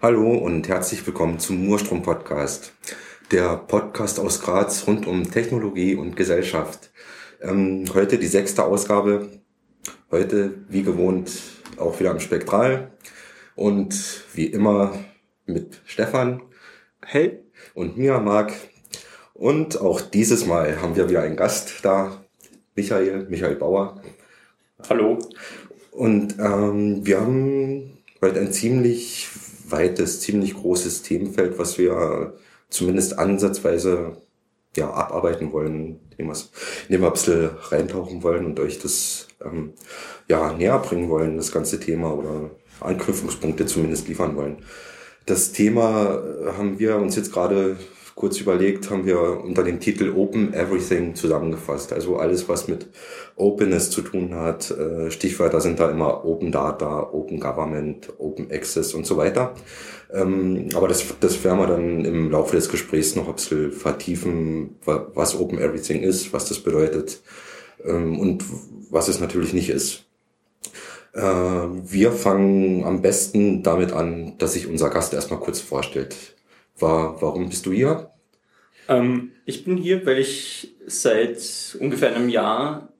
Hallo und herzlich willkommen zum Murstrom Podcast. Der Podcast aus Graz rund um Technologie und Gesellschaft. Ähm, heute die sechste Ausgabe. Heute, wie gewohnt, auch wieder am Spektral. Und wie immer mit Stefan. Hey. Und mir, Marc. Und auch dieses Mal haben wir wieder einen Gast da. Michael, Michael Bauer. Hallo. Und ähm, wir haben heute ein ziemlich weites, ziemlich großes Themenfeld, was wir zumindest ansatzweise ja, abarbeiten wollen, indem, indem wir ein bisschen reintauchen wollen und euch das ähm, ja, näher bringen wollen, das ganze Thema oder Anknüpfungspunkte zumindest liefern wollen. Das Thema haben wir uns jetzt gerade kurz überlegt, haben wir unter dem Titel Open Everything zusammengefasst. Also alles, was mit Openness zu tun hat. Äh, Stichwörter sind da immer Open Data, Open Government, Open Access und so weiter. Ähm, aber das, das werden wir dann im Laufe des Gesprächs noch ein bisschen vertiefen, was Open Everything ist, was das bedeutet ähm, und was es natürlich nicht ist. Äh, wir fangen am besten damit an, dass sich unser Gast erstmal kurz vorstellt. War, warum bist du hier? Ähm, ich bin hier, weil ich seit ungefähr einem Jahr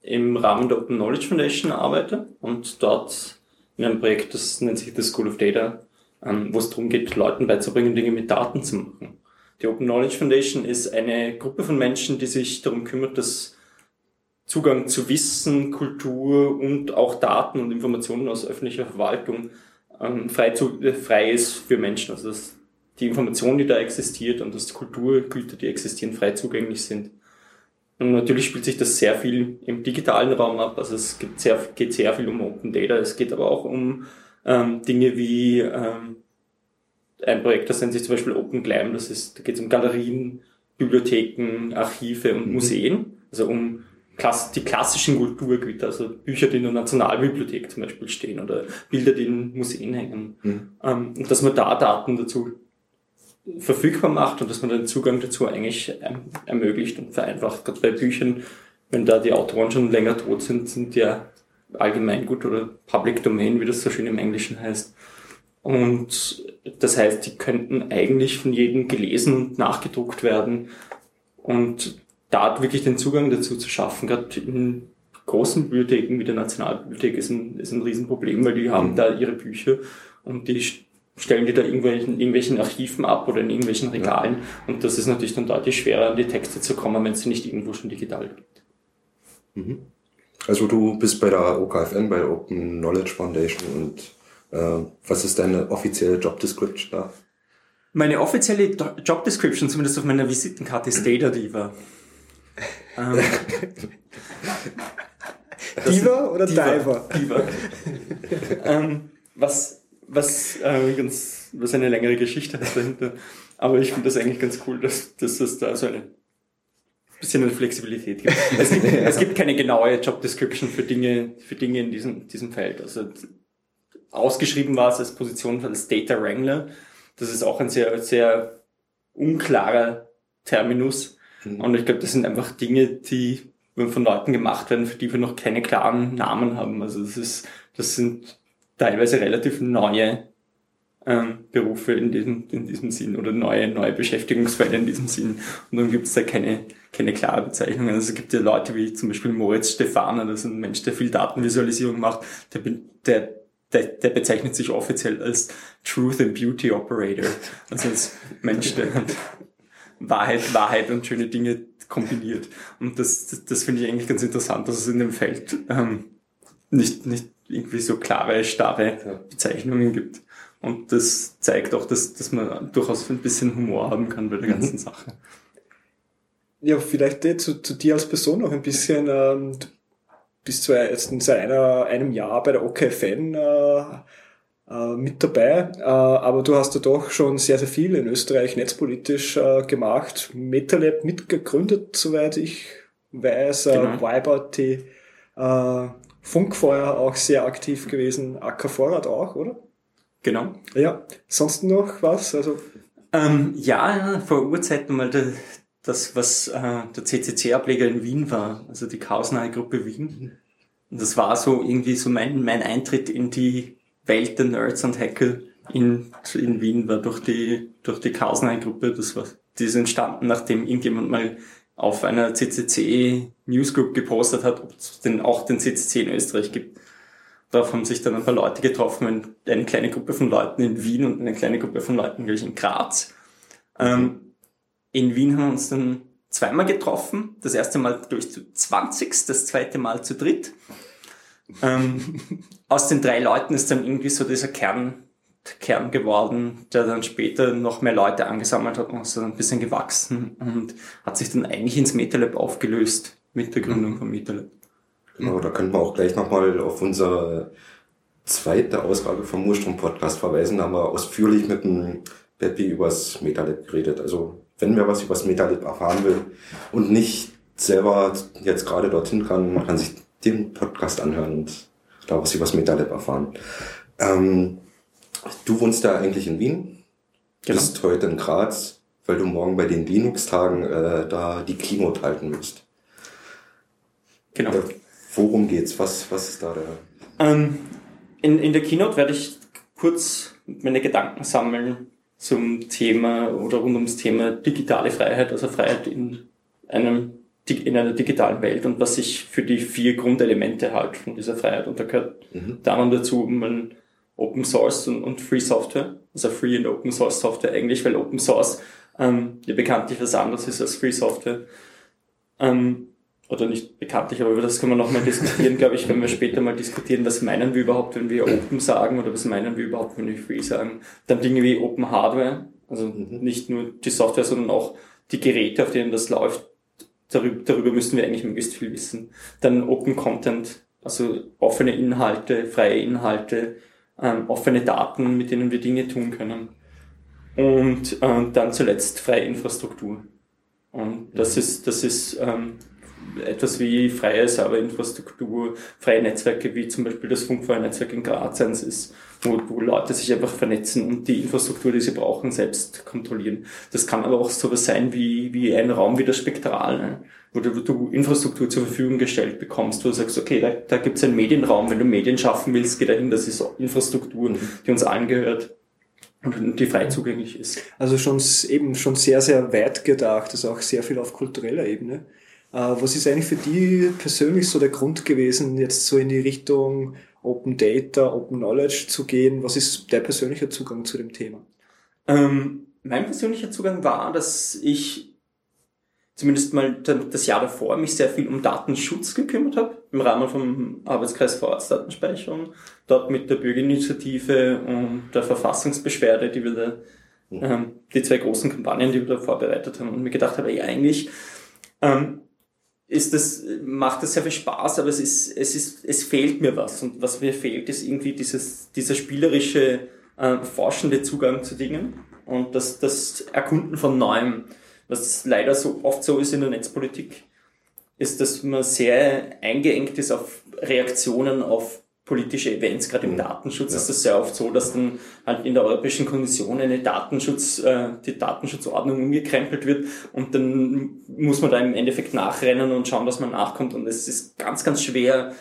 im Rahmen der Open Knowledge Foundation arbeite und dort in einem Projekt, das nennt sich The School of Data, ähm, wo es darum geht, Leuten beizubringen, Dinge mit Daten zu machen. Die Open Knowledge Foundation ist eine Gruppe von Menschen, die sich darum kümmert, dass Zugang zu Wissen, Kultur und auch Daten und Informationen aus öffentlicher Verwaltung ähm, frei, zu, äh, frei ist für Menschen. Also dass die Information, die da existiert und dass Kulturgüter, die existieren, frei zugänglich sind. Und natürlich spielt sich das sehr viel im digitalen Raum ab. Also es gibt sehr, geht sehr viel um Open Data. Es geht aber auch um ähm, Dinge wie ähm, ein Projekt, das nennt sich zum Beispiel Open Glam. Das ist, da geht es um Galerien, Bibliotheken, Archive und mhm. Museen. Also um Klass die klassischen Kulturgüter, also Bücher, die in der Nationalbibliothek zum Beispiel stehen oder Bilder, die in Museen hängen. Mhm. Ähm, und dass man da Daten dazu verfügbar macht und dass man den Zugang dazu eigentlich ähm, ermöglicht und vereinfacht. Gerade bei Büchern, wenn da die Autoren schon länger tot sind, sind ja Allgemeingut oder Public Domain, wie das so schön im Englischen heißt. Und das heißt, die könnten eigentlich von jedem gelesen und nachgedruckt werden. Und da wirklich den Zugang dazu zu schaffen, gerade in großen Bibliotheken wie der Nationalbibliothek ist ein, ist ein Riesenproblem, weil die haben mhm. da ihre Bücher und die stellen die da irgendwelchen, irgendwelchen Archiven ab oder in irgendwelchen Regalen. Ja. Und das ist natürlich dann deutlich schwerer, an die Texte zu kommen, wenn es sie nicht irgendwo schon digital gibt. Mhm. Also du bist bei der OKFN, bei der Open Knowledge Foundation und äh, was ist deine offizielle Job Description da? Meine offizielle Job Description, zumindest auf meiner Visitenkarte, ist Data Diva. ähm, Diva oder Diva? Diva. Diva. ähm, was was äh, ganz, was eine längere Geschichte hat dahinter. Aber ich finde das eigentlich ganz cool, dass, dass es da so eine bisschen eine Flexibilität gibt. Es gibt, es gibt keine genaue Job Description für Dinge, für Dinge in diesem, diesem Feld. Also ausgeschrieben war es als Position als Data Wrangler. Das ist auch ein sehr, sehr unklarer Terminus. Mhm. Und ich glaube, das sind einfach Dinge, die von Leuten gemacht werden, für die wir noch keine klaren Namen haben. Also das ist, das sind teilweise relativ neue ähm, Berufe in diesem, in diesem Sinn oder neue, neue Beschäftigungsfelder in diesem Sinn. Und dann gibt es da keine, keine klare Bezeichnung. Also es gibt ja Leute wie zum Beispiel Moritz Stefaner, das ist ein Mensch, der viel Datenvisualisierung macht, der, der, der, der bezeichnet sich offiziell als Truth and Beauty Operator. Also als Mensch, der Wahrheit, Wahrheit und schöne Dinge kombiniert. Und das, das, das finde ich eigentlich ganz interessant, dass es in dem Feld ähm, nicht, nicht irgendwie so klare, starre Bezeichnungen gibt. Und das zeigt auch, dass, dass man durchaus ein bisschen Humor haben kann bei der ganzen mhm. Sache. Ja, vielleicht äh, zu, zu dir als Person noch ein bisschen. Ähm, du bist zwar jetzt seit einer, einem Jahr bei der OKFN äh, äh, mit dabei, äh, aber du hast ja doch schon sehr, sehr viel in Österreich netzpolitisch äh, gemacht. MetaLab mitgegründet, soweit ich weiß. Äh, genau. Äh, Funkfeuer auch sehr aktiv gewesen, Acker Vorrat auch, oder? Genau. Ja, sonst noch was? Also ähm, ja, vor Urzeiten mal das, das was äh, der CCC-Ableger in Wien war, also die chaosnahe Gruppe Wien. Und das war so irgendwie so mein, mein Eintritt in die Welt der Nerds und Hacker in, in Wien war durch die, durch die Kausenheim-Gruppe, das war, die ist entstanden, nachdem irgendjemand mal auf einer CCC Newsgroup gepostet hat, ob es denn auch den CCC in Österreich gibt. Darauf haben sich dann ein paar Leute getroffen, eine kleine Gruppe von Leuten in Wien und eine kleine Gruppe von Leuten, glaube ich, in Graz. Ähm, in Wien haben wir uns dann zweimal getroffen. Das erste Mal, ich, zu 20, das zweite Mal zu dritt. Ähm, aus den drei Leuten ist dann irgendwie so dieser Kern, Kern geworden, der dann später noch mehr Leute angesammelt hat und ist dann ein bisschen gewachsen und hat sich dann eigentlich ins MetaLab aufgelöst mit der Gründung von MetaLab. Genau, da könnten wir auch gleich nochmal auf unsere zweite Ausgabe vom Murstrom Podcast verweisen. Da haben wir ausführlich mit dem Peppi übers MetaLab geredet. Also wenn wer was übers MetaLab erfahren will und nicht selber jetzt gerade dorthin kann, kann sich den Podcast anhören und da was übers MetaLab erfahren. Ähm, du wohnst da eigentlich in Wien, genau. bist heute in Graz, weil du morgen bei den Linux-Tagen äh, da die Keynote halten wirst. Genau. Äh, worum geht's? Was, was ist da der? Ähm, in, in der Keynote werde ich kurz meine Gedanken sammeln zum Thema oder rund ums Thema digitale Freiheit, also Freiheit in einem in einer digitalen Welt und was ich für die vier Grundelemente halt von dieser Freiheit. Und da gehört mhm. dann dazu man Open Source und, und, Free Software, also Free und Open Source Software eigentlich, weil Open Source ähm, ja bekanntlich was anderes ist als Free Software. Ähm, oder nicht bekanntlich, aber über das können wir nochmal diskutieren, glaube ich, wenn wir später mal diskutieren, was meinen wir überhaupt, wenn wir Open sagen oder was meinen wir überhaupt, wenn wir Free sagen. Dann Dinge wie Open Hardware, also mhm. nicht nur die Software, sondern auch die Geräte, auf denen das läuft. Darüber, darüber müssen wir eigentlich möglichst viel wissen. Dann Open Content, also offene Inhalte, freie Inhalte, ähm, offene Daten, mit denen wir Dinge tun können. Und ähm, dann zuletzt freie Infrastruktur. Und das mhm. ist, das ist ähm, etwas wie freie Serverinfrastruktur, freie Netzwerke, wie zum Beispiel das funkfreie Netzwerk in Graz eins ist, wo, wo Leute sich einfach vernetzen und die Infrastruktur, die sie brauchen, selbst kontrollieren. Das kann aber auch sowas sein wie, wie ein Raum wie das Spektral, ne? Wo, du, wo du Infrastruktur zur Verfügung gestellt bekommst, wo du sagst, okay, da, da gibt es einen Medienraum, wenn du Medien schaffen willst, geh dahin, das ist Infrastruktur, die uns allen gehört und die frei zugänglich ist. Also schon eben schon sehr, sehr weit gedacht, also auch sehr viel auf kultureller Ebene. Äh, was ist eigentlich für die persönlich so der Grund gewesen, jetzt so in die Richtung Open Data, Open Knowledge zu gehen? Was ist der persönliche Zugang zu dem Thema? Ähm, mein persönlicher Zugang war, dass ich zumindest mal das Jahr davor mich sehr viel um Datenschutz gekümmert habe, im Rahmen vom Arbeitskreis Vorratsdatenspeicherung, dort mit der Bürgerinitiative und der Verfassungsbeschwerde, die wir da, mhm. ähm, die zwei großen Kampagnen, die wir da vorbereitet haben und mir gedacht habe, ey, eigentlich ähm, ist das, macht das sehr viel Spaß, aber es ist, es ist, es fehlt mir was. Und was mir fehlt, ist irgendwie dieses, dieser spielerische, äh, forschende Zugang zu Dingen und das, das Erkunden von Neuem. Was leider so oft so ist in der Netzpolitik, ist, dass man sehr eingeengt ist auf Reaktionen auf politische Events, gerade im mhm. Datenschutz ja. ist das sehr oft so, dass dann halt in der Europäischen Kommission eine Datenschutz, äh, die Datenschutzordnung umgekrempelt wird und dann muss man da im Endeffekt nachrennen und schauen, dass man nachkommt und es ist ganz, ganz schwer,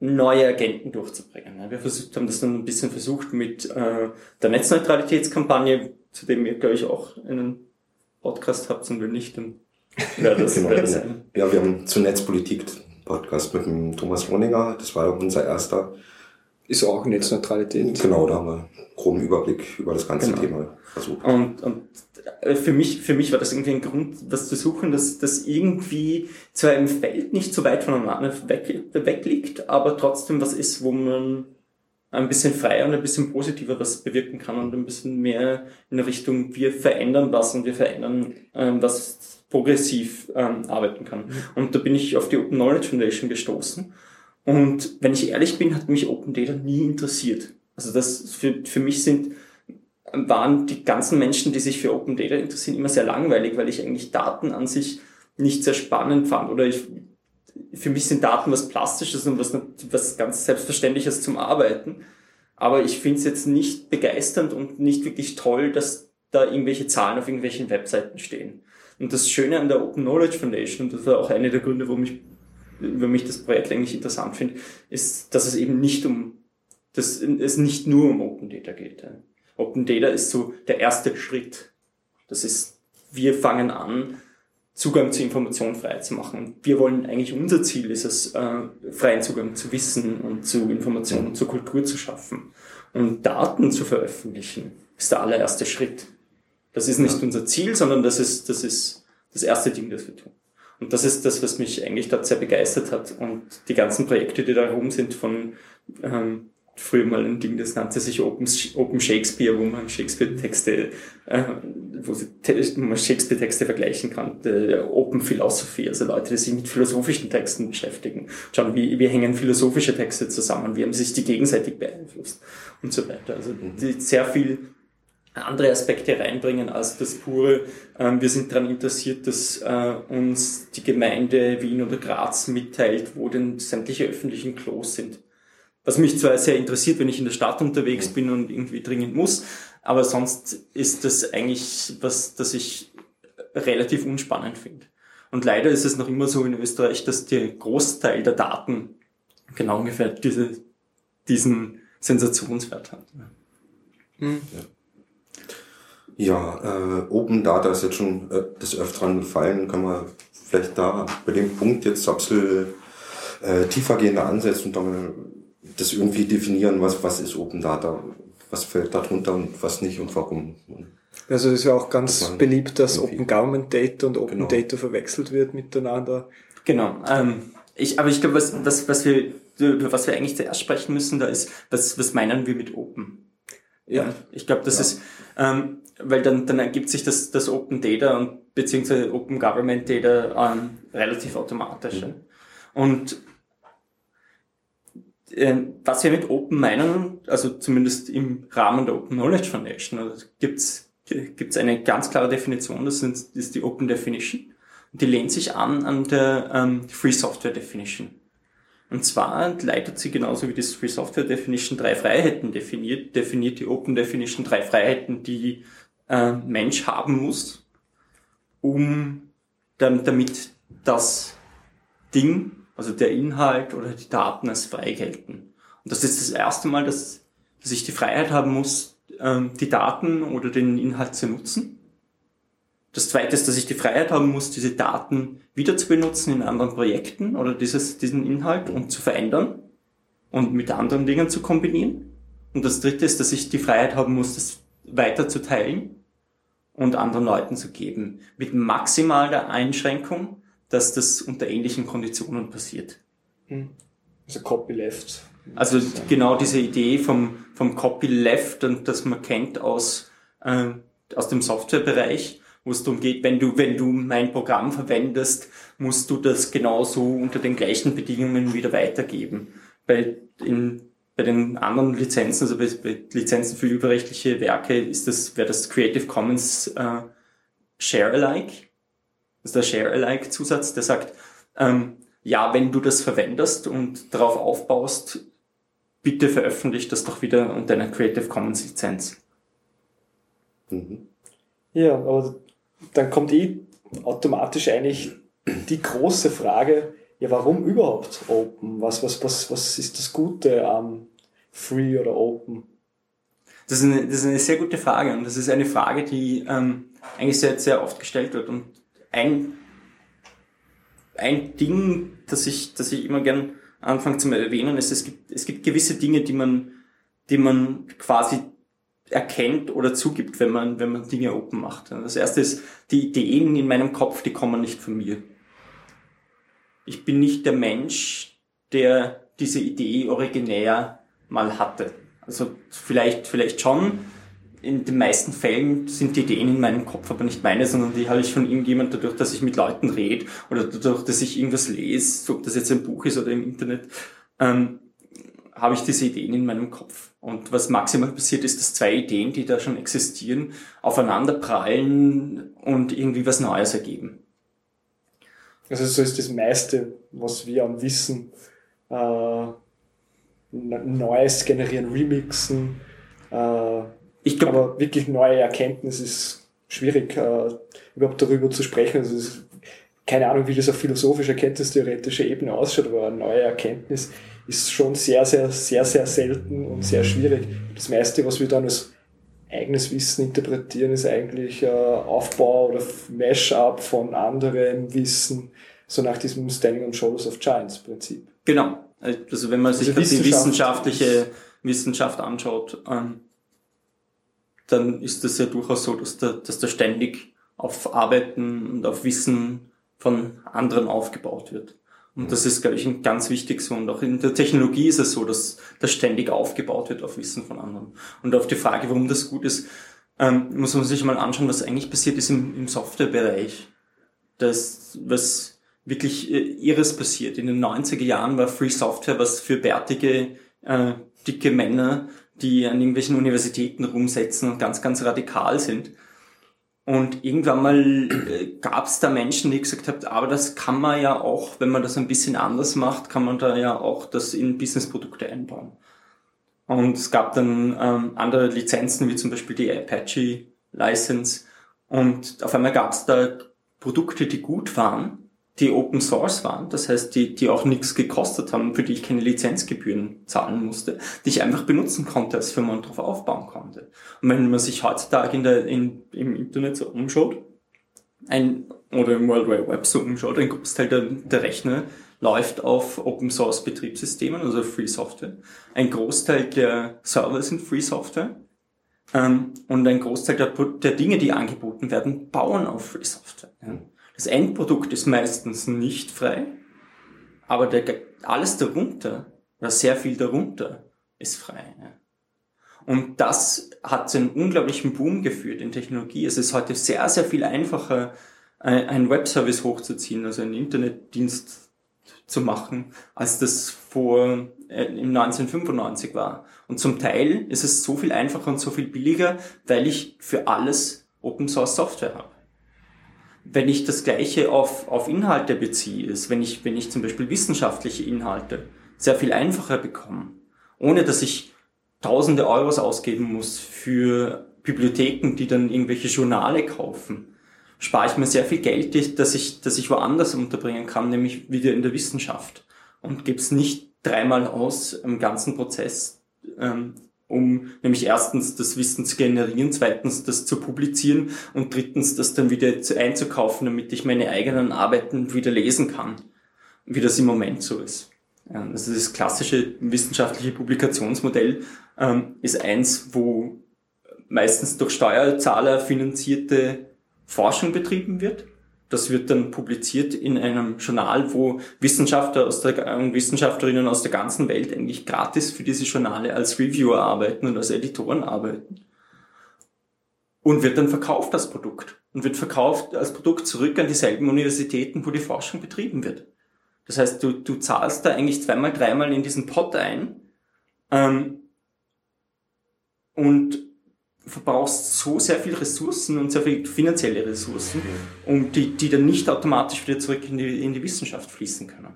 neue Agenten durchzubringen. Wir versucht, haben das dann ein bisschen versucht mit äh, der Netzneutralitätskampagne, zu dem ihr, glaube ich, auch einen Podcast habt und wir nicht, dann wäre das, genau, das ja. ja, wir haben zur Netzpolitik Podcast mit dem Thomas Lohninger. Das war unser erster. Ist auch Netzneutralität. Genau, da haben wir einen groben Überblick über das ganze genau. Thema versucht. Und, und äh, für mich, für mich war das irgendwie ein Grund, was zu suchen, dass das irgendwie zwar im Feld nicht so weit voneinander weg, weg liegt, aber trotzdem was ist, wo man ein bisschen freier und ein bisschen positiver was bewirken kann und ein bisschen mehr in Richtung, wir verändern was und wir verändern ähm, was progressiv ähm, arbeiten kann. Mhm. Und da bin ich auf die Open Knowledge Foundation gestoßen. Und wenn ich ehrlich bin, hat mich Open Data nie interessiert. Also das für, für mich sind waren die ganzen Menschen, die sich für Open Data interessieren, immer sehr langweilig, weil ich eigentlich Daten an sich nicht sehr spannend fand. Oder ich, für mich sind Daten was Plastisches und was, was ganz Selbstverständliches zum Arbeiten. Aber ich finde es jetzt nicht begeisternd und nicht wirklich toll, dass da irgendwelche Zahlen auf irgendwelchen Webseiten stehen. Und das Schöne an der Open Knowledge Foundation, und das war auch einer der Gründe, warum ich, warum ich das Projekt eigentlich interessant finde, ist, dass es eben nicht um, dass es nicht nur um Open Data geht. Open Data ist so der erste Schritt. Das ist, wir fangen an, Zugang zu Informationen frei zu machen. Wir wollen eigentlich, unser Ziel ist es, äh, freien Zugang zu Wissen und zu Informationen, zu Kultur zu schaffen. Und Daten zu veröffentlichen, ist der allererste Schritt. Das ist nicht unser Ziel, sondern das ist, das ist das erste Ding, das wir tun. Und das ist das, was mich eigentlich dort sehr begeistert hat. Und die ganzen Projekte, die da rum sind, von ähm, früher mal ein Ding, das nannte sich Open, Open Shakespeare, wo man Shakespeare-Texte, äh, wo man Shakespeare-Texte vergleichen kann. Der Open Philosophy, also Leute, die sich mit philosophischen Texten beschäftigen. Schauen, wie, wie hängen philosophische Texte zusammen, wie haben sich die gegenseitig beeinflusst und so weiter. Also die, sehr viel andere Aspekte reinbringen als das pure, ähm, wir sind daran interessiert, dass äh, uns die Gemeinde Wien oder Graz mitteilt, wo denn sämtliche öffentlichen Klos sind. Was mich zwar sehr interessiert, wenn ich in der Stadt unterwegs bin und irgendwie dringend muss, aber sonst ist das eigentlich was, das ich relativ unspannend finde. Und leider ist es noch immer so in Österreich, dass der Großteil der Daten genau ungefähr diese, diesen Sensationswert hat. Mhm. Ja. Ja, äh, Open Data ist jetzt schon äh, des Öfteren gefallen. Kann man vielleicht da bei dem Punkt jetzt ein bisschen äh, tiefergehender ansetzen und dann das irgendwie definieren, was, was ist Open Data, was fällt darunter und was nicht und warum. Also es ist ja auch ganz beliebt, dass Open Government Data und Open genau. Data verwechselt wird miteinander. Genau. Ähm, ich, aber ich glaube, was, was, was wir, über was wir eigentlich zuerst sprechen müssen, da ist, was, was meinen wir mit Open? Ja. Ich glaube, das ja. ist, ähm, weil dann, dann ergibt sich das, das Open Data und beziehungsweise Open Government Data ähm, relativ automatisch. Mhm. Und was wir mit Open meinen, also zumindest im Rahmen der Open Knowledge Foundation, also gibt's gibt's eine ganz klare Definition, das, sind, das ist die Open Definition. Und die lehnt sich an an der ähm, Free Software Definition. Und zwar leitet sie genauso wie die Free Software Definition drei Freiheiten definiert, definiert die Open Definition drei Freiheiten, die äh, Mensch haben muss, um damit das Ding, also der Inhalt oder die Daten als frei gelten. Und das ist das erste Mal, dass, dass ich die Freiheit haben muss, ähm, die Daten oder den Inhalt zu nutzen. Das zweite ist, dass ich die Freiheit haben muss, diese Daten wieder zu benutzen in anderen Projekten oder dieses, diesen Inhalt und zu verändern und mit anderen Dingen zu kombinieren. Und das dritte ist, dass ich die Freiheit haben muss, das weiter zu teilen und anderen Leuten zu geben. Mit maximaler Einschränkung, dass das unter ähnlichen Konditionen passiert. Hm. Also Copyleft. Also genau diese Idee vom, vom Copyleft und das man kennt aus, äh, aus dem Softwarebereich, wo es darum geht, wenn du, wenn du mein Programm verwendest, musst du das genauso unter den gleichen Bedingungen wieder weitergeben. Bei, in bei den anderen Lizenzen, also bei, bei Lizenzen für überrechtliche Werke, ist das, wäre das Creative Commons äh, Share Alike. Ist der Share Alike Zusatz, der sagt, ähm, ja, wenn du das verwendest und darauf aufbaust, bitte veröffentlich das doch wieder unter einer Creative Commons Lizenz. Mhm. Ja, aber dann kommt eh automatisch eigentlich die große Frage, ja, warum überhaupt Open? Was, was, was, was ist das Gute am Free oder Open? Das ist, eine, das ist eine sehr gute Frage und das ist eine Frage, die ähm, eigentlich sehr, sehr oft gestellt wird. Und ein, ein Ding, das ich, das ich immer gern anfange zu erwähnen, ist, es gibt, es gibt gewisse Dinge, die man, die man quasi erkennt oder zugibt, wenn man, wenn man Dinge open macht. Das erste ist, die Ideen in meinem Kopf, die kommen nicht von mir ich bin nicht der Mensch, der diese Idee originär mal hatte. Also vielleicht, vielleicht schon. In den meisten Fällen sind die Ideen in meinem Kopf aber nicht meine, sondern die habe ich von irgendjemand dadurch, dass ich mit Leuten rede oder dadurch, dass ich irgendwas lese, ob das jetzt ein Buch ist oder im Internet, ähm, habe ich diese Ideen in meinem Kopf. Und was maximal passiert ist, dass zwei Ideen, die da schon existieren, aufeinander prallen und irgendwie was Neues ergeben. Also so ist das meiste, was wir am Wissen äh, Neues generieren, remixen. Äh, ich glaub, aber wirklich neue Erkenntnis ist schwierig, äh, überhaupt darüber zu sprechen. Also ist, keine Ahnung, wie das auf philosophischer, erkenntnistheoretischer Ebene ausschaut, aber eine neue Erkenntnis ist schon sehr, sehr, sehr, sehr selten und sehr schwierig. Das meiste, was wir dann als eigenes Wissen interpretieren ist eigentlich äh, Aufbau oder Mash-up von anderem Wissen, so nach diesem Standing on Shoulders of Giants Prinzip. Genau. Also wenn man sich also die wissenschaftliche Wissenschaft anschaut, ähm, dann ist es ja durchaus so, dass da, dass da ständig auf Arbeiten und auf Wissen von anderen aufgebaut wird. Und das ist, glaube ich, ein ganz wichtig so. Und auch in der Technologie ist es so, dass das ständig aufgebaut wird auf Wissen von anderen. Und auf die Frage, warum das gut ist, ähm, muss man sich mal anschauen, was eigentlich passiert ist im, im Softwarebereich. Das, was wirklich äh, Irres passiert. In den 90er Jahren war Free Software was für bärtige, äh, dicke Männer, die an irgendwelchen Universitäten rumsetzen und ganz, ganz radikal sind. Und irgendwann mal äh, gab es da Menschen, die gesagt haben, aber das kann man ja auch, wenn man das ein bisschen anders macht, kann man da ja auch das in Businessprodukte einbauen. Und es gab dann ähm, andere Lizenzen, wie zum Beispiel die Apache License. Und auf einmal gab es da Produkte, die gut waren, die Open Source waren, das heißt, die, die auch nichts gekostet haben, für die ich keine Lizenzgebühren zahlen musste, die ich einfach benutzen konnte als Firma und darauf aufbauen konnte. Und wenn man sich heutzutage in der, in, im Internet so umschaut, ein, oder im World Wide Web so umschaut, ein Großteil der, der Rechner läuft auf Open Source Betriebssystemen, also Free Software. Ein Großteil der Server sind Free Software. Ähm, und ein Großteil der, der Dinge, die angeboten werden, bauen auf Free Software. Ja. Das Endprodukt ist meistens nicht frei, aber der, alles darunter, oder sehr viel darunter, ist frei. Ja. Und das hat zu einem unglaublichen Boom geführt in Technologie. Es ist heute sehr, sehr viel einfacher, einen Webservice hochzuziehen, also einen Internetdienst zu machen, als das vor äh, im 1995 war. Und zum Teil ist es so viel einfacher und so viel billiger, weil ich für alles Open Source Software habe wenn ich das Gleiche auf, auf Inhalte beziehe, ist, wenn ich, wenn ich zum Beispiel wissenschaftliche Inhalte sehr viel einfacher bekomme, ohne dass ich tausende Euros ausgeben muss für Bibliotheken, die dann irgendwelche Journale kaufen, spare ich mir sehr viel Geld, das ich, das ich woanders unterbringen kann, nämlich wieder in der Wissenschaft. Und gebe es nicht dreimal aus im ganzen Prozess, ähm, um nämlich erstens das Wissen zu generieren, zweitens das zu publizieren und drittens das dann wieder einzukaufen, damit ich meine eigenen Arbeiten wieder lesen kann, wie das im Moment so ist. Also das klassische wissenschaftliche Publikationsmodell ähm, ist eins, wo meistens durch Steuerzahler finanzierte Forschung betrieben wird das wird dann publiziert in einem Journal, wo Wissenschaftler aus der, und Wissenschaftlerinnen aus der ganzen Welt eigentlich gratis für diese Journale als Reviewer arbeiten und als Editoren arbeiten. Und wird dann verkauft als Produkt. Und wird verkauft als Produkt zurück an dieselben Universitäten, wo die Forschung betrieben wird. Das heißt, du, du zahlst da eigentlich zweimal, dreimal in diesen Pot ein ähm, und verbrauchst so sehr viel Ressourcen und sehr viel finanzielle Ressourcen, um die, die dann nicht automatisch wieder zurück in die, in die Wissenschaft fließen können.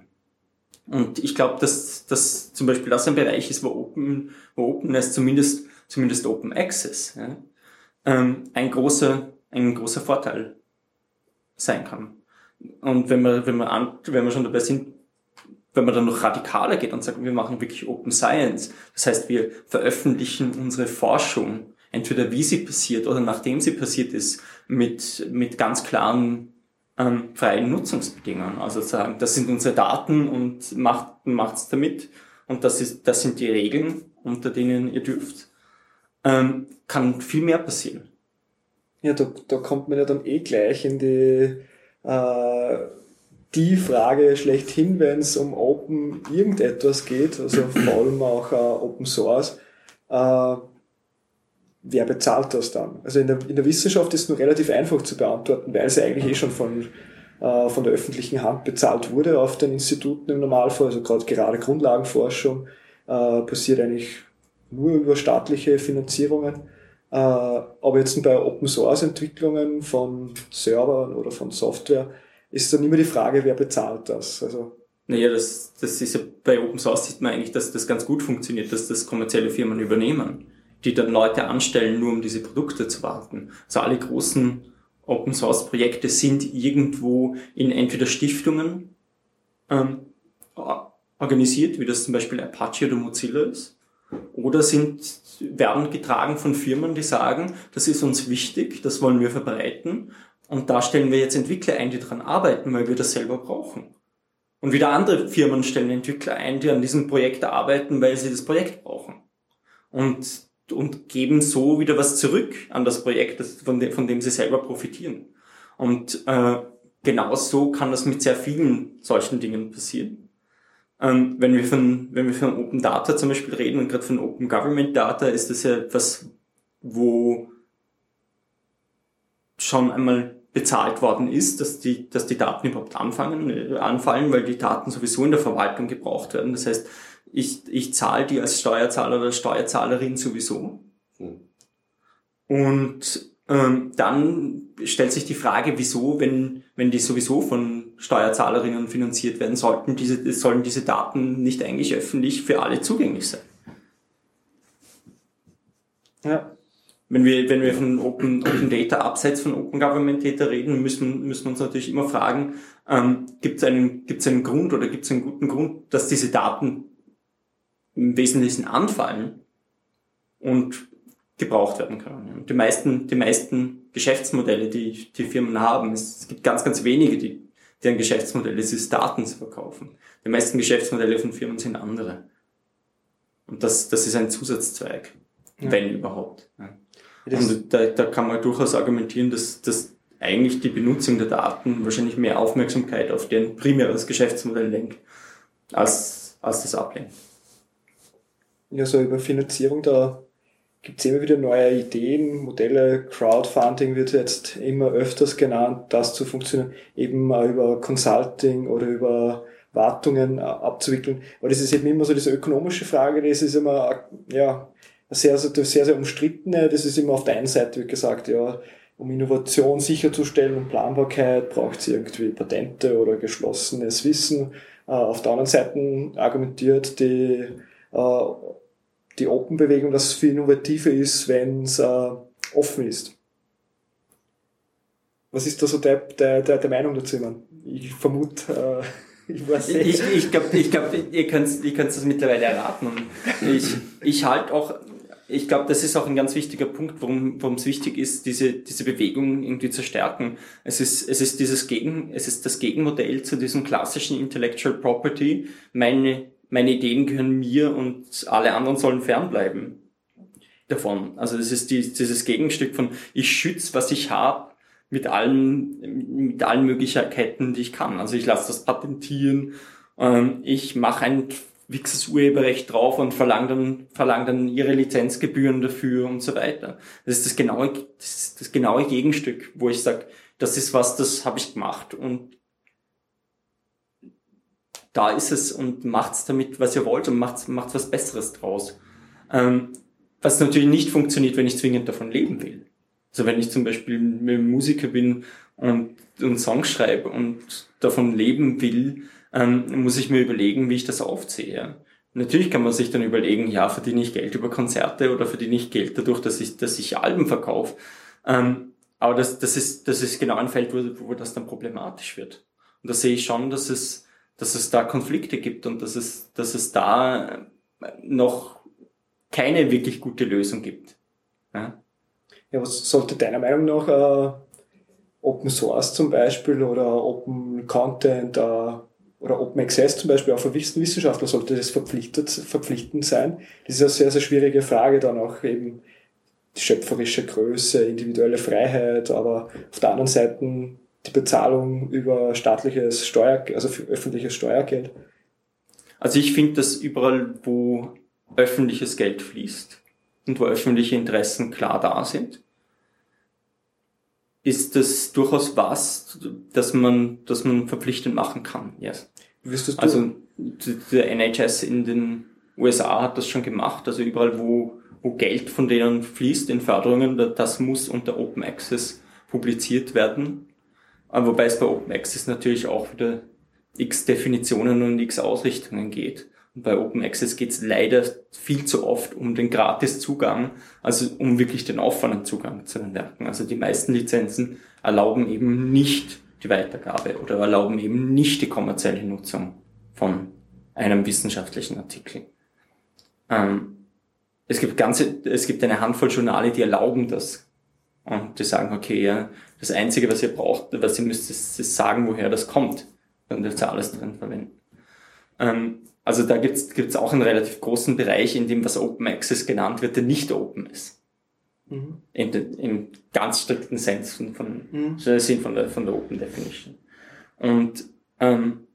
Und ich glaube, dass, dass zum Beispiel das ein Bereich ist, wo Open, wo Openness zumindest, zumindest Open Access, ja, ähm, ein großer, ein großer Vorteil sein kann. Und wenn wir, wenn wir an, wenn wir schon dabei sind, wenn man dann noch radikaler geht und sagt, wir machen wirklich Open Science, das heißt, wir veröffentlichen unsere Forschung entweder wie sie passiert oder nachdem sie passiert ist, mit, mit ganz klaren ähm, freien Nutzungsbedingungen. Also sagen, das sind unsere Daten und macht macht's damit und das ist das sind die Regeln, unter denen ihr dürft. Ähm, kann viel mehr passieren. Ja, da, da kommt man ja dann eh gleich in die äh, die Frage schlechthin, wenn es um Open irgendetwas geht, also vor allem auch äh, Open Source. Äh, wer bezahlt das dann? Also in der, in der Wissenschaft ist es nur relativ einfach zu beantworten, weil es eigentlich eh schon von, äh, von der öffentlichen Hand bezahlt wurde auf den Instituten im Normalfall. Also gerade gerade Grundlagenforschung äh, passiert eigentlich nur über staatliche Finanzierungen. Äh, aber jetzt bei Open Source Entwicklungen von Servern oder von Software ist dann immer die Frage, wer bezahlt das? Also naja, das, das ist ja bei Open Source sieht man eigentlich, dass das ganz gut funktioniert, dass das kommerzielle Firmen übernehmen die dann Leute anstellen, nur um diese Produkte zu warten. Also alle großen Open Source Projekte sind irgendwo in entweder Stiftungen ähm, organisiert, wie das zum Beispiel Apache oder Mozilla ist, oder sind, werden getragen von Firmen, die sagen, das ist uns wichtig, das wollen wir verbreiten und da stellen wir jetzt Entwickler ein, die daran arbeiten, weil wir das selber brauchen. Und wieder andere Firmen stellen Entwickler ein, die an diesem Projekt arbeiten, weil sie das Projekt brauchen. Und, und geben so wieder was zurück an das Projekt, von, dem, von dem sie selber profitieren. Und äh, genau so kann das mit sehr vielen solchen Dingen passieren. Ähm, wenn, wir von, wenn wir von Open Data zum Beispiel reden und gerade von Open Government Data, ist das ja etwas, wo schon einmal bezahlt worden ist, dass die, dass die Daten überhaupt anfangen, äh, anfallen, weil die Daten sowieso in der Verwaltung gebraucht werden. Das heißt, ich, ich zahle die als Steuerzahler oder Steuerzahlerin sowieso. Hm. Und ähm, dann stellt sich die Frage, wieso, wenn, wenn die sowieso von Steuerzahlerinnen finanziert werden, sollten diese, sollen diese Daten nicht eigentlich öffentlich für alle zugänglich sein? Ja. Wenn wir, wenn wir von Open, Open Data abseits von Open Government Data reden, müssen, müssen wir uns natürlich immer fragen, ähm, gibt es einen, gibt's einen Grund oder gibt es einen guten Grund, dass diese Daten im Wesentlichen anfallen und gebraucht werden können. Die meisten, die meisten Geschäftsmodelle, die die Firmen haben, es gibt ganz, ganz wenige, die, deren Geschäftsmodell ist es, Daten zu verkaufen. Die meisten Geschäftsmodelle von Firmen sind andere. Und das, das ist ein Zusatzzweig, ja. wenn überhaupt. Und da, da kann man durchaus argumentieren, dass, dass eigentlich die Benutzung der Daten wahrscheinlich mehr Aufmerksamkeit auf deren primäres Geschäftsmodell lenkt, als, als das ablenkt. Ja, so über Finanzierung, da gibt es immer wieder neue Ideen, Modelle, Crowdfunding wird jetzt immer öfters genannt, das zu funktionieren, eben über Consulting oder über Wartungen abzuwickeln. Aber das ist eben immer so diese ökonomische Frage, das ist immer, ja, sehr, sehr, sehr, umstrittene. Das ist immer auf der einen Seite, wie gesagt, ja, um Innovation sicherzustellen und Planbarkeit braucht es irgendwie Patente oder geschlossenes Wissen. Äh, auf der anderen Seite argumentiert die die Open-Bewegung, dass es viel innovativer ist, wenn es äh, offen ist. Was ist da so der, der, der, der Meinung dazu? Man? Ich vermute, äh, ich weiß nicht. Ich, ich glaube, ich glaub, ihr könnt ihr könnt's das mittlerweile erraten. Ich, ich halte auch, ich glaube, das ist auch ein ganz wichtiger Punkt, warum es wichtig ist, diese, diese Bewegung irgendwie zu stärken. Es ist, es ist dieses Gegen, es ist das Gegenmodell zu diesem klassischen Intellectual Property. Meine meine Ideen gehören mir und alle anderen sollen fernbleiben davon. Also das ist die, dieses Gegenstück von ich schütze, was ich habe, mit allen, mit allen Möglichkeiten, die ich kann. Also ich lasse das patentieren, ähm, ich mache ein fixes Urheberrecht drauf und verlange dann, verlang dann ihre Lizenzgebühren dafür und so weiter. Das ist das genaue, das, das genaue Gegenstück, wo ich sage, das ist was, das habe ich gemacht und da ist es und macht's damit, was ihr wollt und macht's, macht's was Besseres draus. Ähm, was natürlich nicht funktioniert, wenn ich zwingend davon leben will. Also wenn ich zum Beispiel Musiker bin und, und Songs schreibe und davon leben will, ähm, muss ich mir überlegen, wie ich das aufziehe. Natürlich kann man sich dann überlegen, ja, verdiene ich Geld über Konzerte oder verdiene ich Geld dadurch, dass ich, dass ich Alben verkaufe. Ähm, aber das, das, ist, das ist genau ein Feld, wo, wo das dann problematisch wird. Und da sehe ich schon, dass es dass es da Konflikte gibt und dass es, dass es da noch keine wirklich gute Lösung gibt. Ja, ja was sollte deiner Meinung nach äh, Open Source zum Beispiel oder Open Content äh, oder Open Access zum Beispiel auch für Wissenschaftler sollte das verpflichtet, verpflichtend sein? Das ist eine sehr, sehr schwierige Frage dann auch eben schöpferische Größe, individuelle Freiheit, aber auf der anderen Seite die Bezahlung über staatliches Steuer, also öffentliches Steuergeld? Also ich finde, dass überall, wo öffentliches Geld fließt und wo öffentliche Interessen klar da sind, ist das durchaus was, dass man, dass man verpflichtend machen kann. Yes. Also der NHS in den USA hat das schon gemacht. Also überall, wo, wo Geld von denen fließt in Förderungen, das muss unter Open Access publiziert werden. Wobei es bei Open Access natürlich auch wieder x Definitionen und x Ausrichtungen geht. Und bei Open Access geht es leider viel zu oft um den Gratiszugang, also um wirklich den offenen Zugang zu den Werken. Also die meisten Lizenzen erlauben eben nicht die Weitergabe oder erlauben eben nicht die kommerzielle Nutzung von einem wissenschaftlichen Artikel. Ähm, es gibt ganze, es gibt eine Handvoll Journale, die erlauben das. Und die sagen, okay, ja, das Einzige, was ihr braucht, was ihr müsst, ist, ist sagen, woher das kommt. Dann dürft ihr alles drin verwenden. Ähm, also da gibt's gibt's auch einen relativ großen Bereich, in dem was Open Access genannt wird, der nicht open ist. Mhm. Im, Im ganz strikten Sinn von, von, mhm. Sinn von, der, von der Open Definition. Und ähm,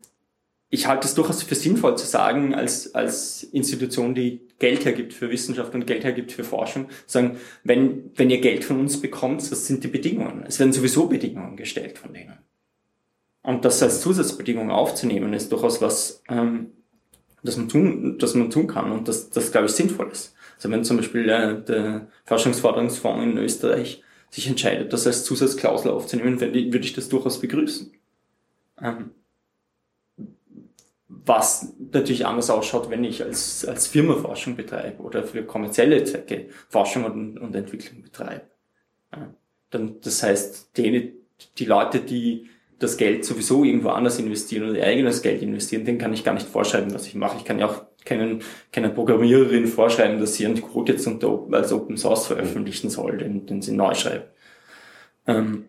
ich halte es durchaus für sinnvoll zu sagen, als, als Institution, die Geld hergibt für Wissenschaft und Geld hergibt für Forschung, sagen, wenn, wenn ihr Geld von uns bekommt, was sind die Bedingungen? Es werden sowieso Bedingungen gestellt von denen. Und das als Zusatzbedingung aufzunehmen, ist durchaus was, ähm, das man tun, das man tun kann und das, das glaube ich sinnvoll ist. Also wenn zum Beispiel äh, der Forschungsförderungsfonds in Österreich sich entscheidet, das als Zusatzklausel aufzunehmen, würde ich das durchaus begrüßen. Ähm, was natürlich anders ausschaut, wenn ich als, als Firma Forschung betreibe oder für kommerzielle Zwecke Forschung und, und Entwicklung betreibe. Ja, dann, das heißt, die, die Leute, die das Geld sowieso irgendwo anders investieren oder ihr eigenes Geld investieren, denen kann ich gar nicht vorschreiben, was ich mache. Ich kann ja auch keinen, keiner Programmiererin vorschreiben, dass sie einen Code jetzt unter, als Open Source veröffentlichen soll, den, den sie neu schreibt. Ähm,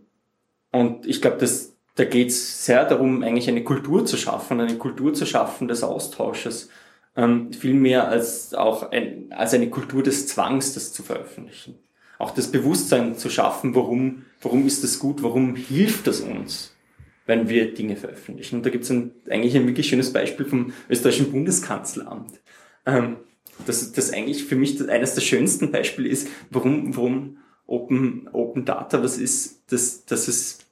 und ich glaube, dass da geht es sehr darum, eigentlich eine Kultur zu schaffen, eine Kultur zu schaffen des Austausches, ähm, viel mehr als auch ein, als eine Kultur des Zwangs, das zu veröffentlichen. Auch das Bewusstsein zu schaffen, warum, warum ist das gut, warum hilft das uns, wenn wir Dinge veröffentlichen. Und da gibt es eigentlich ein wirklich schönes Beispiel vom österreichischen Bundeskanzleramt. Ähm, das, das eigentlich für mich eines der schönsten Beispiele ist, warum, warum Open, Open Data was ist, dass, dass es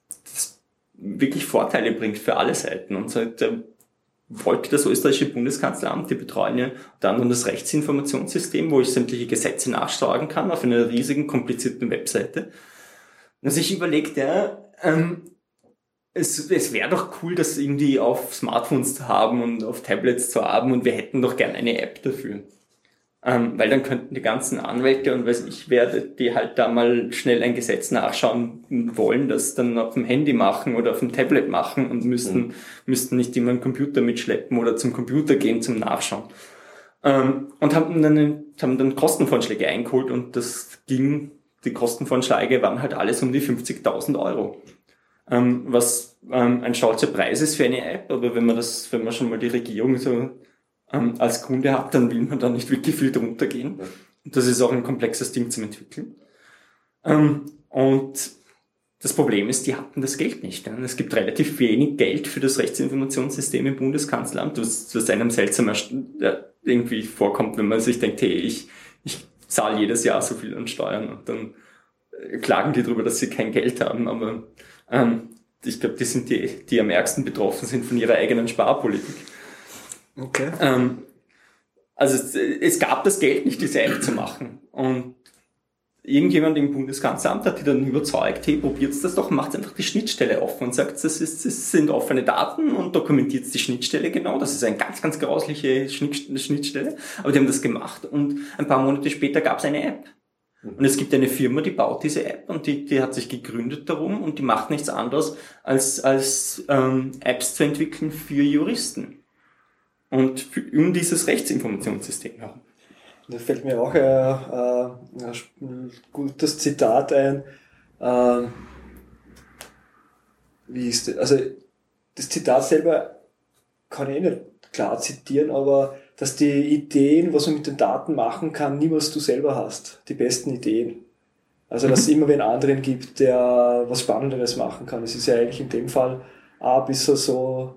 wirklich Vorteile bringt für alle Seiten. Und so, da wollte das österreichische Bundeskanzleramt, die betreuen ja dann das Rechtsinformationssystem, wo ich sämtliche Gesetze nachschlagen kann auf einer riesigen, komplizierten Webseite. Und sich überlegt, ja, ähm, es, es wäre doch cool, das irgendwie auf Smartphones zu haben und auf Tablets zu haben und wir hätten doch gerne eine App dafür. Ähm, weil dann könnten die ganzen Anwälte und weiß ich wer, die halt da mal schnell ein Gesetz nachschauen wollen, das dann auf dem Handy machen oder auf dem Tablet machen und müssten, mhm. müssten nicht immer einen Computer mitschleppen oder zum Computer gehen zum Nachschauen. Ähm, und haben dann, haben dann Kostenvorschläge eingeholt und das ging, die Kostenvorschläge waren halt alles um die 50.000 Euro. Ähm, was ähm, ein stolzer Preis ist für eine App, aber wenn man das, wenn man schon mal die Regierung so ähm, als Kunde hat, dann will man da nicht wirklich viel drunter gehen. Und das ist auch ein komplexes Ding zum Entwickeln. Ähm, und das Problem ist, die hatten das Geld nicht. Es gibt relativ wenig Geld für das Rechtsinformationssystem im Bundeskanzleramt, was, was einem seltsam irgendwie vorkommt, wenn man sich denkt, hey, ich, ich zahle jedes Jahr so viel an Steuern und dann äh, klagen die darüber, dass sie kein Geld haben. Aber ähm, ich glaube, die sind die, die am ärgsten betroffen sind von ihrer eigenen Sparpolitik. Okay. Ähm, also es, es, gab das Geld nicht, diese App zu machen. Und irgendjemand im Bundeskanzleramt hat die dann überzeugt, hey, probiert das doch, macht einfach die Schnittstelle offen und sagt, das, ist, das sind offene Daten und dokumentiert die Schnittstelle genau. Das ist eine ganz, ganz grausliche Schnittstelle. Aber die haben das gemacht und ein paar Monate später gab es eine App. Und es gibt eine Firma, die baut diese App und die, die hat sich gegründet darum und die macht nichts anderes, als, als ähm, Apps zu entwickeln für Juristen und um dieses Rechtsinformationssystem herum. Da fällt mir auch ein, ein, ein gutes Zitat ein. Ähm, wie ist das? Also das Zitat selber kann ich eh nicht klar zitieren, aber dass die Ideen, was man mit den Daten machen kann, niemals du selber hast. Die besten Ideen. Also dass es immer wen anderen gibt, der was Spannenderes machen kann. Es ist ja eigentlich in dem Fall auch ein bisschen so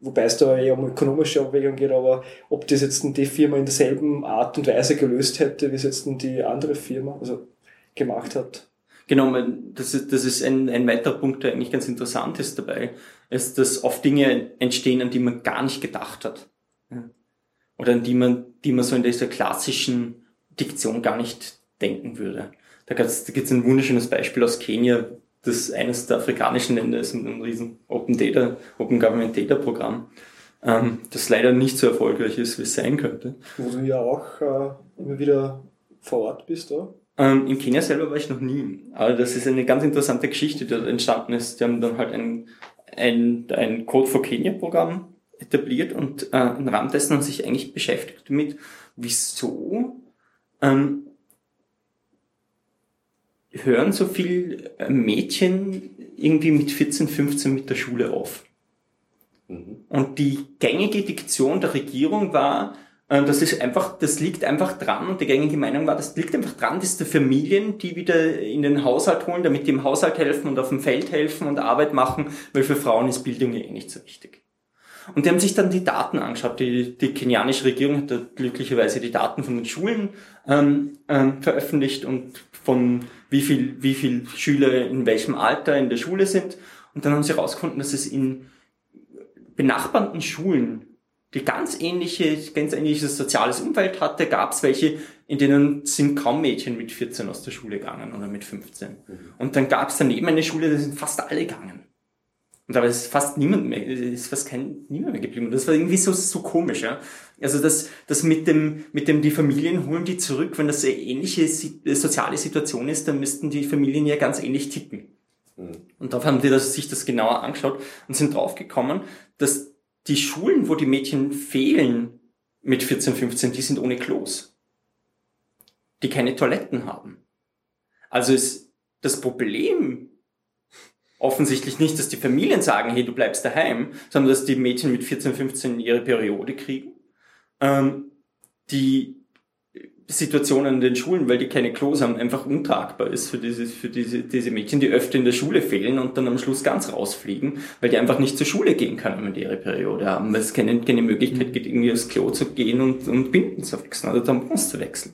wobei es da eher um ökonomische Abwägung geht, aber ob das jetzt die Firma in derselben Art und Weise gelöst hätte, wie es jetzt die andere Firma also gemacht hat. Genau, das ist, das ist ein, ein weiterer Punkt, der eigentlich ganz interessant ist dabei, ist, dass oft Dinge entstehen, an die man gar nicht gedacht hat. Oder an die man, die man so in dieser klassischen Diktion gar nicht denken würde. Da gibt es ein wunderschönes Beispiel aus Kenia, das eines der afrikanischen Länder ist mit einem riesen Open Data, Open Government Data Programm, ähm, das leider nicht so erfolgreich ist, wie es sein könnte. Wo du ja auch äh, immer wieder vor Ort bist, oder? Ähm, in Kenia selber war ich noch nie. Aber das ist eine ganz interessante Geschichte, die dort entstanden ist. Die haben dann halt ein, ein, ein Code for Kenya Programm etabliert und äh, im Rahmen dessen haben sich eigentlich beschäftigt damit, wieso ähm, hören so viel äh, Mädchen irgendwie mit 14, 15 mit der Schule auf. Mhm. Und die gängige Diktion der Regierung war, äh, das ist einfach, das liegt einfach dran und die gängige Meinung war, das liegt einfach dran, dass die Familien, die wieder in den Haushalt holen, damit die im Haushalt helfen und auf dem Feld helfen und Arbeit machen, weil für Frauen ist Bildung ja eh nicht so wichtig. Und die haben sich dann die Daten angeschaut. Die, die kenianische Regierung hat da glücklicherweise die Daten von den Schulen ähm, ähm, veröffentlicht und von wie viel, wie viel Schüler in welchem Alter in der Schule sind. Und dann haben sie herausgefunden, dass es in benachbarten Schulen die ganz ähnliche, ganz ähnliches soziales Umfeld hatte, gab es welche, in denen sind kaum Mädchen mit 14 aus der Schule gegangen oder mit 15. Mhm. Und dann gab es daneben eine Schule, da sind fast alle gegangen. Und da ist fast niemand mehr, ist fast kein niemand mehr geblieben. Und das war irgendwie so, so komisch, ja. Also das, das mit dem, mit dem die Familien holen die zurück, wenn das eine ähnliche soziale Situation ist, dann müssten die Familien ja ganz ähnlich ticken. Mhm. Und darauf haben die das, sich das genauer angeschaut und sind draufgekommen, dass die Schulen, wo die Mädchen fehlen mit 14, 15, die sind ohne Klos. Die keine Toiletten haben. Also ist das Problem offensichtlich nicht, dass die Familien sagen, hey, du bleibst daheim, sondern dass die Mädchen mit 14, 15 ihre Periode kriegen. Ähm, die Situationen in den Schulen, weil die keine Klos haben, einfach untragbar ist für diese, für diese, diese Mädchen, die öfter in der Schule fehlen und dann am Schluss ganz rausfliegen, weil die einfach nicht zur Schule gehen können, wenn die ihre Periode haben, weil es keine, keine Möglichkeit gibt, irgendwie aufs Klo zu gehen und, und Binden zu wechseln oder Tampons zu wechseln.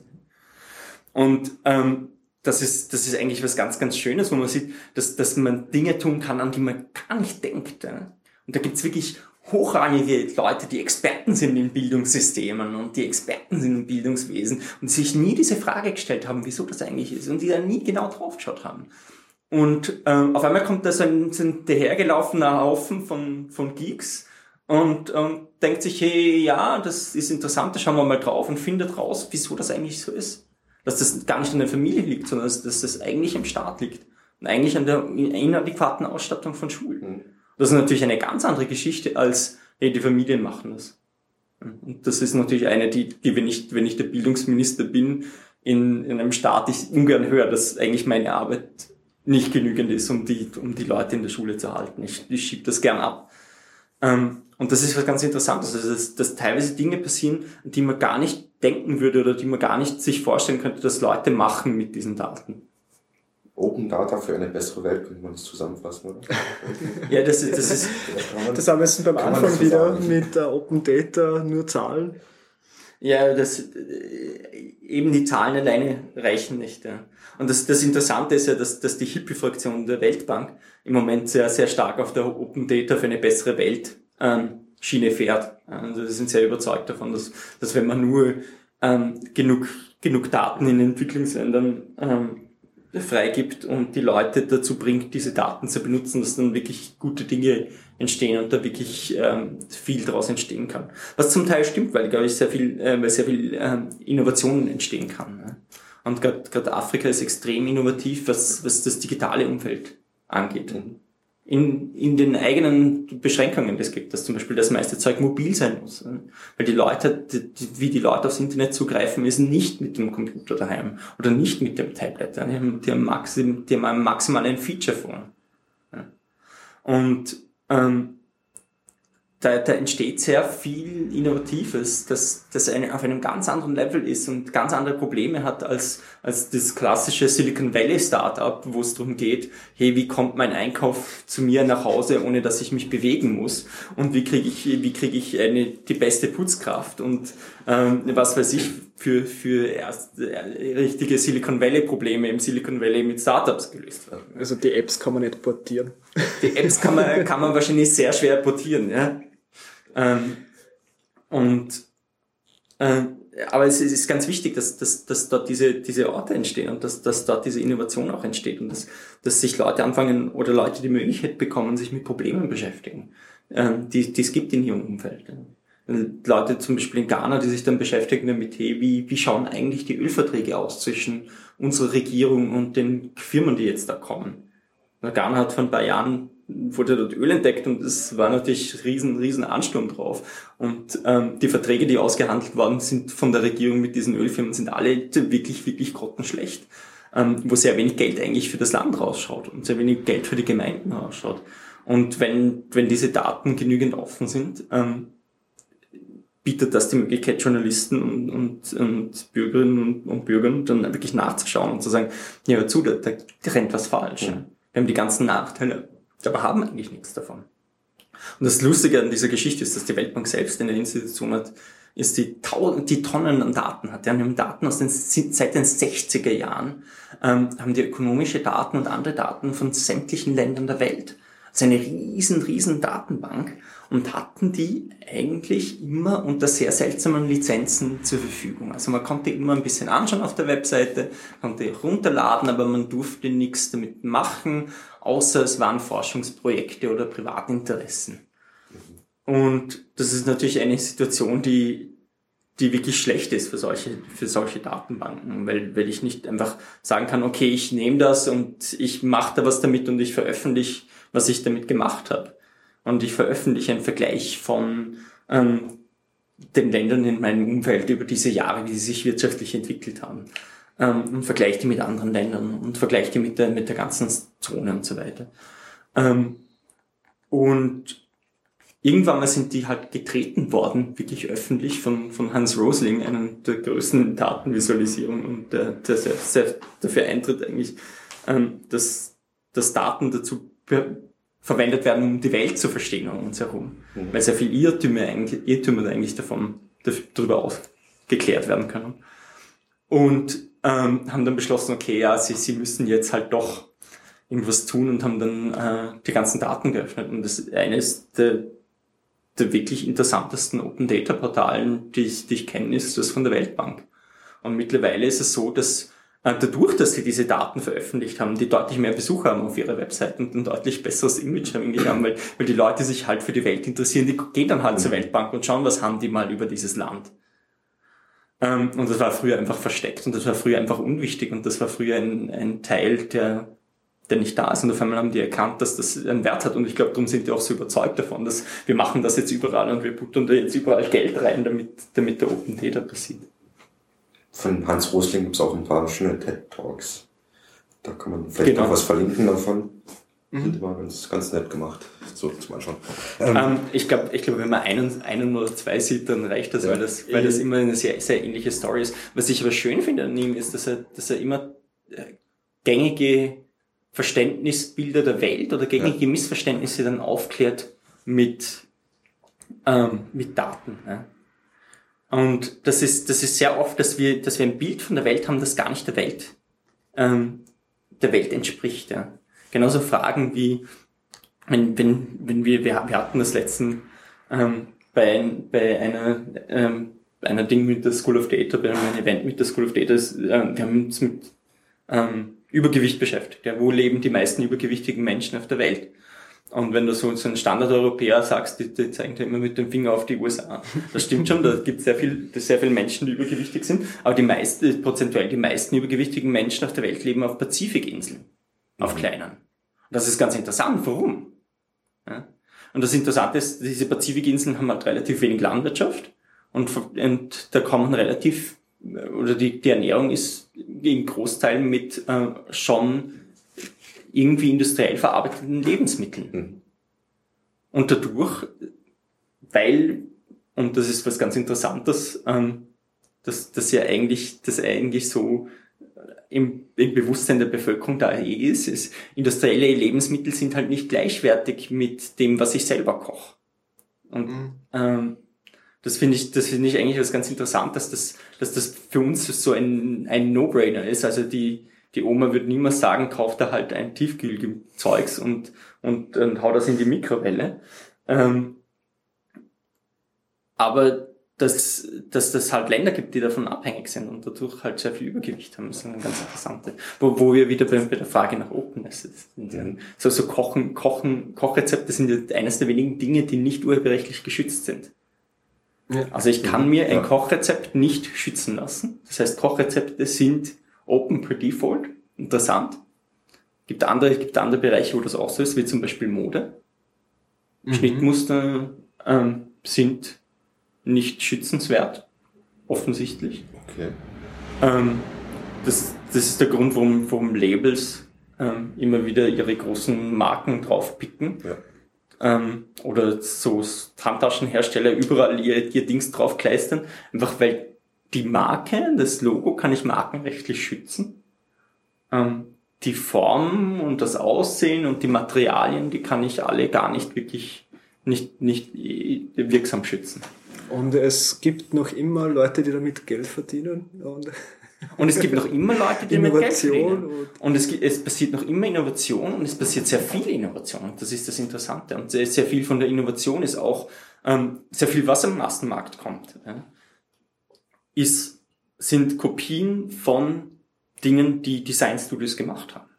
Und ähm, das ist, das ist eigentlich was ganz, ganz Schönes, wo man sieht, dass, dass man Dinge tun kann, an die man gar nicht denkt. Ja? Und da gibt's wirklich hochrangige Leute, die Experten sind in Bildungssystemen und die Experten sind im Bildungswesen und sich nie diese Frage gestellt haben, wieso das eigentlich ist und die da nie genau draufgeschaut haben. Und ähm, auf einmal kommt da so ein, so ein dahergelaufener Haufen von, von Geeks und ähm, denkt sich, hey, ja, das ist interessant, da schauen wir mal drauf und findet raus, wieso das eigentlich so ist. Dass das gar nicht an der Familie liegt, sondern dass, dass das eigentlich im Staat liegt. Und eigentlich an der inadäquaten Ausstattung von Schulen. Mhm. Das ist natürlich eine ganz andere Geschichte als, hey, die Familien machen das. Und das ist natürlich eine, die, die wenn ich, wenn ich der Bildungsminister bin, in, in einem Staat ich ungern höre, dass eigentlich meine Arbeit nicht genügend ist, um die, um die Leute in der Schule zu halten. Ich, ich schiebe das gern ab. Ähm, und das ist was ganz Interessantes, also dass, dass teilweise Dinge passieren, die man gar nicht denken würde oder die man gar nicht sich vorstellen könnte, dass Leute machen mit diesen Daten. Open Data für eine bessere Welt, könnte man das zusammenfassen, oder? ja, das ist, das ist, das haben wir jetzt beim Anfang wieder mit uh, Open Data nur Zahlen. Ja, das, äh, eben die Zahlen alleine reichen nicht, ja. Und das, das Interessante ist ja, dass, dass die Hippie-Fraktion der Weltbank im Moment sehr, sehr stark auf der Open Data für eine bessere Welt ähm, Schiene fährt. Also sie sind sehr überzeugt davon, dass, dass wenn man nur ähm, genug, genug Daten in Entwicklungsländern ähm, freigibt und die Leute dazu bringt, diese Daten zu benutzen, dass dann wirklich gute Dinge entstehen und da wirklich ähm, viel daraus entstehen kann. Was zum Teil stimmt, weil, glaube ich, sehr viel, äh, weil sehr viel ähm, Innovationen entstehen kann. Ne? Und gerade Afrika ist extrem innovativ, was, was das digitale Umfeld angeht. Mhm in, in den eigenen Beschränkungen das gibt, dass zum Beispiel das meiste Zeug mobil sein muss. Weil die Leute, die, wie die Leute aufs Internet zugreifen, ist nicht mit dem Computer daheim oder nicht mit dem Tablet. Die haben, die haben, maxim, die haben einen maximalen Feature vor. Und ähm, da, da entsteht sehr viel Innovatives, das, das eine, auf einem ganz anderen Level ist und ganz andere Probleme hat als, als das klassische Silicon Valley Startup, wo es darum geht, hey, wie kommt mein Einkauf zu mir nach Hause, ohne dass ich mich bewegen muss? Und wie kriege ich, wie kriege ich eine, die beste Putzkraft? Und ähm, was weiß ich, für, für erst äh, richtige Silicon Valley Probleme im Silicon Valley mit Startups gelöst werden. Also die Apps kann man nicht portieren. Die Apps kann man, kann man wahrscheinlich sehr schwer portieren, ja. Ähm, und äh, aber es ist ganz wichtig, dass, dass, dass dort diese, diese Orte entstehen und dass, dass dort diese Innovation auch entsteht und dass, dass sich Leute anfangen oder Leute die Möglichkeit bekommen, sich mit Problemen beschäftigen, ähm, die, die es gibt in ihrem Umfeld. Leute zum Beispiel in Ghana, die sich dann beschäftigen damit, hey, wie, wie schauen eigentlich die Ölverträge aus zwischen unserer Regierung und den Firmen, die jetzt da kommen? Ghana hat vor ein paar Jahren wurde dort Öl entdeckt und es war natürlich riesen, riesen Ansturm drauf. Und ähm, die Verträge, die ausgehandelt worden sind von der Regierung mit diesen Ölfirmen, sind alle wirklich, wirklich grottenschlecht. Ähm, wo sehr wenig Geld eigentlich für das Land rausschaut und sehr wenig Geld für die Gemeinden rausschaut. Und wenn, wenn diese Daten genügend offen sind, ähm, bietet das die Möglichkeit, Journalisten und, und, und Bürgerinnen und, und Bürgern dann wirklich nachzuschauen und zu sagen, ja, zu, da, da rennt was falsch. Ja. Wir haben die ganzen Nachteile, aber haben eigentlich nichts davon. Und das Lustige an dieser Geschichte ist, dass die Weltbank selbst eine Institution hat, ist die, die Tonnen an Daten hat. Die haben Daten aus den, seit den 60er Jahren, ähm, haben die ökonomische Daten und andere Daten von sämtlichen Ländern der Welt. Das ist eine riesen, riesen Datenbank und hatten die eigentlich immer unter sehr seltsamen Lizenzen zur Verfügung. Also man konnte immer ein bisschen anschauen auf der Webseite, konnte runterladen, aber man durfte nichts damit machen, außer es waren Forschungsprojekte oder Privatinteressen. Und das ist natürlich eine Situation, die, die wirklich schlecht ist für solche, für solche Datenbanken, weil, weil ich nicht einfach sagen kann, okay, ich nehme das und ich mache da was damit und ich veröffentliche, was ich damit gemacht habe. Und ich veröffentliche einen Vergleich von ähm, den Ländern in meinem Umfeld über diese Jahre, wie sie sich wirtschaftlich entwickelt haben. Ähm, und vergleiche die mit anderen Ländern und vergleiche die mit der, mit der ganzen Zone und so weiter. Ähm, und irgendwann mal sind die halt getreten worden, wirklich öffentlich, von, von Hans Rosling, einem der größten Datenvisualisierung und der, der sehr dafür eintritt eigentlich, ähm, dass, dass Daten dazu verwendet werden, um die Welt zu verstehen um uns herum. Mhm. Weil sehr viel Irrtümer eigentlich, Irrtümer eigentlich davon darüber aufgeklärt werden können. Und ähm, haben dann beschlossen, okay, ja, sie, sie müssen jetzt halt doch irgendwas tun und haben dann äh, die ganzen Daten geöffnet. Und das eine ist der der wirklich interessantesten Open Data Portalen, die ich, die ich kenne, ist das von der Weltbank. Und mittlerweile ist es so, dass dadurch, dass sie diese Daten veröffentlicht haben, die deutlich mehr Besucher haben auf ihrer Website und ein deutlich besseres Image eigentlich haben, weil, weil die Leute sich halt für die Welt interessieren, die gehen dann halt zur mhm. Weltbank und schauen, was haben die mal über dieses Land. Ähm, und das war früher einfach versteckt und das war früher einfach unwichtig und das war früher ein, ein Teil der der nicht da ist. Und auf einmal haben die erkannt, dass das einen Wert hat. Und ich glaube, darum sind die auch so überzeugt davon, dass wir machen das jetzt überall und wir puttern da jetzt überall Geld rein, damit, damit der Open Data passiert. Von Hans Rosling gibt es auch ein paar schöne TED Talks. Da kann man vielleicht genau. noch was verlinken davon. Mhm. Sind immer ganz, ganz nett gemacht, so zum Anschauen. Ähm, ähm, ich glaube, ich glaub, wenn man einen, einen oder zwei sieht, dann reicht das, ja. weil das, weil das immer eine sehr, sehr ähnliche Story ist. Was ich aber schön finde an ihm ist, dass er, dass er immer äh, gängige Verständnisbilder der Welt oder gängige ja. Missverständnisse dann aufklärt mit, ähm, mit Daten. Ja. Und das ist, das ist sehr oft, dass wir, dass wir ein Bild von der Welt haben, das gar nicht der Welt, ähm, der Welt entspricht. Ja. Genauso Fragen wie, wenn, wenn, wenn wir, wir, hatten das letzten ähm, bei, bei einer, ähm, einer Ding mit der School of Data, bei einem Event mit der School of Data, äh, wir haben uns mit ähm, Übergewicht beschäftigt. Ja, wo leben die meisten übergewichtigen Menschen auf der Welt? Und wenn du so, so ein Standardeuropäer sagst, die, die zeigen immer mit dem Finger auf die USA. Das stimmt schon, da gibt es sehr viel, sehr viele Menschen, die übergewichtig sind. Aber die meisten, prozentuell die meisten übergewichtigen Menschen auf der Welt leben auf Pazifikinseln. Auf mhm. kleinen. Und das ist ganz interessant. Warum? Ja? Und das Interessante ist, diese Pazifikinseln haben halt relativ wenig Landwirtschaft und, und da kommen relativ oder die, die Ernährung ist in Großteilen mit äh, schon irgendwie industriell verarbeiteten Lebensmitteln. Mhm. Und dadurch, weil, und das ist was ganz Interessantes, ähm, dass das ja eigentlich, das eigentlich so im, im Bewusstsein der Bevölkerung da eh ist, ist, industrielle Lebensmittel sind halt nicht gleichwertig mit dem, was ich selber koche. Und mhm. ähm, das finde ich, das finde ich eigentlich was ganz interessant, dass das, dass das für uns so ein, ein No-Brainer ist. Also die, die Oma wird niemals sagen, kauft da halt ein Tiefkühlzeugs und, und, und hau das in die Mikrowelle. Ähm, aber dass, dass das halt Länder gibt, die davon abhängig sind und dadurch halt sehr viel Übergewicht haben, das ist eine ganz interessante. Wo, wo wir wieder bei, bei der Frage nach Openness sind. Ja. So, so Kochen, Kochen, Kochrezepte sind ja eines der wenigen Dinge, die nicht urheberrechtlich geschützt sind. Also ich kann mir ein Kochrezept nicht schützen lassen. Das heißt, Kochrezepte sind open per default. Interessant. Gibt andere, gibt andere Bereiche, wo das auch so ist, wie zum Beispiel Mode. Mhm. Schnittmuster ähm, sind nicht schützenswert, offensichtlich. Okay. Ähm, das, das ist der Grund, warum, warum Labels ähm, immer wieder ihre großen Marken draufpicken. Ja. Ähm, oder so Handtaschenhersteller überall ihr, ihr Dings draufkleistern. Einfach weil die Marke, das Logo kann ich markenrechtlich schützen. Ähm, die Form und das Aussehen und die Materialien, die kann ich alle gar nicht wirklich nicht, nicht wirksam schützen. Und es gibt noch immer Leute, die damit Geld verdienen. Und, und es gibt noch immer Leute, die damit Geld verdienen. Und es, es passiert noch immer Innovation und es passiert sehr viel Innovation. Das ist das Interessante. Und sehr, sehr viel von der Innovation ist auch ähm, sehr viel, was am Massenmarkt kommt. Ja, ist, sind Kopien von Dingen, die Design Studios gemacht haben.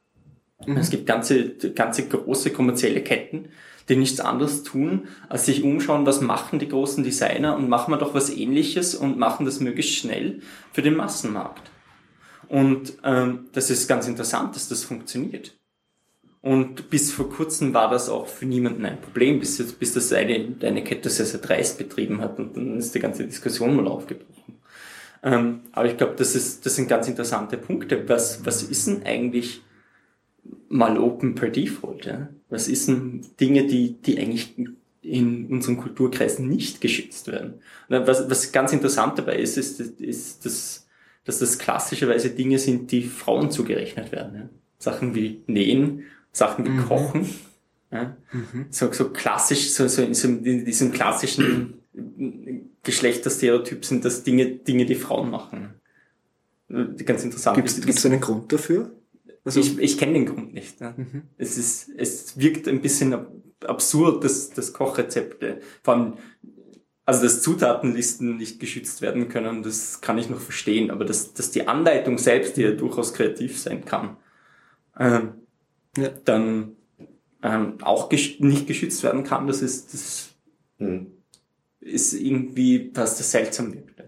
Mhm. Es gibt ganze, ganze große kommerzielle Ketten, die nichts anderes tun, als sich umschauen, was machen die großen Designer und machen wir doch was ähnliches und machen das möglichst schnell für den Massenmarkt. Und ähm, das ist ganz interessant, dass das funktioniert. Und bis vor kurzem war das auch für niemanden ein Problem, bis, jetzt, bis das eine, eine Kette sehr, sehr dreist betrieben hat und dann ist die ganze Diskussion mal aufgebrochen. Ähm, aber ich glaube, das, ist, das sind ganz interessante Punkte. Was, was ist denn eigentlich mal Open per Default? Ja? Was ist denn Dinge, die, die eigentlich in unseren Kulturkreisen nicht geschützt werden? Was, was ganz interessant dabei ist, ist, ist dass, dass das klassischerweise Dinge sind, die Frauen zugerechnet werden. Ja? Sachen wie Nähen, Sachen wie mhm. Kochen. Ja? Mhm. So, so klassisch, so, so in, so in diesem klassischen Geschlechterstereotyp sind das Dinge, Dinge, die Frauen machen. Ganz interessant. Gibt es einen Grund dafür? Also ich ich kenne den Grund nicht. Ja. Mhm. Es, ist, es wirkt ein bisschen absurd, dass, dass Kochrezepte, vor allem, also dass Zutatenlisten nicht geschützt werden können, das kann ich noch verstehen, aber dass, dass die Anleitung selbst, die ja durchaus kreativ sein kann, ähm, ja. dann ähm, auch ges nicht geschützt werden kann, das ist, das mhm ist irgendwie was, das seltsam wirkt.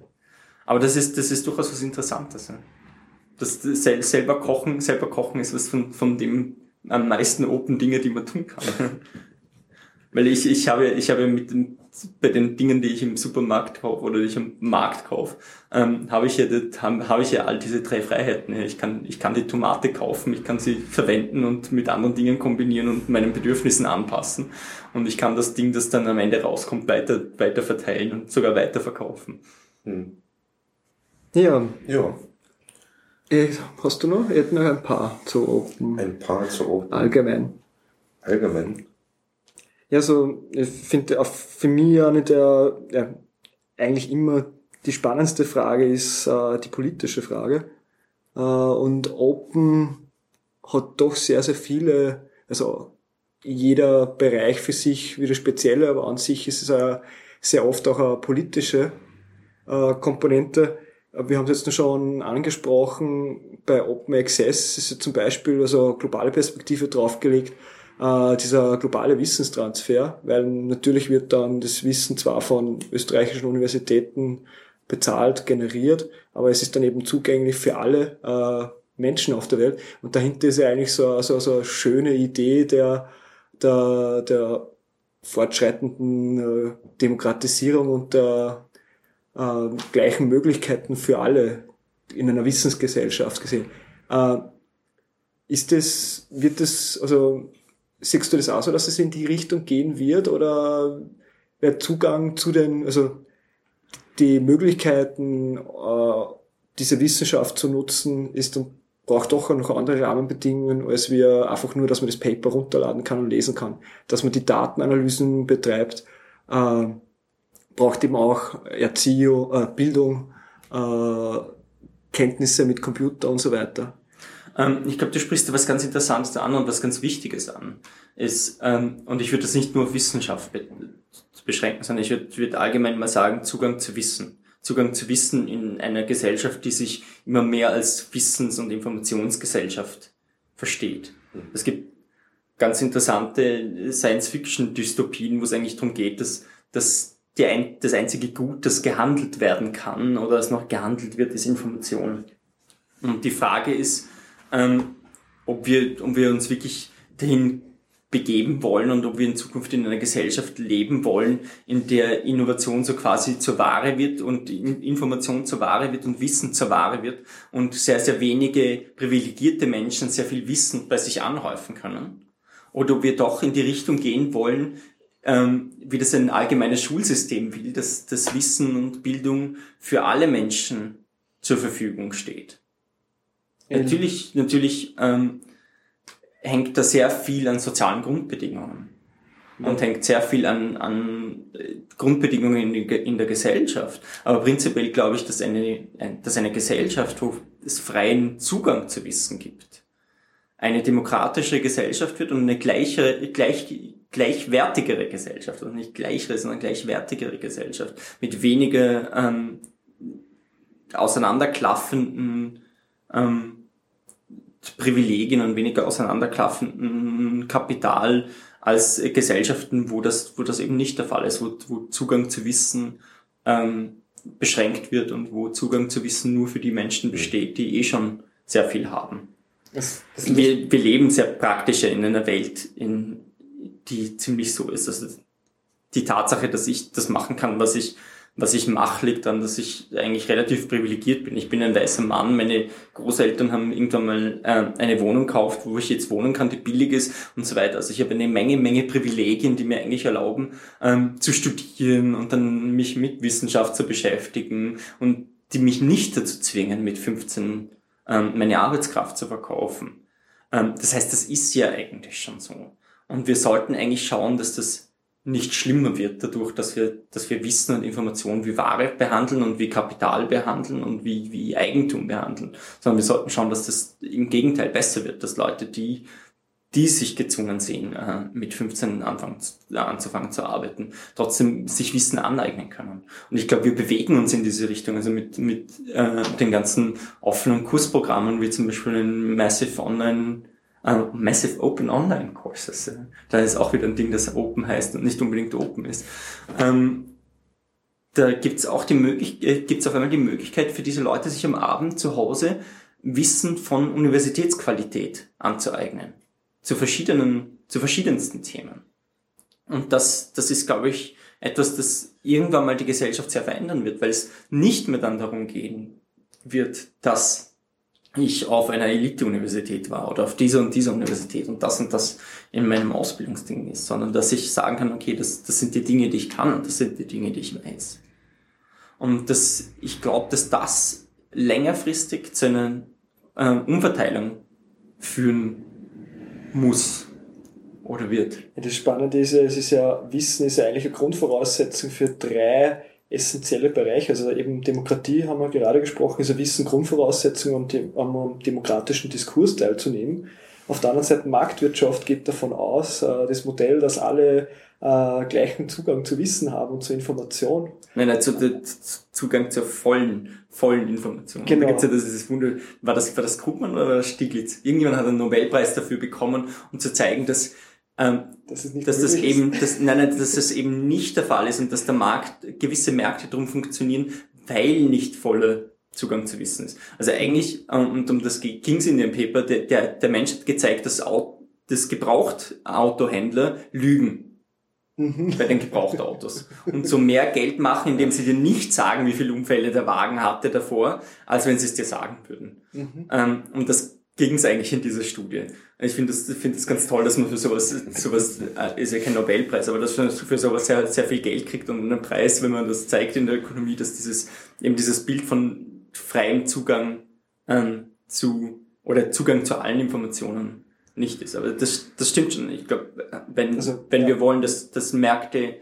Aber das ist, das ist durchaus was Interessantes. Das selber kochen, selber kochen ist was von, von dem am meisten Open Dinge, die man tun kann. Weil ich, ich habe, ich habe mit bei den Dingen, die ich im Supermarkt kaufe oder die ich am Markt kaufe, ähm, habe ich ja, habe, habe ich ja all diese drei Freiheiten. Ich kann, ich kann die Tomate kaufen, ich kann sie verwenden und mit anderen Dingen kombinieren und meinen Bedürfnissen anpassen. Und ich kann das Ding, das dann am Ende rauskommt, weiter, weiter verteilen und sogar weiter verkaufen. Hm. Ja. Ja. Hast du noch? Ich hätte noch ein paar zu Open. Ein paar zu Open. Allgemein. Allgemein. Ja, so, ich finde für mich eine der, ja, eigentlich immer die spannendste Frage ist äh, die politische Frage. Äh, und Open hat doch sehr, sehr viele, also jeder Bereich für sich wieder spezielle, aber an sich ist es äh, sehr oft auch eine politische äh, Komponente. Wir haben es jetzt schon angesprochen, bei Open Access ist ja zum Beispiel also globale Perspektive draufgelegt, äh, dieser globale Wissenstransfer, weil natürlich wird dann das Wissen zwar von österreichischen Universitäten bezahlt, generiert, aber es ist dann eben zugänglich für alle äh, Menschen auf der Welt. Und dahinter ist ja eigentlich so, so, so eine schöne Idee der, der, der fortschreitenden äh, Demokratisierung und der äh, gleichen Möglichkeiten für alle in einer Wissensgesellschaft gesehen. Äh, ist das, wird das, also Siehst du das auch so, dass es in die Richtung gehen wird oder der Zugang zu den, also die Möglichkeiten, äh, diese Wissenschaft zu nutzen, ist und braucht doch noch andere Rahmenbedingungen, als wir einfach nur, dass man das Paper runterladen kann und lesen kann. Dass man die Datenanalysen betreibt, äh, braucht eben auch Erziehung, äh, Bildung, äh, Kenntnisse mit Computer und so weiter. Ähm, ich glaube, du sprichst da was ganz Interessantes an und was ganz Wichtiges an. Ist, ähm, und ich würde das nicht nur auf Wissenschaft be beschränken, sondern ich würde würd allgemein mal sagen, Zugang zu Wissen. Zugang zu Wissen in einer Gesellschaft, die sich immer mehr als Wissens- und Informationsgesellschaft versteht. Mhm. Es gibt ganz interessante Science-Fiction-Dystopien, wo es eigentlich darum geht, dass, dass ein, das einzige Gut, das gehandelt werden kann oder das noch gehandelt wird, ist Information. Und die Frage ist, ähm, ob wir, ob wir uns wirklich dahin begeben wollen und ob wir in Zukunft in einer Gesellschaft leben wollen, in der Innovation so quasi zur Ware wird und Information zur Ware wird und Wissen zur Ware wird und sehr, sehr wenige privilegierte Menschen sehr viel Wissen bei sich anhäufen können. Oder ob wir doch in die Richtung gehen wollen, ähm, wie das ein allgemeines Schulsystem will, dass das Wissen und Bildung für alle Menschen zur Verfügung steht. Natürlich, natürlich ähm, hängt da sehr viel an sozialen Grundbedingungen und hängt sehr viel an, an äh, Grundbedingungen in, in der Gesellschaft. Aber prinzipiell glaube ich, dass eine, dass eine Gesellschaft, wo es freien Zugang zu Wissen gibt, eine demokratische Gesellschaft wird und eine gleichere, gleich, gleichwertigere Gesellschaft, also nicht gleichere, sondern gleichwertigere Gesellschaft mit weniger ähm, auseinanderklaffenden ähm, Privilegien und weniger auseinanderklaffenden Kapital als Gesellschaften, wo das, wo das eben nicht der Fall ist, wo, wo Zugang zu Wissen ähm, beschränkt wird und wo Zugang zu Wissen nur für die Menschen besteht, die eh schon sehr viel haben. Das, das wir, wir leben sehr praktisch in einer Welt, in, die ziemlich so ist. Also die Tatsache, dass ich das machen kann, was ich was ich mache, liegt daran, dass ich eigentlich relativ privilegiert bin. Ich bin ein weißer Mann. Meine Großeltern haben irgendwann mal äh, eine Wohnung gekauft, wo ich jetzt wohnen kann, die billig ist und so weiter. Also ich habe eine Menge, Menge Privilegien, die mir eigentlich erlauben, ähm, zu studieren und dann mich mit Wissenschaft zu beschäftigen und die mich nicht dazu zwingen, mit 15 ähm, meine Arbeitskraft zu verkaufen. Ähm, das heißt, das ist ja eigentlich schon so. Und wir sollten eigentlich schauen, dass das nicht schlimmer wird dadurch, dass wir, dass wir Wissen und Informationen wie Ware behandeln und wie Kapital behandeln und wie, wie Eigentum behandeln, sondern wir sollten schauen, dass das im Gegenteil besser wird, dass Leute, die, die sich gezwungen sehen, äh, mit 15 anfangen, anzufangen zu arbeiten, trotzdem sich Wissen aneignen können. Und ich glaube, wir bewegen uns in diese Richtung, also mit, mit äh, den ganzen offenen Kursprogrammen, wie zum Beispiel ein Massive Online Uh, Massive Open Online Courses. Da ist auch wieder ein Ding, das Open heißt und nicht unbedingt Open ist. Ähm, da gibt's auch die Möglichkeit, äh, gibt's auf einmal die Möglichkeit für diese Leute, sich am Abend zu Hause Wissen von Universitätsqualität anzueignen. Zu verschiedenen, zu verschiedensten Themen. Und das, das ist, glaube ich, etwas, das irgendwann mal die Gesellschaft sehr verändern wird, weil es nicht mehr dann darum gehen wird, dass ich auf einer Elite-Universität war oder auf dieser und dieser Universität und das und das in meinem Ausbildungsding ist, sondern dass ich sagen kann, okay, das, das sind die Dinge, die ich kann und das sind die Dinge, die ich weiß. Und das, ich glaube, dass das längerfristig zu einer äh, Umverteilung führen muss oder wird. Ja, das Spannende ist ja, es ist ja, Wissen ist ja eigentlich eine Grundvoraussetzung für drei essentielle Bereiche. Also eben Demokratie haben wir gerade gesprochen, ist ein Wissen Grundvoraussetzung, um am demokratischen Diskurs teilzunehmen. Auf der anderen Seite Marktwirtschaft geht davon aus, äh, das Modell, dass alle äh, gleichen Zugang zu Wissen haben und zu Information. Nein, nein, zu, Zugang zur vollen, vollen Information. Genau. Da gibt's ja das, das Wunder, war das, war das Krugmann oder war das Stieglitz? Irgendjemand hat einen Nobelpreis dafür bekommen, um zu zeigen, dass ähm, das dass das eben, dass, nein, nein, dass das eben nicht der Fall ist und dass der Markt, gewisse Märkte drum funktionieren, weil nicht voller Zugang zu Wissen ist. Also eigentlich, ähm, und um das ging es in dem Paper, der, der, der Mensch hat gezeigt, dass das Gebrauchtautohändler lügen mhm. bei den Gebrauchtautos. Und so mehr Geld machen, indem sie dir nicht sagen, wie viele Unfälle der Wagen hatte davor, als wenn sie es dir sagen würden. Mhm. Ähm, und das ging es eigentlich in dieser Studie. Ich finde das, finde das ganz toll, dass man für sowas, sowas, äh, ist ja kein Nobelpreis, aber dass man für sowas sehr, sehr viel Geld kriegt und einen Preis, wenn man das zeigt in der Ökonomie, dass dieses, eben dieses Bild von freiem Zugang ähm, zu, oder Zugang zu allen Informationen nicht ist. Aber das, das stimmt schon. Ich glaube, wenn, also, wenn ja. wir wollen, dass, dass Märkte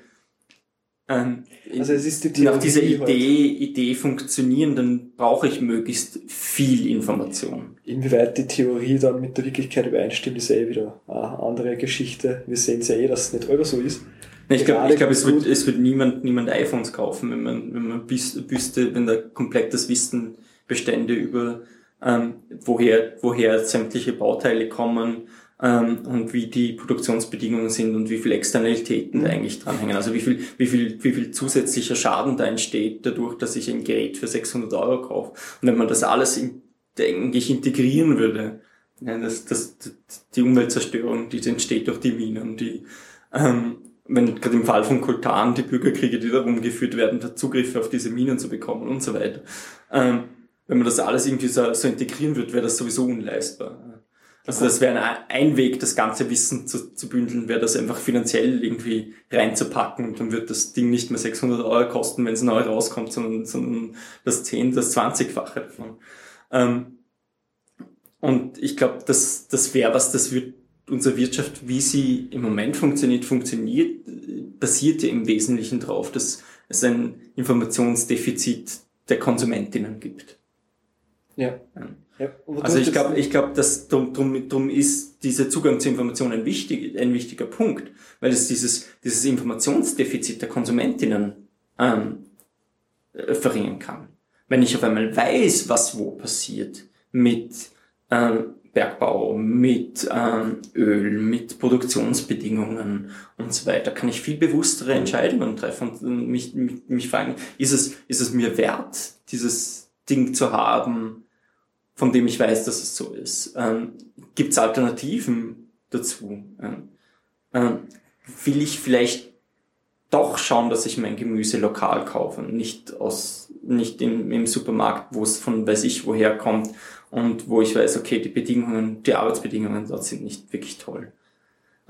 ähm, also es ist die Theorie nach dieser Idee. Idee funktionieren, dann brauche ich möglichst viel Information. Inwieweit die Theorie dann mit der Wirklichkeit übereinstimmt, ist eh wieder eine andere Geschichte. Wir sehen es ja eh, dass es nicht immer so ist. Ich glaube, glaub, es, wird, es wird niemand, niemand iPhones kaufen, wenn man, wenn man wüsste, wenn da komplett das Wissen Bestände über ähm, woher, woher sämtliche Bauteile kommen, ähm, und wie die Produktionsbedingungen sind und wie viele Externalitäten da eigentlich dranhängen. Also wie viel, wie viel, wie viel zusätzlicher Schaden da entsteht dadurch, dass ich ein Gerät für 600 Euro kaufe. Und wenn man das alles in, eigentlich integrieren würde, Ja, das, das, die Umweltzerstörung, die entsteht durch die Minen, die, ähm, wenn gerade im Fall von Koltan die Bürgerkriege, die darum geführt werden, der Zugriff auf diese Minen zu bekommen und so weiter. Ähm, wenn man das alles irgendwie so, so integrieren würde, wäre das sowieso unleistbar. Also das wäre ein, Weg, das ganze Wissen zu, zu bündeln, wäre das einfach finanziell irgendwie reinzupacken und dann wird das Ding nicht mehr 600 Euro kosten, wenn es neu rauskommt, sondern, sondern das 10, das 20-fache davon. Ähm, und ich glaube, das, das wäre was, das wird unsere Wirtschaft, wie sie im Moment funktioniert, funktioniert, basiert ja im Wesentlichen darauf, dass es ein Informationsdefizit der Konsumentinnen gibt. Ja. ja. Also ich glaube, ich glaube, dass drum, drum, drum ist dieser Zugang zu Informationen ein, wichtig, ein wichtiger Punkt, weil es dieses, dieses Informationsdefizit der Konsumentinnen ähm, äh, verringern kann. Wenn ich auf einmal weiß, was wo passiert mit ähm, Bergbau, mit ähm, Öl, mit Produktionsbedingungen und so weiter, kann ich viel bewusstere Entscheidungen treffen und mich, mich, mich fragen, ist es, ist es mir wert, dieses Ding zu haben, von dem ich weiß, dass es so ist? Ähm, Gibt es Alternativen dazu? Ähm, ähm, will ich vielleicht doch schauen, dass ich mein Gemüse lokal kaufe, nicht aus, nicht im, im Supermarkt, wo es von weiß ich woher kommt und wo ich weiß, okay, die Bedingungen, die Arbeitsbedingungen dort sind nicht wirklich toll.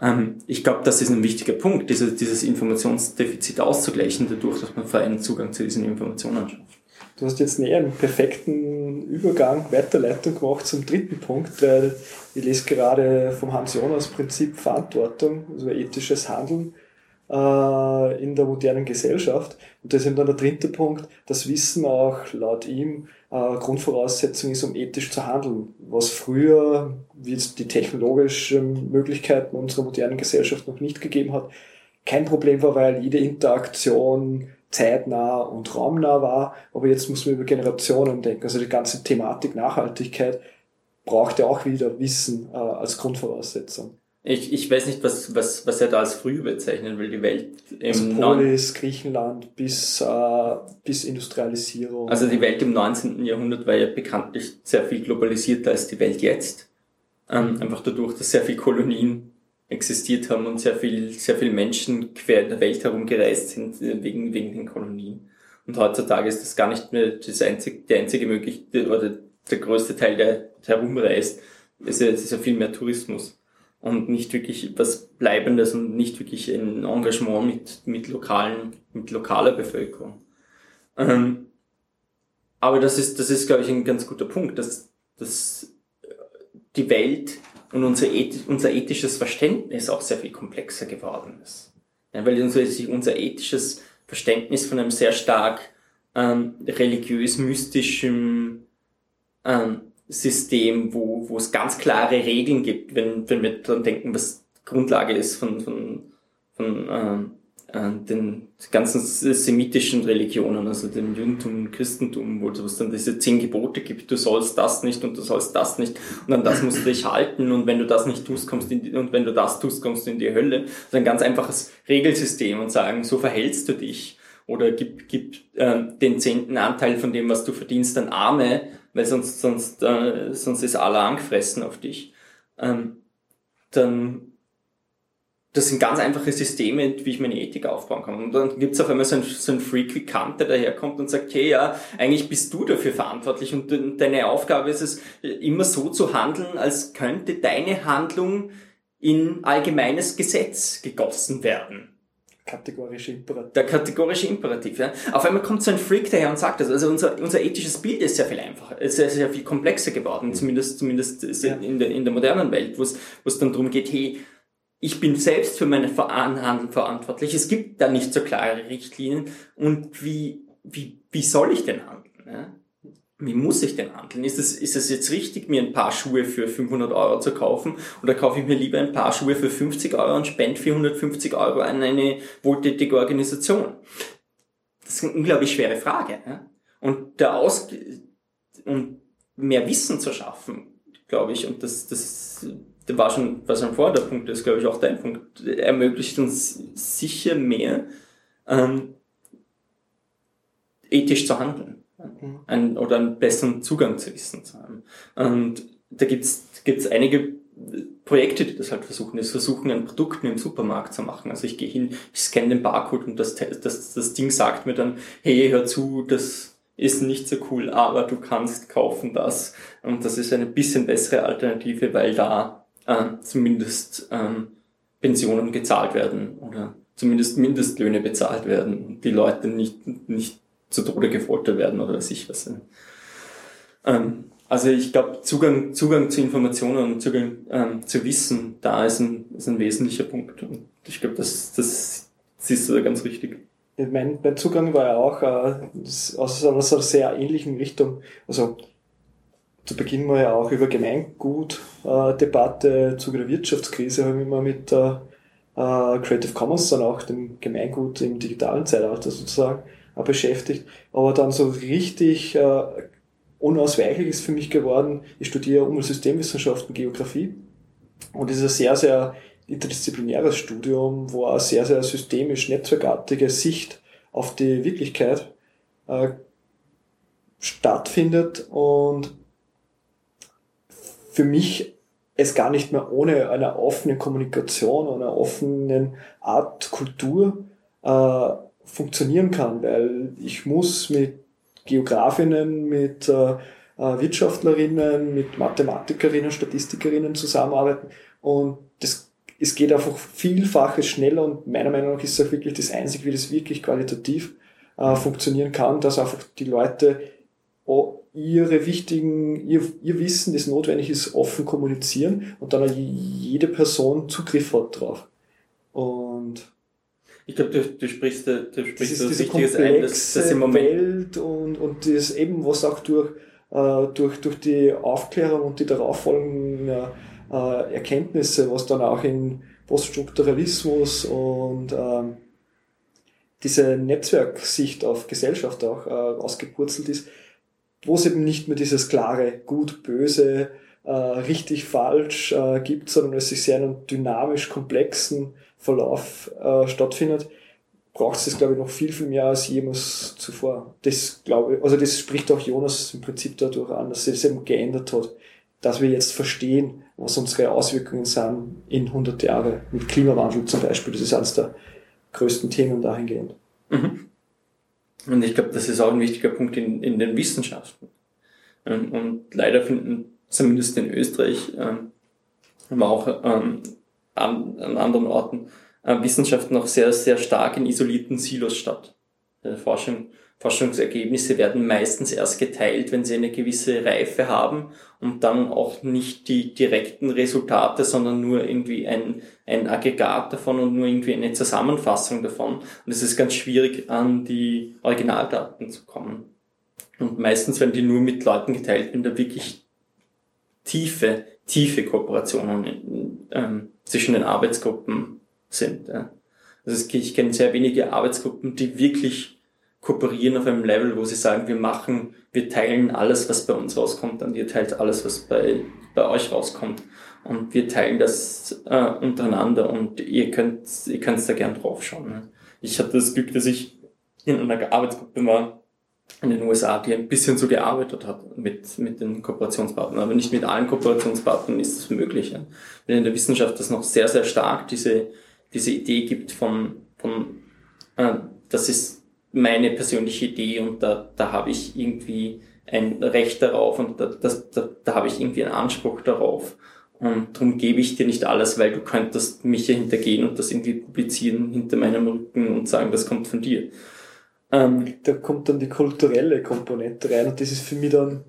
Ähm, ich glaube, das ist ein wichtiger Punkt, dieses, dieses Informationsdefizit auszugleichen, dadurch, dass man freien Zugang zu diesen Informationen schafft. Du hast jetzt näher einen perfekten Übergang, Weiterleitung gemacht zum dritten Punkt, weil ich lese gerade vom Hans Jonas Prinzip Verantwortung, also ethisches Handeln äh, in der modernen Gesellschaft. Und das ist eben dann der dritte Punkt, das Wissen auch laut ihm äh, Grundvoraussetzung ist, um ethisch zu handeln. Was früher, wie es die technologischen Möglichkeiten unserer modernen Gesellschaft noch nicht gegeben hat, kein Problem war, weil jede Interaktion zeitnah und raumnah war. Aber jetzt muss man über Generationen denken. Also die ganze Thematik Nachhaltigkeit braucht ja auch wieder Wissen äh, als Grundvoraussetzung. Ich, ich weiß nicht, was, was, was er da als früh bezeichnen will, die Welt im also Polis, Griechenland bis, äh, bis Industrialisierung. Also die Welt im 19. Jahrhundert war ja bekanntlich sehr viel globalisierter als die Welt jetzt. Ähm, einfach dadurch, dass sehr viele Kolonien existiert haben und sehr viel, sehr viele Menschen quer in der Welt herumgereist sind äh, wegen, wegen den Kolonien. Und heutzutage ist das gar nicht mehr das einzige, die einzige Möglichkeit, oder der größte Teil, der herumreist. Es ist, es ist ja viel mehr Tourismus und nicht wirklich was Bleibendes und nicht wirklich ein Engagement mit, mit lokalen, mit lokaler Bevölkerung. Ähm, aber das ist, das ist, glaube ich, ein ganz guter Punkt, dass, dass die Welt und unser, unser ethisches Verständnis auch sehr viel komplexer geworden ist. Ja, weil unser, ethisches Verständnis von einem sehr stark ähm, religiös-mystischen ähm, System, wo, wo es ganz klare Regeln gibt, wenn, wenn wir dran denken, was Grundlage ist von, von, von äh, äh, den ganzen semitischen Religionen, also dem Judentum und Christentum, wo es dann diese zehn Gebote gibt, du sollst das nicht und du sollst das nicht und an das musst du dich halten und wenn du das nicht tust, kommst in die, und wenn du das tust, kommst du in die Hölle. Ist ein ganz einfaches Regelsystem und sagen, so verhältst du dich oder gib, gib äh, den zehnten Anteil von dem, was du verdienst, an Arme, weil sonst, sonst, äh, sonst ist aller angefressen auf dich. Ähm, dann, das sind ganz einfache Systeme, wie ich meine Ethik aufbauen kann. Und dann gibt's auf einmal so einen, so einen Freak wie Kant, der daherkommt und sagt, hey, ja, eigentlich bist du dafür verantwortlich und deine Aufgabe ist es, immer so zu handeln, als könnte deine Handlung in allgemeines Gesetz gegossen werden. Kategorische Imperativ. Der kategorische Imperativ, ja. Auf einmal kommt so ein Freak daher und sagt das. Also unser, unser ethisches Bild ist sehr viel einfacher, ist sehr, sehr viel komplexer geworden, zumindest, zumindest ja. in, der, in der modernen Welt, wo es dann darum geht, hey, ich bin selbst für meine Handeln verantwortlich. Es gibt da nicht so klare Richtlinien. Und wie, wie, wie soll ich denn handeln? Ja? wie muss ich denn handeln? Ist es, ist es jetzt richtig, mir ein paar Schuhe für 500 Euro zu kaufen? Oder kaufe ich mir lieber ein paar Schuhe für 50 Euro und spende 450 Euro an eine wohltätige Organisation? Das ist eine unglaublich schwere Frage. Ja? Und der Aus und mehr Wissen zu schaffen, glaube ich, und das, das war schon, war schon vorher der Punkt, das ist, glaube ich, auch dein Punkt, ermöglicht uns sicher mehr, ähm, ethisch zu handeln. Mhm. Ein, oder einen besseren Zugang zu Wissen zu haben. Und da gibt's gibt's einige Projekte, die das halt versuchen. Das versuchen, ein Produkt im Supermarkt zu machen. Also ich gehe hin, ich scanne den Barcode und das, das, das Ding sagt mir dann, hey, hör zu, das ist nicht so cool, aber du kannst kaufen das. Und das ist eine bisschen bessere Alternative, weil da äh, zumindest ähm, Pensionen gezahlt werden oder zumindest Mindestlöhne bezahlt werden und die Leute nicht, nicht zu Tode gefoltert werden oder sich was. Ähm, also ich glaube, Zugang, Zugang zu Informationen und Zugang ähm, zu Wissen, da ist ein, ist ein wesentlicher Punkt. Und ich glaube, das, das siehst du da ganz richtig. Mein, mein Zugang war ja auch äh, aus, einer sehr ähnlichen Richtung. Also zu Beginn war ja auch über Gemeingut-Debatte, äh, zu der Wirtschaftskrise habe ich mich immer mit äh, äh, Creative Commons, dann auch dem Gemeingut im digitalen Zeitalter sozusagen äh, beschäftigt. Aber dann so richtig äh, unausweichlich ist für mich geworden, ich studiere Umweltsystemwissenschaften, Geografie und es ist ein sehr, sehr interdisziplinäres Studium, wo eine sehr, sehr systemisch, netzwerkartige Sicht auf die Wirklichkeit äh, stattfindet und für mich es gar nicht mehr ohne eine offene Kommunikation, einer offenen Art Kultur äh, funktionieren kann, weil ich muss mit Geografinnen, mit äh, äh, Wirtschaftlerinnen, mit Mathematikerinnen, Statistikerinnen zusammenarbeiten und das, es geht einfach vielfaches schneller und meiner Meinung nach ist auch wirklich das Einzige, wie das wirklich qualitativ äh, funktionieren kann, dass einfach die Leute ihre wichtigen, ihr, ihr Wissen, das notwendig ist, offen kommunizieren und dann jede Person Zugriff hat drauf. Und ich glaube, du, du sprichst, du sprichst das, Wichtiges ein, dass das im Moment Welt und, und das eben, was auch durch, äh, durch, durch die Aufklärung und die darauffolgenden äh, Erkenntnisse, was dann auch in Poststrukturalismus und ähm, diese Netzwerksicht auf Gesellschaft auch äh, ausgepurzelt ist, wo es eben nicht mehr dieses klare Gut, Böse, äh, richtig, falsch äh, gibt, sondern es sich sehr einen dynamisch komplexen Verlauf äh, stattfindet, braucht es glaube ich, noch viel, viel mehr als jemals zuvor. Das glaube ich, also das spricht auch Jonas im Prinzip dadurch an, dass das eben geändert hat, dass wir jetzt verstehen, was unsere Auswirkungen sind in 100 Jahren mit Klimawandel zum Beispiel. Das ist eines der größten Themen dahingehend. Mhm. Und ich glaube, das ist auch ein wichtiger Punkt in, in den Wissenschaften. Ähm, und leider finden zumindest in Österreich, ähm, aber auch ähm, an, an anderen Orten äh, Wissenschaft noch sehr, sehr stark in isolierten Silos statt. Forschung, Forschungsergebnisse werden meistens erst geteilt, wenn sie eine gewisse Reife haben und dann auch nicht die direkten Resultate, sondern nur irgendwie ein, ein Aggregat davon und nur irgendwie eine Zusammenfassung davon. Und es ist ganz schwierig, an die Originaldaten zu kommen. Und meistens werden die nur mit Leuten geteilt, wenn da wirklich tiefe, tiefe Kooperationen ähm, zwischen den Arbeitsgruppen sind. Ja. Also ich kenne sehr wenige Arbeitsgruppen, die wirklich kooperieren auf einem Level, wo sie sagen, wir machen, wir teilen alles, was bei uns rauskommt, und ihr teilt alles, was bei, bei euch rauskommt. Und wir teilen das äh, untereinander und ihr könnt, ihr könnt da gern draufschauen. Ne? Ich hatte das Glück, dass ich in einer Arbeitsgruppe war, in den USA, die ein bisschen so gearbeitet hat mit, mit den Kooperationspartnern. Aber nicht mit allen Kooperationspartnern ist es möglich. Ja. Wenn in der Wissenschaft das noch sehr, sehr stark diese, diese Idee gibt von, von äh, das ist meine persönliche Idee und da, da habe ich irgendwie ein Recht darauf und da, da, da habe ich irgendwie einen Anspruch darauf. Und darum gebe ich dir nicht alles, weil du könntest mich ja hintergehen und das irgendwie publizieren hinter meinem Rücken und sagen, das kommt von dir. Ähm, da kommt dann die kulturelle Komponente rein und das ist für mich dann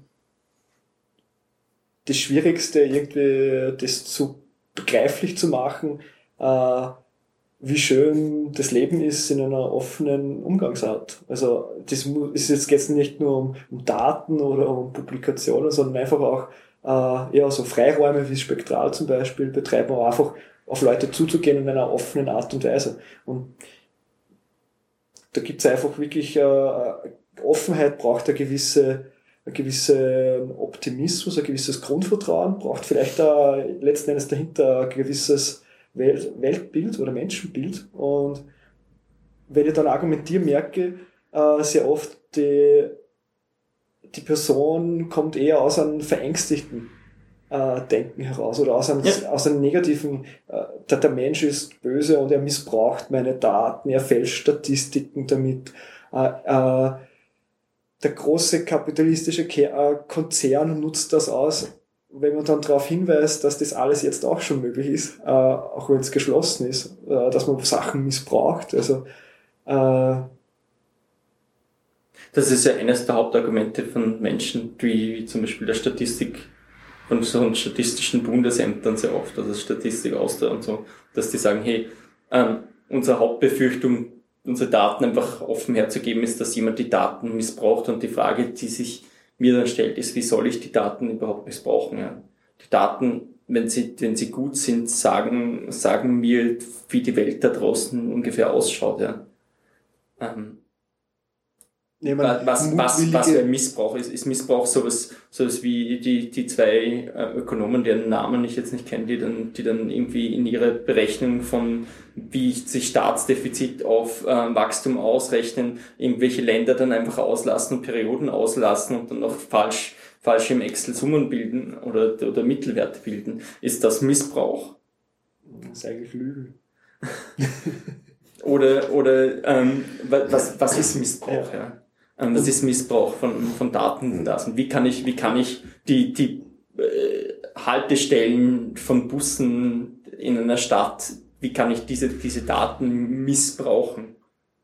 das Schwierigste, irgendwie das zu begreiflich zu machen, äh, wie schön das Leben ist in einer offenen Umgangsart. Also das ist jetzt geht's nicht nur um, um, Daten oder um Publikationen, sondern einfach auch äh, ja, so Freiräume wie Spektral zum Beispiel betreiben, aber einfach auf Leute zuzugehen in einer offenen Art und Weise. Und da gibt es einfach wirklich äh, Offenheit, braucht eine gewisse, ein gewisse Optimismus, ein gewisses Grundvertrauen, braucht vielleicht auch letzten Endes dahinter ein gewisses Welt, Weltbild oder Menschenbild. Und wenn ich dann argumentiere, merke, äh, sehr oft die, die Person kommt eher aus einem verängstigten äh, Denken heraus oder aus einem, ja. aus einem negativen, äh, der, der Mensch ist böse und er missbraucht meine Daten, er fälscht Statistiken damit. Äh, äh, der große kapitalistische äh, Konzern nutzt das aus, wenn man dann darauf hinweist, dass das alles jetzt auch schon möglich ist, äh, auch wenn es geschlossen ist, äh, dass man Sachen missbraucht. Also äh, das ist ja eines der Hauptargumente von Menschen, wie, zum Beispiel der Statistik von so statistischen Bundesämtern sehr oft, also Statistik Austria und so, dass die sagen, hey, ähm, unsere Hauptbefürchtung, unsere Daten einfach offen herzugeben, ist, dass jemand die Daten missbraucht und die Frage, die sich mir dann stellt, ist, wie soll ich die Daten überhaupt missbrauchen? Ja? Die Daten, wenn sie, wenn sie gut sind, sagen, sagen mir, wie die Welt da draußen ungefähr ausschaut. Ja? Ähm, ja, was, was, was für ein Missbrauch ist. Ist Missbrauch sowas, sowas wie die, die zwei äh, Ökonomen, deren Namen ich jetzt nicht kenne, die dann, die dann irgendwie in ihre Berechnung von, wie sich Staatsdefizit auf äh, Wachstum ausrechnen, irgendwelche Länder dann einfach auslassen und Perioden auslassen und dann noch falsch, falsch im Excel Summen bilden oder, oder Mittelwerte bilden. Ist das Missbrauch? Das ist eigentlich Lügen. oder oder ähm, was, was ist Missbrauch? Ja. Ähm, das ist Missbrauch von, von Daten. Das. Und wie kann ich, wie kann ich die, die äh, Haltestellen von Bussen in einer Stadt, wie kann ich diese, diese Daten missbrauchen?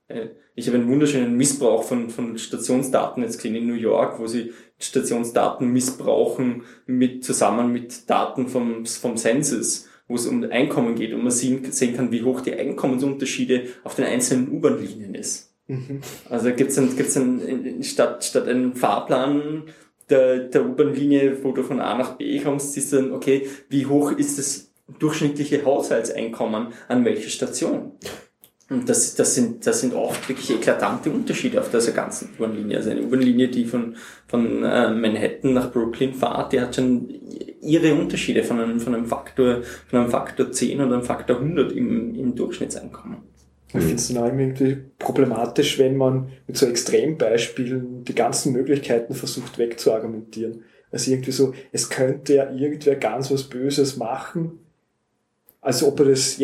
Äh, ich habe einen wunderschönen Missbrauch von, von Stationsdaten jetzt gesehen in New York, wo sie Stationsdaten missbrauchen mit, zusammen mit Daten vom, vom Census, wo es um Einkommen geht und man sehen, sehen kann, wie hoch die Einkommensunterschiede auf den einzelnen U-Bahn-Linien ist. Mhm. Also gibt's dann, gibt's dann statt, statt einem Fahrplan der, der U-Bahn-Linie, wo du von A nach B kommst, siehst du dann, okay, wie hoch ist das durchschnittliche Haushaltseinkommen an welcher Station? Und das, das, sind, das sind oft wirklich eklatante Unterschiede auf dieser ganzen U-Bahn-Linie. Also eine U-Bahn-Linie, die von, von äh, Manhattan nach Brooklyn fahrt, die hat schon ihre Unterschiede von einem, von einem Faktor, von einem Faktor 10 oder einem Faktor 100 im, im Durchschnittseinkommen. Ich finde es dann irgendwie problematisch, wenn man mit so Extrembeispielen die ganzen Möglichkeiten versucht wegzuargumentieren. Also irgendwie so, es könnte ja irgendwer ganz was Böses machen, als ob, er das,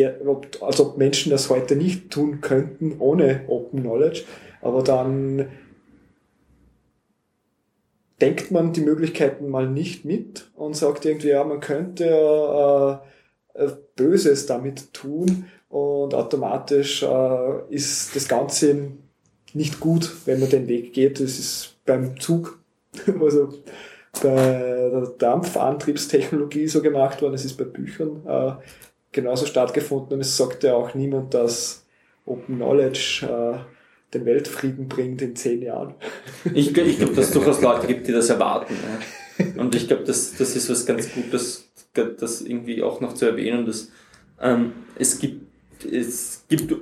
als ob Menschen das heute nicht tun könnten ohne Open Knowledge. Aber dann denkt man die Möglichkeiten mal nicht mit und sagt irgendwie, ja, man könnte äh, äh Böses damit tun und automatisch äh, ist das Ganze nicht gut, wenn man den Weg geht. Das ist beim Zug, also bei der Dampfantriebstechnologie so gemacht worden, es ist bei Büchern äh, genauso stattgefunden und es sagt ja auch niemand, dass Open Knowledge äh, den Weltfrieden bringt in zehn Jahren. Ich, ich glaube, dass es durchaus Leute gibt, die das erwarten. Ja. Und ich glaube, das, das ist was ganz Gutes, das irgendwie auch noch zu erwähnen, dass ähm, es gibt es gibt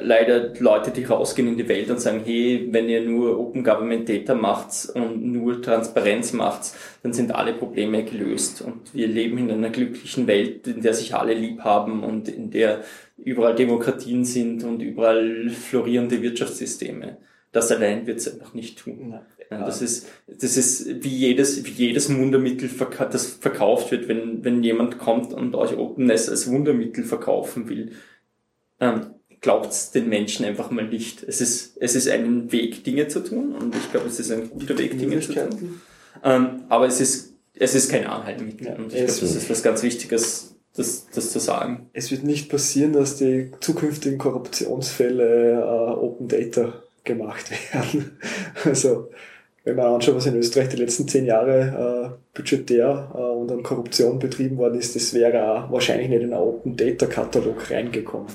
leider Leute, die rausgehen in die Welt und sagen, hey, wenn ihr nur Open Government Data macht und nur Transparenz macht, dann sind alle Probleme gelöst. Und wir leben in einer glücklichen Welt, in der sich alle lieb haben und in der überall Demokratien sind und überall florierende Wirtschaftssysteme. Das allein wird es einfach nicht tun. Ja, das ist, das ist wie jedes, wie jedes Wundermittel, das verkauft wird, wenn, wenn jemand kommt und euch Openness als Wundermittel verkaufen will ähm, glaubt den Menschen einfach mal nicht. Es ist, es ist ein Weg, Dinge zu tun und ich glaube, es ist ein guter Weg, Dinge zu tun. Ähm, aber es ist, es ist kein Anhaltmittel ja, und ich glaube, das ist was ganz Wichtiges, das, das zu sagen. Es wird nicht passieren, dass die zukünftigen Korruptionsfälle äh, Open Data gemacht werden. Also wenn man anschaut, was in Österreich die letzten zehn Jahre äh, budgetär äh, und an Korruption betrieben worden ist, das wäre wahrscheinlich nicht in einen Open Data Katalog reingekommen.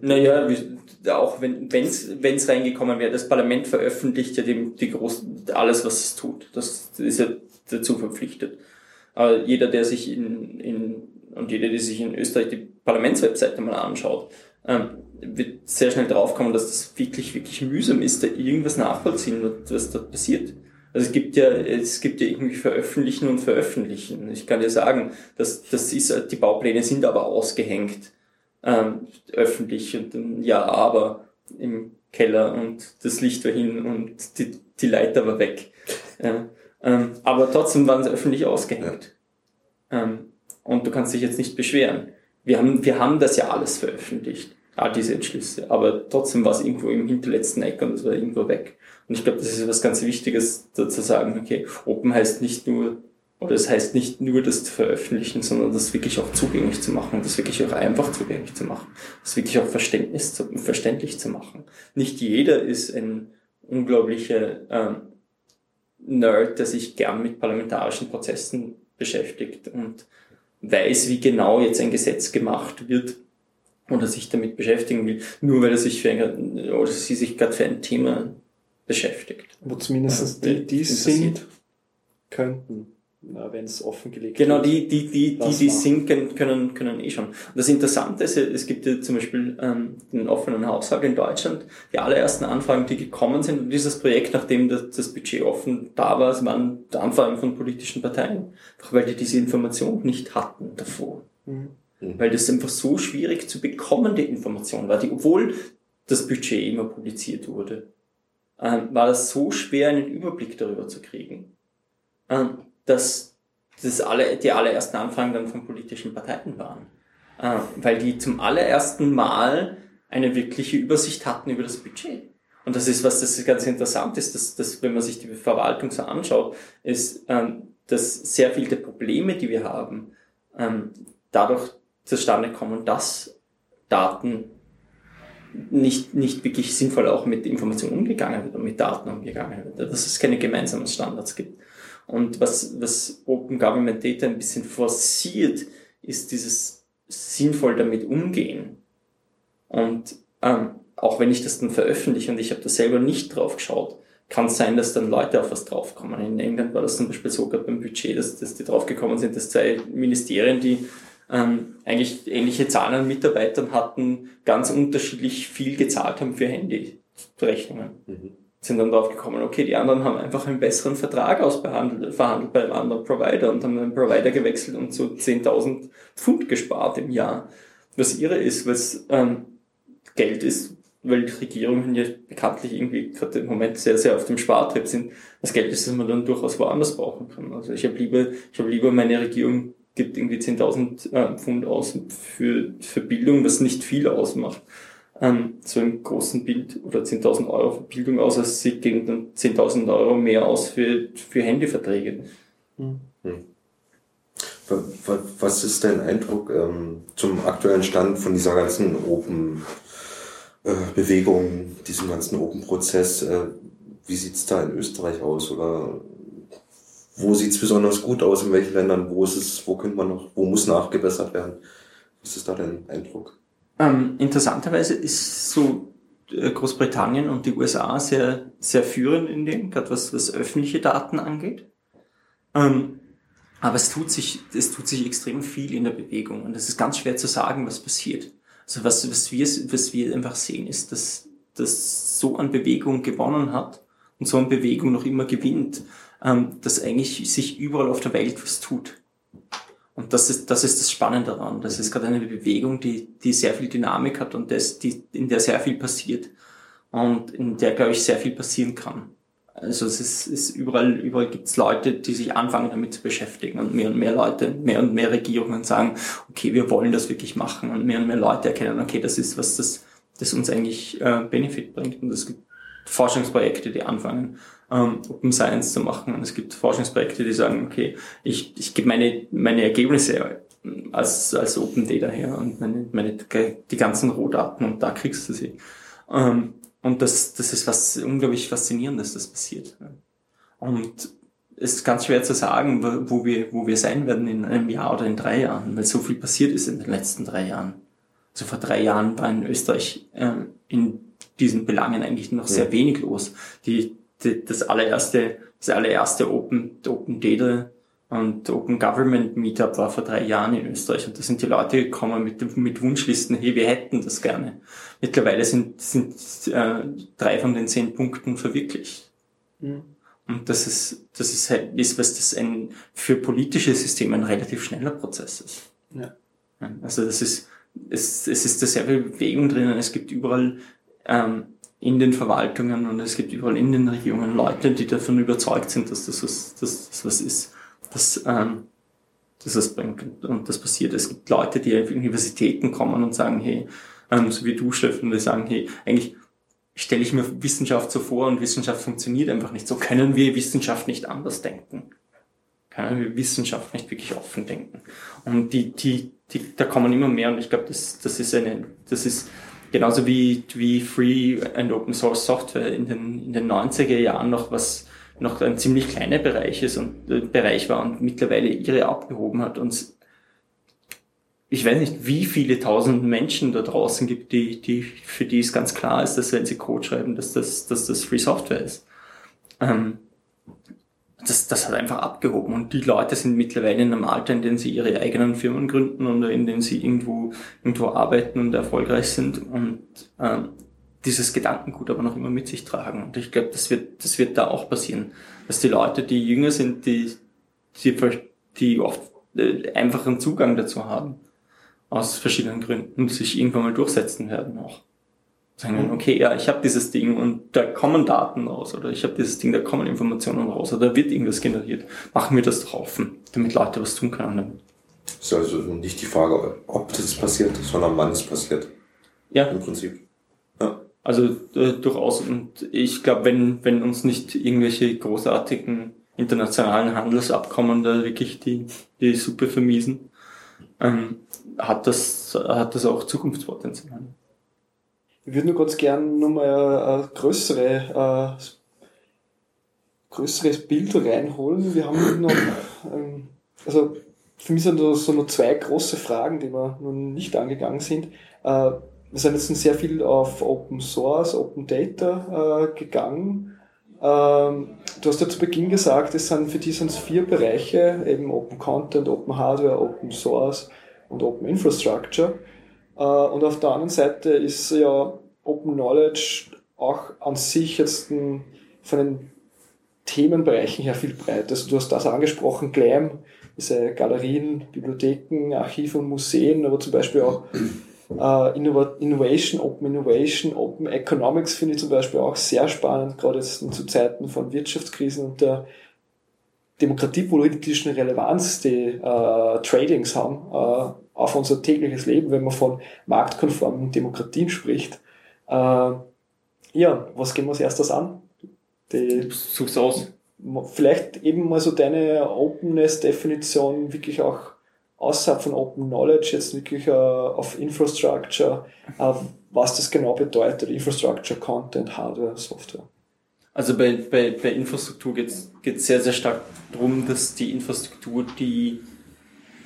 Naja, auch wenn es reingekommen wäre, das Parlament veröffentlicht ja die, die großen, alles, was es tut. Das ist ja dazu verpflichtet. Aber jeder, der sich in, in und jeder, der sich in Österreich die Parlamentswebseite mal anschaut, ähm, wird sehr schnell draufkommen, dass das wirklich, wirklich mühsam ist, da irgendwas nachvollziehen, was da passiert. Also es gibt ja, es gibt ja irgendwie Veröffentlichen und Veröffentlichen. Ich kann ja sagen, dass das ist, die Baupläne sind aber ausgehängt ähm, öffentlich und dann ja, aber im Keller und das Licht war hin und die, die Leiter war weg. Ja, ähm, aber trotzdem waren sie öffentlich ausgehängt. Ähm, und du kannst dich jetzt nicht beschweren. Wir haben, wir haben das ja alles veröffentlicht, all diese Entschlüsse, aber trotzdem war es irgendwo im hinterletzten Eck und es war irgendwo weg. Und ich glaube, das ist etwas ganz Wichtiges, da zu sagen, okay, Open heißt nicht nur, oder es heißt nicht nur das zu veröffentlichen, sondern das wirklich auch zugänglich zu machen, das wirklich auch einfach zugänglich zu machen, das wirklich auch Verständnis zu, verständlich zu machen. Nicht jeder ist ein unglaublicher ähm, Nerd, der sich gern mit parlamentarischen Prozessen beschäftigt und weiß, wie genau jetzt ein Gesetz gemacht wird oder sich damit beschäftigen will, nur weil er sich für ein, oder sie sich gerade für ein Thema beschäftigt. Wo zumindest die, die sind, könnten wenn es offengelegt Genau, die, die, die, die, die sinken können, können eh schon. Das Interessante ist, es gibt ja zum Beispiel ähm, den offenen Haushalt in Deutschland. Die allerersten Anfragen, die gekommen sind, und dieses Projekt, nachdem das, das Budget offen da war, es waren Anfragen von politischen Parteien. Einfach weil die diese Information nicht hatten davor. Mhm. Weil das einfach so schwierig zu bekommen, die Information war, die, obwohl das Budget immer publiziert wurde, ähm, war das so schwer, einen Überblick darüber zu kriegen. Ähm, dass das alle, die allerersten Anfragen dann von politischen Parteien waren. Äh, weil die zum allerersten Mal eine wirkliche Übersicht hatten über das Budget. Und das ist, was das ganz interessant ist, dass, dass wenn man sich die Verwaltung so anschaut, ist, ähm, dass sehr viele der Probleme, die wir haben, ähm, dadurch zustande kommen, dass Daten nicht, nicht wirklich sinnvoll auch mit Informationen umgegangen wird und mit Daten umgegangen wird. Dass es keine gemeinsamen Standards gibt. Und was, was Open Government Data ein bisschen forciert, ist dieses sinnvoll damit umgehen. Und ähm, auch wenn ich das dann veröffentliche und ich habe da selber nicht drauf geschaut, kann es sein, dass dann Leute auf was draufkommen. In England war das zum Beispiel so gerade beim Budget, dass, dass die draufgekommen sind, dass zwei Ministerien, die ähm, eigentlich ähnliche Zahlen an Mitarbeitern hatten, ganz unterschiedlich viel gezahlt haben für Handyrechnungen. Mhm sind dann drauf gekommen, okay, die anderen haben einfach einen besseren Vertrag ausbehandelt, verhandelt bei einem anderen Provider und haben einen Provider gewechselt und so 10.000 Pfund gespart im Jahr. Was irre ist, was ähm, Geld ist, weil die Regierungen ja bekanntlich irgendwie gerade im Moment sehr, sehr auf dem Spartrip sind. Das Geld ist, das man dann durchaus woanders brauchen kann. Also ich habe lieber, ich habe lieber meine Regierung gibt irgendwie 10.000 äh, Pfund aus für, für Bildung, was nicht viel ausmacht ähm, so im großen Bild oder 10.000 Euro für Bildung aus, als sie gegen dann 10.000 Euro mehr aus für, für Handyverträge. Hm. Was ist dein Eindruck ähm, zum aktuellen Stand von dieser ganzen Open äh, Bewegung, diesem ganzen Open Prozess? Äh, wie sieht's da in Österreich aus? Oder wo sieht's besonders gut aus? In welchen Ländern? Wo ist es, wo könnte man noch, wo muss nachgebessert werden? Was ist da dein Eindruck? Ähm, interessanterweise ist so äh, Großbritannien und die USA sehr, sehr führend in dem, gerade was, was öffentliche Daten angeht. Ähm, aber es tut sich, es tut sich extrem viel in der Bewegung und es ist ganz schwer zu sagen, was passiert. Also was, was wir, was wir einfach sehen, ist, dass, dass so an Bewegung gewonnen hat und so an Bewegung noch immer gewinnt, ähm, dass eigentlich sich überall auf der Welt was tut. Und das ist, das ist das Spannende daran. Das ist gerade eine Bewegung, die, die sehr viel Dynamik hat und das, die, in der sehr viel passiert. Und in der, glaube ich, sehr viel passieren kann. Also es ist, ist überall, überall gibt es Leute, die sich anfangen damit zu beschäftigen und mehr und mehr Leute, mehr und mehr Regierungen sagen, okay, wir wollen das wirklich machen und mehr und mehr Leute erkennen, okay, das ist was, das, das uns eigentlich äh, Benefit bringt und es gibt Forschungsprojekte, die anfangen, ähm, Open Science zu machen. Und es gibt Forschungsprojekte, die sagen, okay, ich, ich gebe meine, meine Ergebnisse als, als Open Data her und meine, meine, die ganzen Rohdaten und da kriegst du sie. Ähm, und das, das ist was unglaublich faszinierendes, das passiert. Und es ist ganz schwer zu sagen, wo wir, wo wir sein werden in einem Jahr oder in drei Jahren, weil so viel passiert ist in den letzten drei Jahren. Also vor drei Jahren war in Österreich äh, in diesen Belangen eigentlich noch sehr wenig los. Die das allererste, das allererste Open, Open Data und Open Government Meetup war vor drei Jahren in Österreich und da sind die Leute gekommen mit, mit Wunschlisten, hey, wir hätten das gerne. Mittlerweile sind, sind äh, drei von den zehn Punkten verwirklicht. Mhm. Und das ist, das ist halt, ist, was das ein, für politische Systeme ein relativ schneller Prozess ist. Ja. Also das ist, es, es ist da sehr viel Bewegung drinnen, es gibt überall ähm, in den Verwaltungen und es gibt überall in den Regierungen Leute, die davon überzeugt sind, dass das was, dass das was ist, das, ähm, das das bringt. Und das passiert. Es gibt Leute, die auf Universitäten kommen und sagen, hey, ähm, so wie du, Steffen, die sagen, hey, eigentlich stelle ich mir Wissenschaft so vor und Wissenschaft funktioniert einfach nicht. So können wir Wissenschaft nicht anders denken. Können wir Wissenschaft nicht wirklich offen denken. Und die, die, die, da kommen immer mehr und ich glaube, das, das ist eine, das ist genauso wie, wie Free and Open Source Software in den, in den 90er Jahren noch was, noch ein ziemlich kleiner Bereich ist und äh, Bereich war und mittlerweile ihre abgehoben hat und ich weiß nicht, wie viele tausend Menschen da draußen gibt, die, die, für die es ganz klar ist, dass wenn sie Code schreiben, dass das, dass das Free Software ist. Ähm, das, das hat einfach abgehoben. Und die Leute sind mittlerweile in einem Alter, in dem sie ihre eigenen Firmen gründen oder in dem sie irgendwo, irgendwo arbeiten und erfolgreich sind und ähm, dieses Gedankengut aber noch immer mit sich tragen. Und ich glaube, das wird, das wird da auch passieren. Dass die Leute, die jünger sind, die, die, die oft äh, einfachen Zugang dazu haben, aus verschiedenen Gründen sich irgendwann mal durchsetzen werden auch. Sagen, okay, ja, ich habe dieses Ding und da kommen Daten raus oder ich habe dieses Ding, da kommen Informationen raus oder da wird irgendwas generiert. Machen wir das doch offen, damit Leute was tun können damit. Das ist also nicht die Frage, ob das passiert, sondern wann es passiert. Ja. Im Prinzip. Ja. Also äh, durchaus. Und ich glaube, wenn, wenn uns nicht irgendwelche großartigen internationalen Handelsabkommen da wirklich die, die Suppe vermiesen, ähm, hat das, hat das auch Zukunftspotenzial. Ich würde nur ganz gern nochmal eine größere, äh, größeres Bild reinholen. Wir haben noch, ähm, also für mich sind da so nur zwei große Fragen, die wir noch nicht angegangen sind. Äh, wir sind jetzt sehr viel auf Open Source, Open Data äh, gegangen. Ähm, du hast ja zu Beginn gesagt, es sind für die sind es vier Bereiche, eben Open Content, Open Hardware, Open Source und Open Infrastructure. Äh, und auf der anderen Seite ist ja Open Knowledge auch an sich jetzt ein, von den Themenbereichen her viel breiter. Also du hast das angesprochen, GLAM, diese Galerien, Bibliotheken, Archive und Museen, aber zum Beispiel auch äh, Innovation, Open Innovation, Open Economics finde ich zum Beispiel auch sehr spannend, gerade jetzt zu Zeiten von Wirtschaftskrisen und der demokratiepolitischen Relevanz, die äh, Tradings haben, äh, auf unser tägliches Leben, wenn man von marktkonformen Demokratien spricht. Äh, ja, was gehen wir als erstes an? Die, Such's aus. Vielleicht eben mal so deine Openness-Definition wirklich auch außerhalb von Open Knowledge, jetzt wirklich uh, auf Infrastructure, uh, was das genau bedeutet, Infrastructure, Content, Hardware, Software. Also bei, bei, bei Infrastruktur geht es sehr, sehr stark darum, dass die Infrastruktur, die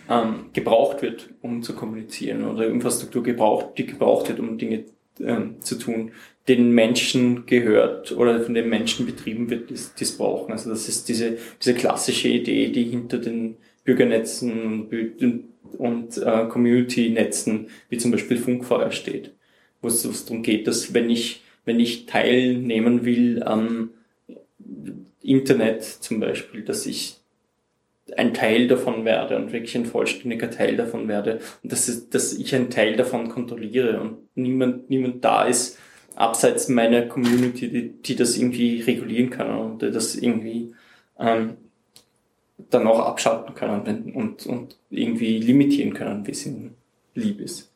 ähm, gebraucht wird, um zu kommunizieren, oder Infrastruktur gebraucht, die gebraucht wird, um Dinge ähm, zu tun, den Menschen gehört oder von den Menschen betrieben wird, die es brauchen. Also das ist diese, diese klassische Idee, die hinter den Bürgernetzen und, und äh, Community-Netzen, wie zum Beispiel Funkfeuer steht, wo es darum geht, dass wenn ich, wenn ich teilnehmen will am Internet zum Beispiel, dass ich ein Teil davon werde und wirklich ein vollständiger Teil davon werde und dass, dass ich ein Teil davon kontrolliere und niemand, niemand da ist, abseits meiner Community, die, die das irgendwie regulieren kann und das irgendwie ähm, dann auch abschalten können und, und irgendwie limitieren können, wie es ihnen lieb ist.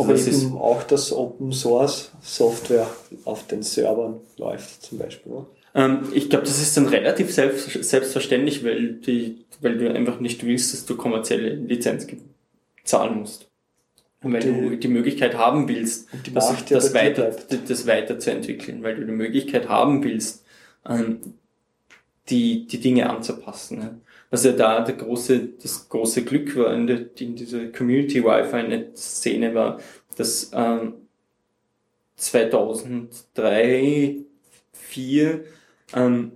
Aber also eben auch, dass Open Source Software auf den Servern läuft, zum Beispiel. Oder? Ähm, ich glaube, das ist dann relativ selbst, selbstverständlich, weil, die, weil du einfach nicht willst, dass du kommerzielle Lizenz zahlen musst. Und weil die, du die Möglichkeit haben willst, das, das, weiter, das weiterzuentwickeln, weil du die Möglichkeit haben willst, ähm, die, die Dinge anzupassen. Was ja da der große, das große Glück war in, der, in dieser Community Wi-Fi-Szene war, dass ähm, 2003, 2004 ähm,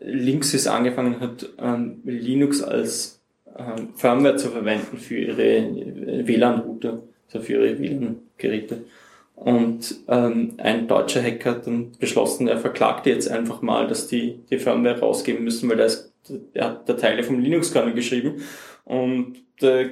Linksys angefangen hat, ähm, Linux als ähm, Firmware zu verwenden für ihre WLAN-Router, also für ihre WLAN-Geräte. Und ähm, ein deutscher Hacker hat dann beschlossen, er verklagt jetzt einfach mal, dass die die Firmware rausgeben müssen, weil da ist, er hat da Teile vom Linux-Kernel geschrieben und da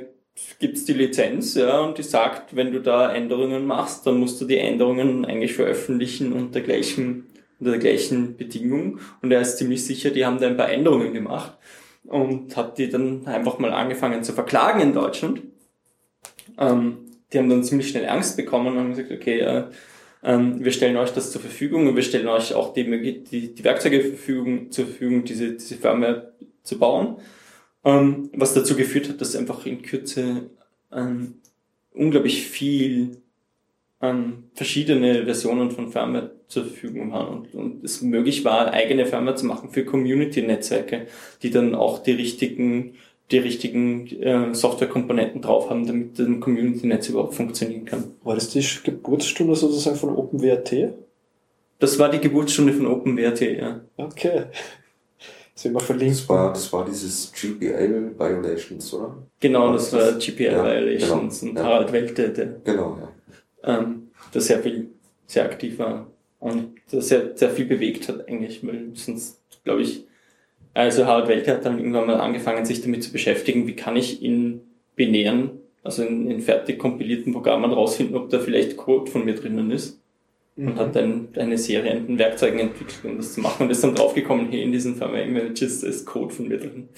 gibt's die Lizenz, ja, und die sagt, wenn du da Änderungen machst, dann musst du die Änderungen eigentlich veröffentlichen unter gleichem unter der gleichen Bedingung und er ist ziemlich sicher, die haben da ein paar Änderungen gemacht. und hat die dann einfach mal angefangen zu verklagen in Deutschland. Ähm, die haben dann ziemlich schnell Angst bekommen und haben gesagt, okay, äh, ähm, wir stellen euch das zur Verfügung und wir stellen euch auch die, die, die Werkzeuge zur Verfügung, zur Verfügung diese, diese Firmware zu bauen. Ähm, was dazu geführt hat, dass einfach in Kürze ähm, unglaublich viel ähm, verschiedene Versionen von Firmware zur Verfügung waren und, und es möglich war, eigene Firmware zu machen für Community-Netzwerke, die dann auch die richtigen die richtigen äh, Softwarekomponenten drauf haben, damit ein Community-Netz überhaupt funktionieren kann. War das die Geburtsstunde sozusagen von OpenWrt? Das war die Geburtsstunde von OpenWrt, ja. Okay. Das, wir verlinken. das, war, das war dieses GPL Violations, oder? Genau, das, das war GPL ja, Violations genau, und ja. Harald Welte, der, genau, ja. ähm, der sehr viel, sehr aktiv war und der sehr, sehr viel bewegt hat eigentlich, weil sonst, glaube ich, also Harald Welke hat dann irgendwann mal angefangen, sich damit zu beschäftigen, wie kann ich in binären, also in, in fertig kompilierten Programmen rausfinden, ob da vielleicht Code von mir drinnen ist. Mhm. Und hat dann eine Serie an Werkzeugen entwickelt, um das zu machen und ist dann draufgekommen, hey, in diesen Firmware Images ist Code von mir drin.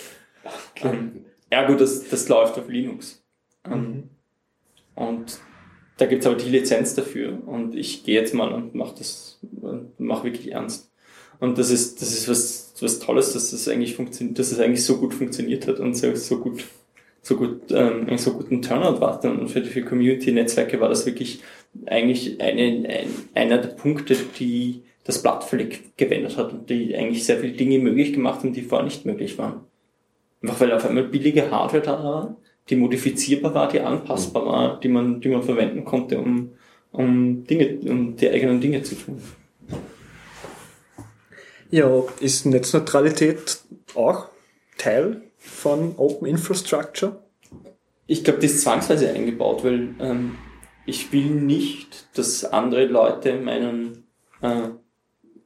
Okay. Ähm, ergo, das, das läuft auf Linux. Ähm, mhm. Und da gibt's aber die Lizenz dafür und ich gehe jetzt mal und mache das, mache wirklich ernst. Und das ist, das ist was, was Tolles, dass das eigentlich funktioniert, dass es eigentlich so gut funktioniert hat und so, so gut, so gut, ähm, so guten Turnout war. Und für, für Community-Netzwerke war das wirklich eigentlich eine, ein, einer der Punkte, die das Blatt völlig gewendet hat und die eigentlich sehr viele Dinge möglich gemacht haben, die vorher nicht möglich waren. Einfach weil auf einmal billige Hardware da war, die modifizierbar war, die anpassbar war, die man, die man verwenden konnte, um, um Dinge, um die eigenen Dinge zu tun. Ja, ist Netzneutralität auch Teil von Open Infrastructure? Ich glaube, das ist zwangsweise eingebaut, weil ähm, ich will nicht, dass andere Leute meinen, äh,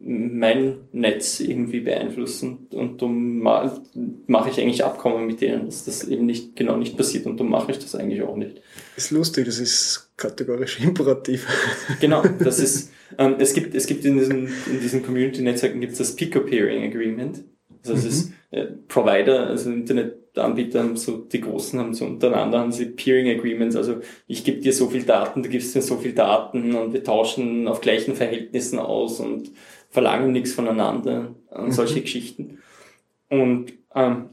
mein Netz irgendwie beeinflussen und darum mache ich eigentlich Abkommen mit denen, dass das eben nicht genau nicht passiert und darum mache ich das eigentlich auch nicht. Ist lustig, das ist kategorisch imperativ. Genau, das ist ähm, es gibt, es gibt in diesen, in diesen Community-Netzwerken gibt es das Pico-Peering Agreement. Also das mhm. ist äh, Provider, also Internetanbieter haben so, die großen haben so untereinander haben sie Peering Agreements, also ich gebe dir so viel Daten, du gibst mir so viel Daten und wir tauschen auf gleichen Verhältnissen aus und verlangen nichts voneinander und mhm. solche Geschichten. Und ähm,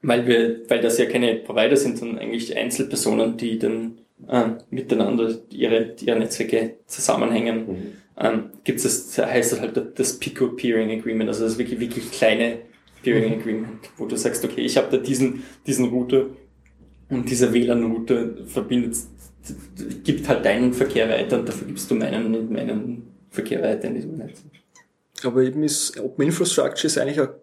weil wir, weil das ja keine Provider sind, sondern eigentlich Einzelpersonen, die dann ähm, miteinander ihre, ihre Netzwerke zusammenhängen, mhm. ähm, gibt es das, heißt das halt das Pico Peering Agreement, also das wirklich, wirklich kleine Peering mhm. Agreement, wo du sagst, okay, ich habe da diesen, diesen Router und dieser WLAN-Router verbindet, gibt halt deinen Verkehr weiter und dafür gibst du meinen, meinen Verkehr weiter in diesem Netz. Aber eben ist Open Infrastructure ist eigentlich eine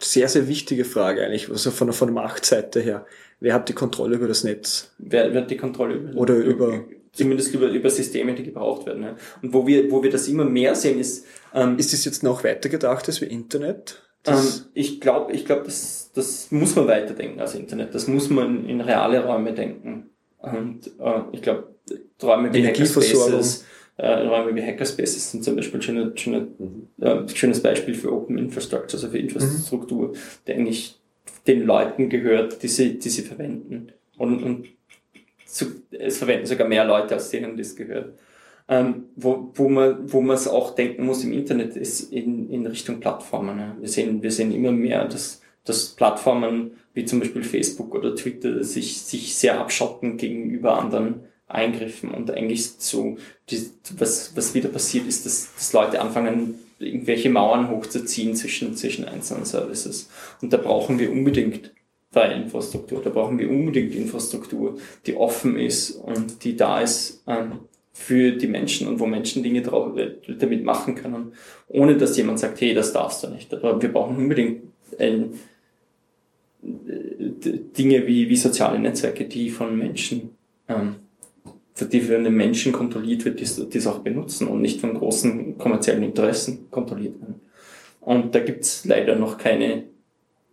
sehr, sehr wichtige Frage eigentlich, also von, von der Machtseite her wer hat die Kontrolle über das Netz? Wer, wer hat die Kontrolle über Oder über zumindest über, über Systeme, die gebraucht werden. Ja. Und wo wir, wo wir das immer mehr sehen, ist ähm, ist das jetzt noch weitergedacht als wie Internet? Ähm, ich glaube, ich glaube, das, das muss man weiterdenken als Internet. Das muss man in reale Räume denken. Und äh, ich glaube, Räume wie Hackerspaces, äh, Räume wie Hackerspaces sind zum Beispiel ein schönes, schönes, mhm. äh, schönes Beispiel für Open Infrastructure, also für Infrastruktur, mhm. der eigentlich den Leuten gehört, die sie, die sie verwenden. Und, und zu, es verwenden sogar mehr Leute, als denen das gehört. Ähm, wo, wo man wo man es auch denken muss im Internet ist in, in Richtung Plattformen. Ja. Wir sehen wir sehen immer mehr, dass, dass Plattformen wie zum Beispiel Facebook oder Twitter sich sich sehr abschotten gegenüber anderen Eingriffen und eigentlich so die, was was wieder passiert ist, dass, dass Leute anfangen irgendwelche Mauern hochzuziehen zwischen, zwischen einzelnen Services. Und da brauchen wir unbedingt freie Infrastruktur. Da brauchen wir unbedingt Infrastruktur, die offen ist und die da ist ähm, für die Menschen und wo Menschen Dinge drauf, äh, damit machen können, ohne dass jemand sagt, hey, das darfst du nicht. Aber wir brauchen unbedingt ein, äh, Dinge wie, wie soziale Netzwerke, die von Menschen ähm, die für den Menschen kontrolliert wird, die es auch benutzen und nicht von großen kommerziellen Interessen kontrolliert werden. Und da gibt's leider noch keine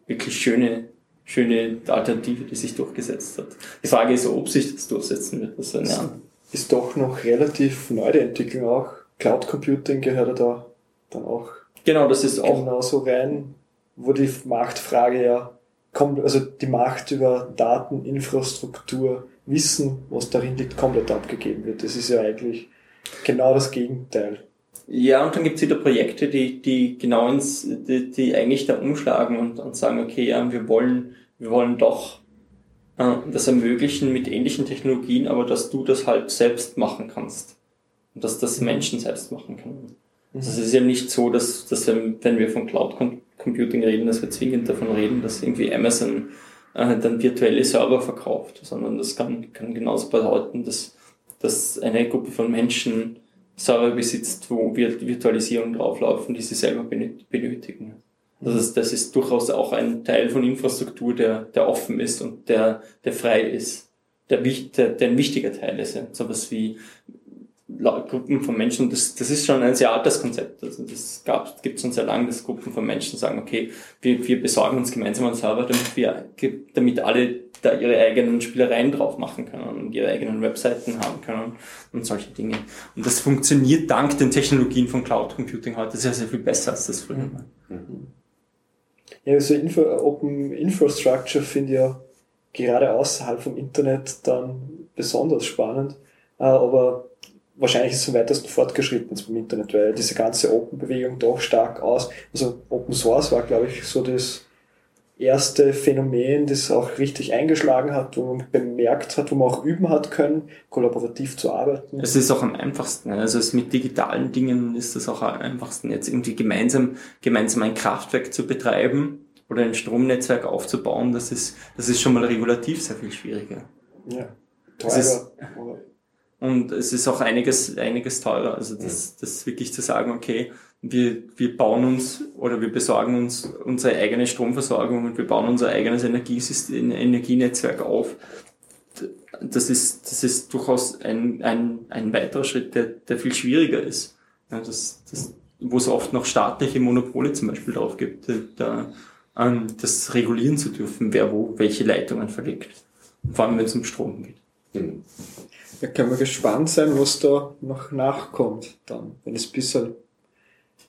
wirklich schöne, schöne Alternative, die sich durchgesetzt hat. Die Frage ist, ob sich das durchsetzen wird. Das ist, ja. ist doch noch relativ neu die Entwicklung auch. Cloud Computing gehört ja da dann auch genau, das ist auch genauso rein. wo die Machtfrage ja kommt, also die Macht über Daten, Infrastruktur, Wissen, was darin liegt, komplett abgegeben wird. Das ist ja eigentlich genau das Gegenteil. Ja, und dann gibt's wieder Projekte, die, die genau ins, die, die eigentlich da umschlagen und, und sagen, okay, ja, wir wollen, wir wollen doch äh, das ermöglichen mit ähnlichen Technologien, aber dass du das halt selbst machen kannst. Und dass das Menschen selbst machen können. Mhm. Also es ist ja nicht so, dass, dass wir, wenn wir von Cloud Computing reden, dass wir zwingend davon reden, dass irgendwie Amazon äh, dann virtuelle Server verkauft, sondern das kann, kann genauso bedeuten, dass, dass eine Gruppe von Menschen Server besitzt, wo Virtualisierung drauflaufen, die sie selber benötigen. Das ist, das ist durchaus auch ein Teil von Infrastruktur, der, der offen ist und der, der frei ist, der, der, der ein wichtiger Teil ist. Ja. So was wie Gruppen von Menschen, das, das ist schon ein sehr altes Konzept. Also das gibt schon sehr lange, dass Gruppen von Menschen sagen, okay, wir, wir besorgen uns gemeinsam einen Server, damit wir, damit alle da ihre eigenen Spielereien drauf machen können und ihre eigenen Webseiten haben können und solche Dinge. Und das funktioniert dank den Technologien von Cloud Computing heute sehr, sehr viel besser als das früher war. Mhm. Ja, also Info, Open Infrastructure finde ich ja gerade außerhalb vom Internet dann besonders spannend. Äh, aber wahrscheinlich ist es am weitesten fortgeschritten zum Internet, weil diese ganze Open-Bewegung doch stark aus, also Open Source war, glaube ich, so das erste Phänomen, das auch richtig eingeschlagen hat, wo man bemerkt hat, wo man auch üben hat können, kollaborativ zu arbeiten. Es ist auch am einfachsten. Also es mit digitalen Dingen ist es auch am einfachsten, jetzt irgendwie gemeinsam, gemeinsam ein Kraftwerk zu betreiben oder ein Stromnetzwerk aufzubauen. Das ist, das ist schon mal regulativ sehr viel schwieriger. Ja, teurer. Und es ist auch einiges, einiges teurer. Also das, das wirklich zu sagen, okay, wir, wir bauen uns oder wir besorgen uns unsere eigene Stromversorgung und wir bauen unser eigenes Energiesystem, Energienetzwerk auf. Das ist, das ist durchaus ein, ein, ein weiterer Schritt, der, der viel schwieriger ist. Ja, das, das, wo es oft noch staatliche Monopole zum Beispiel drauf gibt, da, ähm, das regulieren zu dürfen, wer wo welche Leitungen verlegt. Vor allem, wenn es um Strom geht. Mhm. Da können wir gespannt sein, was da noch nachkommt dann, wenn es ein bisschen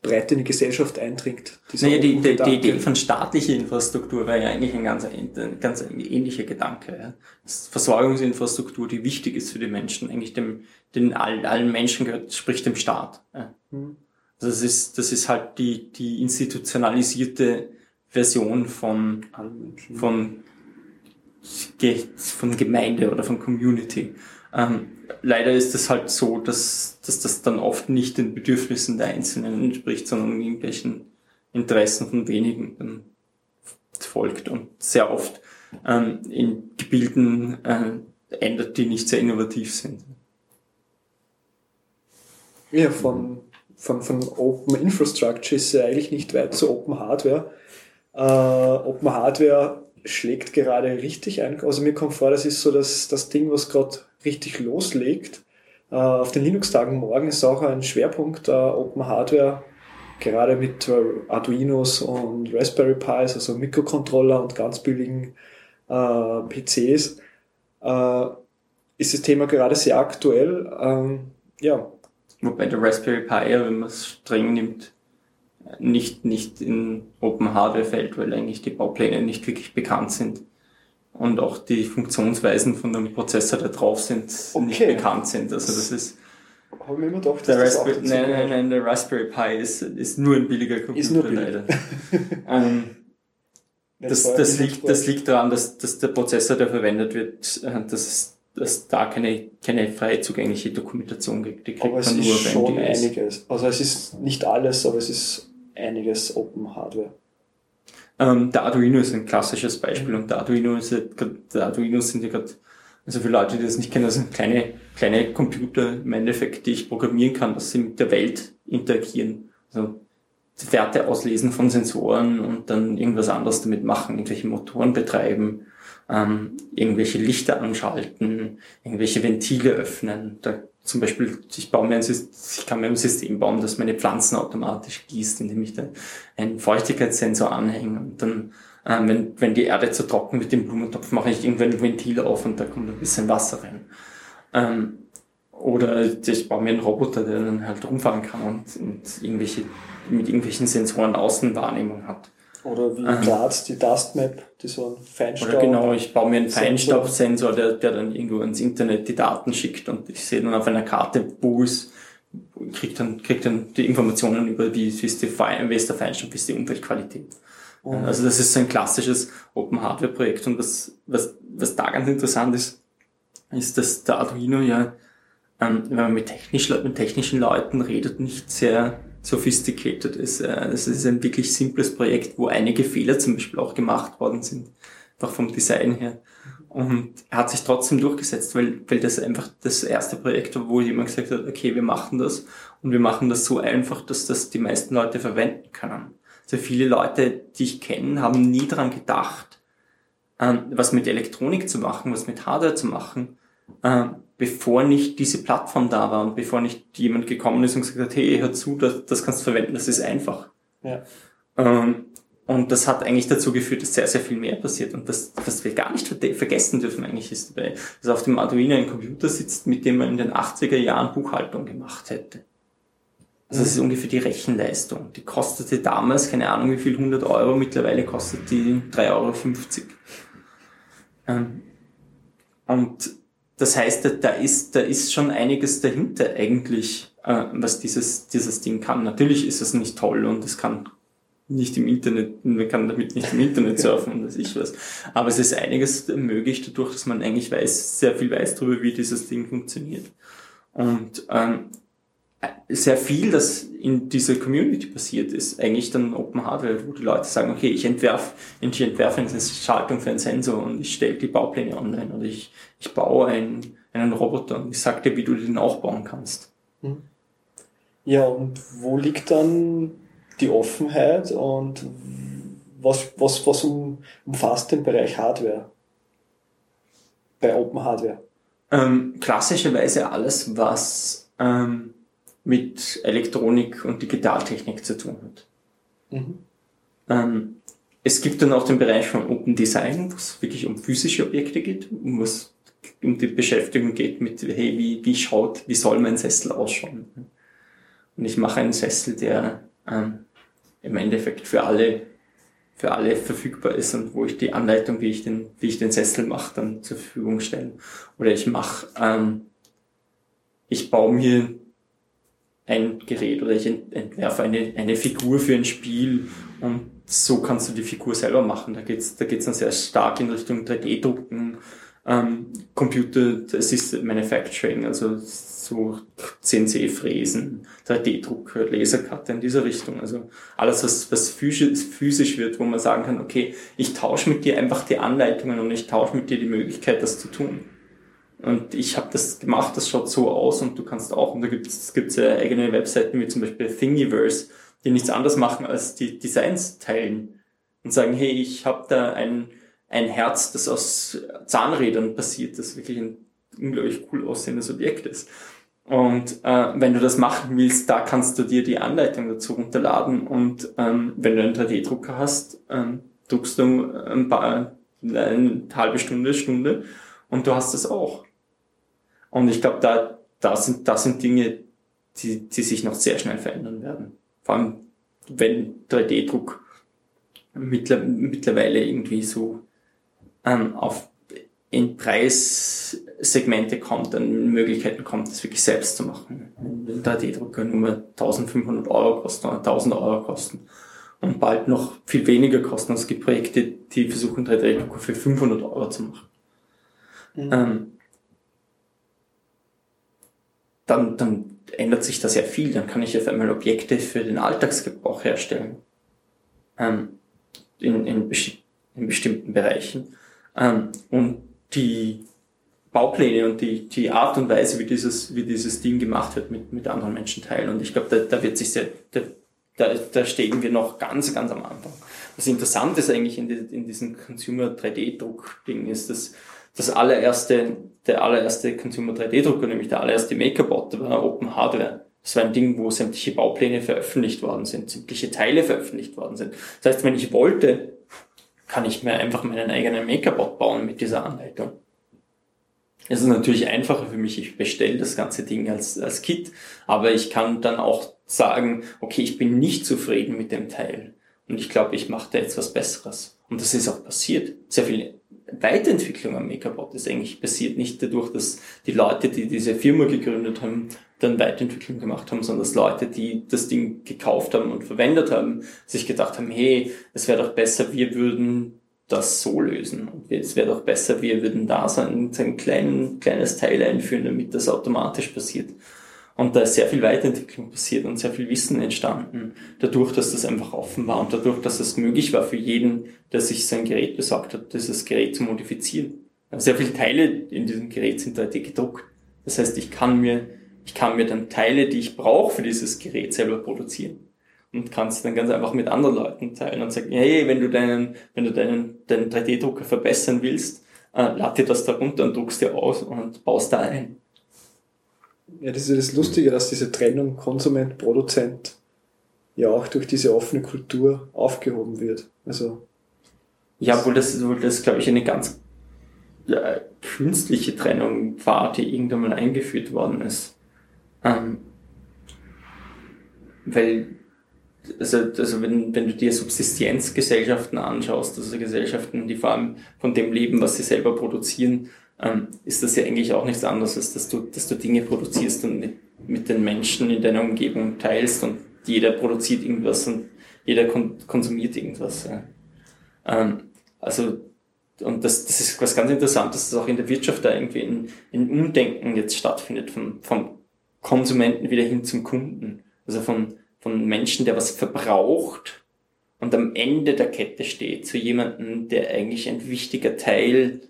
breit in die Gesellschaft eindringt. Naja, die, die, die, Idee von staatlicher Infrastruktur wäre ja eigentlich ein ganz, ein ganz ähnlicher Gedanke. Ja. Versorgungsinfrastruktur, die wichtig ist für die Menschen, eigentlich dem, den allen, allen Menschen gehört, sprich dem Staat. Ja. Mhm. Also das ist, das ist halt die, die institutionalisierte Version von, von, von Gemeinde oder von Community. Ähm, leider ist es halt so, dass, dass das dann oft nicht den Bedürfnissen der Einzelnen entspricht, sondern irgendwelchen Interessen von wenigen dann folgt und sehr oft ähm, in Gebilden äh, ändert, die nicht sehr innovativ sind. Ja, von, von, von Open Infrastructure ist ja eigentlich nicht weit zu Open Hardware. Äh, Open Hardware schlägt gerade richtig ein. Also mir kommt vor, das ist so das, das Ding, was gerade richtig loslegt. Äh, auf den Linux-Tagen morgen ist auch ein Schwerpunkt äh, Open Hardware, gerade mit äh, Arduinos und Raspberry Pis, also Mikrocontroller und ganz billigen äh, PCs. Ist das Thema gerade sehr aktuell. Ähm, ja. Wobei der Raspberry Pi, wenn man es streng nimmt, nicht, nicht in Open Hardware fällt, weil eigentlich die Baupläne nicht wirklich bekannt sind und auch die Funktionsweisen von dem Prozessor, der drauf sind, okay. nicht bekannt sind. Also das ist haben wir immer doch, der Raspberry, nein, nein, nein, der Raspberry Pi ist, ist nur ein billiger Computer ist nur billig. leider. ähm, das, das, liegt, das liegt daran, dass, dass der Prozessor, der verwendet wird, äh, dass es dass da keine, keine frei zugängliche Dokumentation gibt. Die kriegt aber es man nur ist schon einiges. Also es ist nicht alles, aber es ist einiges Open Hardware. Ähm, der Arduino ist ein klassisches Beispiel und der Arduino ist ja, der Arduino sind ja gerade, also für Leute, die das nicht kennen, das sind kleine, kleine Computer im Endeffekt, die ich programmieren kann, dass sie mit der Welt interagieren. Also Werte auslesen von Sensoren und dann irgendwas anderes damit machen, irgendwelche Motoren betreiben, ähm, irgendwelche Lichter anschalten, irgendwelche Ventile öffnen. Da zum Beispiel, ich baue mir ein System, ich kann mir ein System bauen, das meine Pflanzen automatisch gießt, indem ich da einen Feuchtigkeitssensor anhänge und dann, äh, wenn, wenn die Erde zu trocken wird im Blumentopf, mache ich irgendwann ein Ventil auf und da kommt ein bisschen Wasser rein. Ähm, oder ich baue mir einen Roboter, der dann halt rumfahren kann und, und irgendwelche, mit irgendwelchen Sensoren Außenwahrnehmung hat. Oder wie in Graz die Dustmap, die so ein Feinstaub. Oder genau, ich baue mir einen Feinstaubsensor, der, der dann irgendwo ins Internet die Daten schickt und ich sehe dann auf einer Karte, wo es kriegt dann, kriegt dann die Informationen über wie, ist, die Fein, wie ist der Feinstaub, wie ist die Umweltqualität. Mhm. Also das ist so ein klassisches Open Hardware Projekt und was, was, was da ganz interessant ist, ist, dass der Arduino ja, ähm, wenn man mit, technisch, mit technischen Leuten redet, nicht sehr sophisticated ist. Es ist ein wirklich simples Projekt, wo einige Fehler zum Beispiel auch gemacht worden sind, einfach vom Design her. Und er hat sich trotzdem durchgesetzt, weil, weil das einfach das erste Projekt war, wo jemand gesagt hat, okay, wir machen das und wir machen das so einfach, dass das die meisten Leute verwenden können. Also viele Leute, die ich kenne, haben nie daran gedacht, ähm, was mit Elektronik zu machen, was mit Hardware zu machen, ähm, bevor nicht diese Plattform da war und bevor nicht jemand gekommen ist und gesagt hat, hey, hör zu, das, das kannst du verwenden, das ist einfach. Ja. Ähm, und das hat eigentlich dazu geführt, dass sehr, sehr viel mehr passiert. Und das, was wir gar nicht vergessen dürfen eigentlich ist dabei, dass auf dem Arduino ein Computer sitzt, mit dem man in den 80er Jahren Buchhaltung gemacht hätte. Also das ist ungefähr die Rechenleistung. Die kostete damals, keine Ahnung wie viel, 100 Euro, mittlerweile kostet die 3,50 Euro. Ähm, und das heißt, da ist, da ist schon einiges dahinter eigentlich, äh, was dieses, dieses Ding kann. Natürlich ist es nicht toll und es kann nicht im Internet, man kann damit nicht im Internet surfen und was ich was. Aber es ist einiges möglich dadurch, dass man eigentlich weiß, sehr viel weiß darüber, wie dieses Ding funktioniert. Und ähm, sehr viel, das in dieser Community passiert ist, eigentlich dann Open Hardware, wo die Leute sagen, okay, ich entwerfe, ich entwerfe eine Schaltung für einen Sensor und ich stelle die Baupläne online oder ich, ich baue einen, einen Roboter und ich sage dir, wie du den auch bauen kannst. Hm. Ja, und wo liegt dann die Offenheit und was, was, was umfasst den Bereich Hardware bei Open Hardware? Ähm, klassischerweise alles, was ähm, mit Elektronik und Digitaltechnik zu tun hat. Mhm. Ähm, es gibt dann auch den Bereich von Open Design, wo es wirklich um physische Objekte geht, um was um die Beschäftigung geht mit, hey, wie, wie schaut, wie soll mein Sessel ausschauen? Und ich mache einen Sessel, der ähm, im Endeffekt für alle, für alle verfügbar ist und wo ich die Anleitung, wie ich den, wie ich den Sessel mache, dann zur Verfügung stelle. Oder ich mache, ähm, ich baue mir ein Gerät oder ich entwerfe eine, eine Figur für ein Spiel und so kannst du die Figur selber machen. Da geht's da geht's dann sehr stark in Richtung 3D-Drucken, ähm, Computer Assisted Manufacturing, also so CNC-Fräsen, 3D-Druck, Lasercutter in dieser Richtung. Also alles, was, was physisch, physisch wird, wo man sagen kann, okay, ich tausche mit dir einfach die Anleitungen und ich tausche mit dir die Möglichkeit, das zu tun. Und ich habe das gemacht, das schaut so aus und du kannst auch, und da gibt es gibt's ja eigene Webseiten wie zum Beispiel Thingiverse, die nichts anderes machen als die Designs teilen und sagen, hey, ich habe da ein, ein Herz, das aus Zahnrädern passiert, das wirklich ein unglaublich cool aussehendes Objekt ist. Und äh, wenn du das machen willst, da kannst du dir die Anleitung dazu runterladen und ähm, wenn du einen 3D-Drucker hast, ähm, druckst du ein paar, eine halbe Stunde, Stunde und du hast es auch. Und ich glaube, da, da, sind, da sind Dinge, die, die sich noch sehr schnell verändern werden. Vor allem, wenn 3D-Druck mittlerweile irgendwie so ähm, auf in Preissegmente kommt, dann Möglichkeiten kommt, das wirklich selbst zu machen. Wenn 3D-Drucker nur 1500 Euro kosten oder 1000 Euro kosten und bald noch viel weniger kosten. Also es gibt Projekte, die versuchen 3D-Drucker für 500 Euro zu machen. Mhm. Ähm, dann, dann ändert sich da sehr viel. Dann kann ich auf einmal Objekte für den Alltagsgebrauch herstellen. Ähm, in, in, in bestimmten Bereichen. Ähm, und die Baupläne und die, die Art und Weise, wie dieses, wie dieses Ding gemacht wird, mit, mit anderen Menschen teilen. Und ich glaube, da, da wird sich sehr, da, da, da stehen wir noch ganz, ganz am Anfang. Was interessant ist eigentlich in, die, in diesem Consumer 3D-Druck-Ding ist, dass das allererste, der allererste Consumer 3D-Drucker, nämlich der allererste Makerbot, war Open Hardware. Das war ein Ding, wo sämtliche Baupläne veröffentlicht worden sind, sämtliche Teile veröffentlicht worden sind. Das heißt, wenn ich wollte, kann ich mir einfach meinen eigenen Makerbot bauen mit dieser Anleitung. Es ist natürlich einfacher für mich, ich bestelle das ganze Ding als, als Kit, aber ich kann dann auch sagen, okay, ich bin nicht zufrieden mit dem Teil Und ich glaube, ich mache da jetzt was Besseres. Und das ist auch passiert. Sehr viel Weiterentwicklung am MakerBot ist eigentlich passiert nicht dadurch, dass die Leute, die diese Firma gegründet haben, dann Weiterentwicklung gemacht haben, sondern dass Leute, die das Ding gekauft haben und verwendet haben, sich gedacht haben, hey, es wäre doch besser, wir würden das so lösen. Es wäre doch besser, wir würden da so ein, so ein klein, kleines Teil einführen, damit das automatisch passiert. Und da ist sehr viel Weiterentwicklung passiert und sehr viel Wissen entstanden, dadurch, dass das einfach offen war und dadurch, dass es möglich war für jeden, der sich sein Gerät besorgt hat, dieses Gerät zu modifizieren. Sehr viele Teile in diesem Gerät sind 3D gedruckt. Das heißt, ich kann mir, ich kann mir dann Teile, die ich brauche für dieses Gerät selber produzieren und kannst dann ganz einfach mit anderen Leuten teilen und sagen, hey, wenn du deinen, wenn du deinen, deinen 3D-Drucker verbessern willst, äh, lad dir das da runter und druckst dir aus und baust da ein. Ja, das ist das Lustige, dass diese Trennung Konsument, Produzent ja auch durch diese offene Kultur aufgehoben wird. Also. Ja, obwohl das, obwohl das glaube ich, eine ganz ja, künstliche Trennung war, die irgendwann mal eingeführt worden ist. Ähm, weil also, also wenn, wenn du dir Subsistenzgesellschaften anschaust, also Gesellschaften, die vor allem von dem leben, was sie selber produzieren, ähm, ist das ja eigentlich auch nichts anderes, als dass du, dass du Dinge produzierst und mit, mit den Menschen in deiner Umgebung teilst und jeder produziert irgendwas und jeder kon konsumiert irgendwas. Ja. Ähm, also und das, das ist was ganz Interessantes, dass auch in der Wirtschaft da irgendwie ein, ein Umdenken jetzt stattfindet, vom, vom Konsumenten wieder hin zum Kunden. Also von, von Menschen, der was verbraucht und am Ende der Kette steht, zu jemandem, der eigentlich ein wichtiger Teil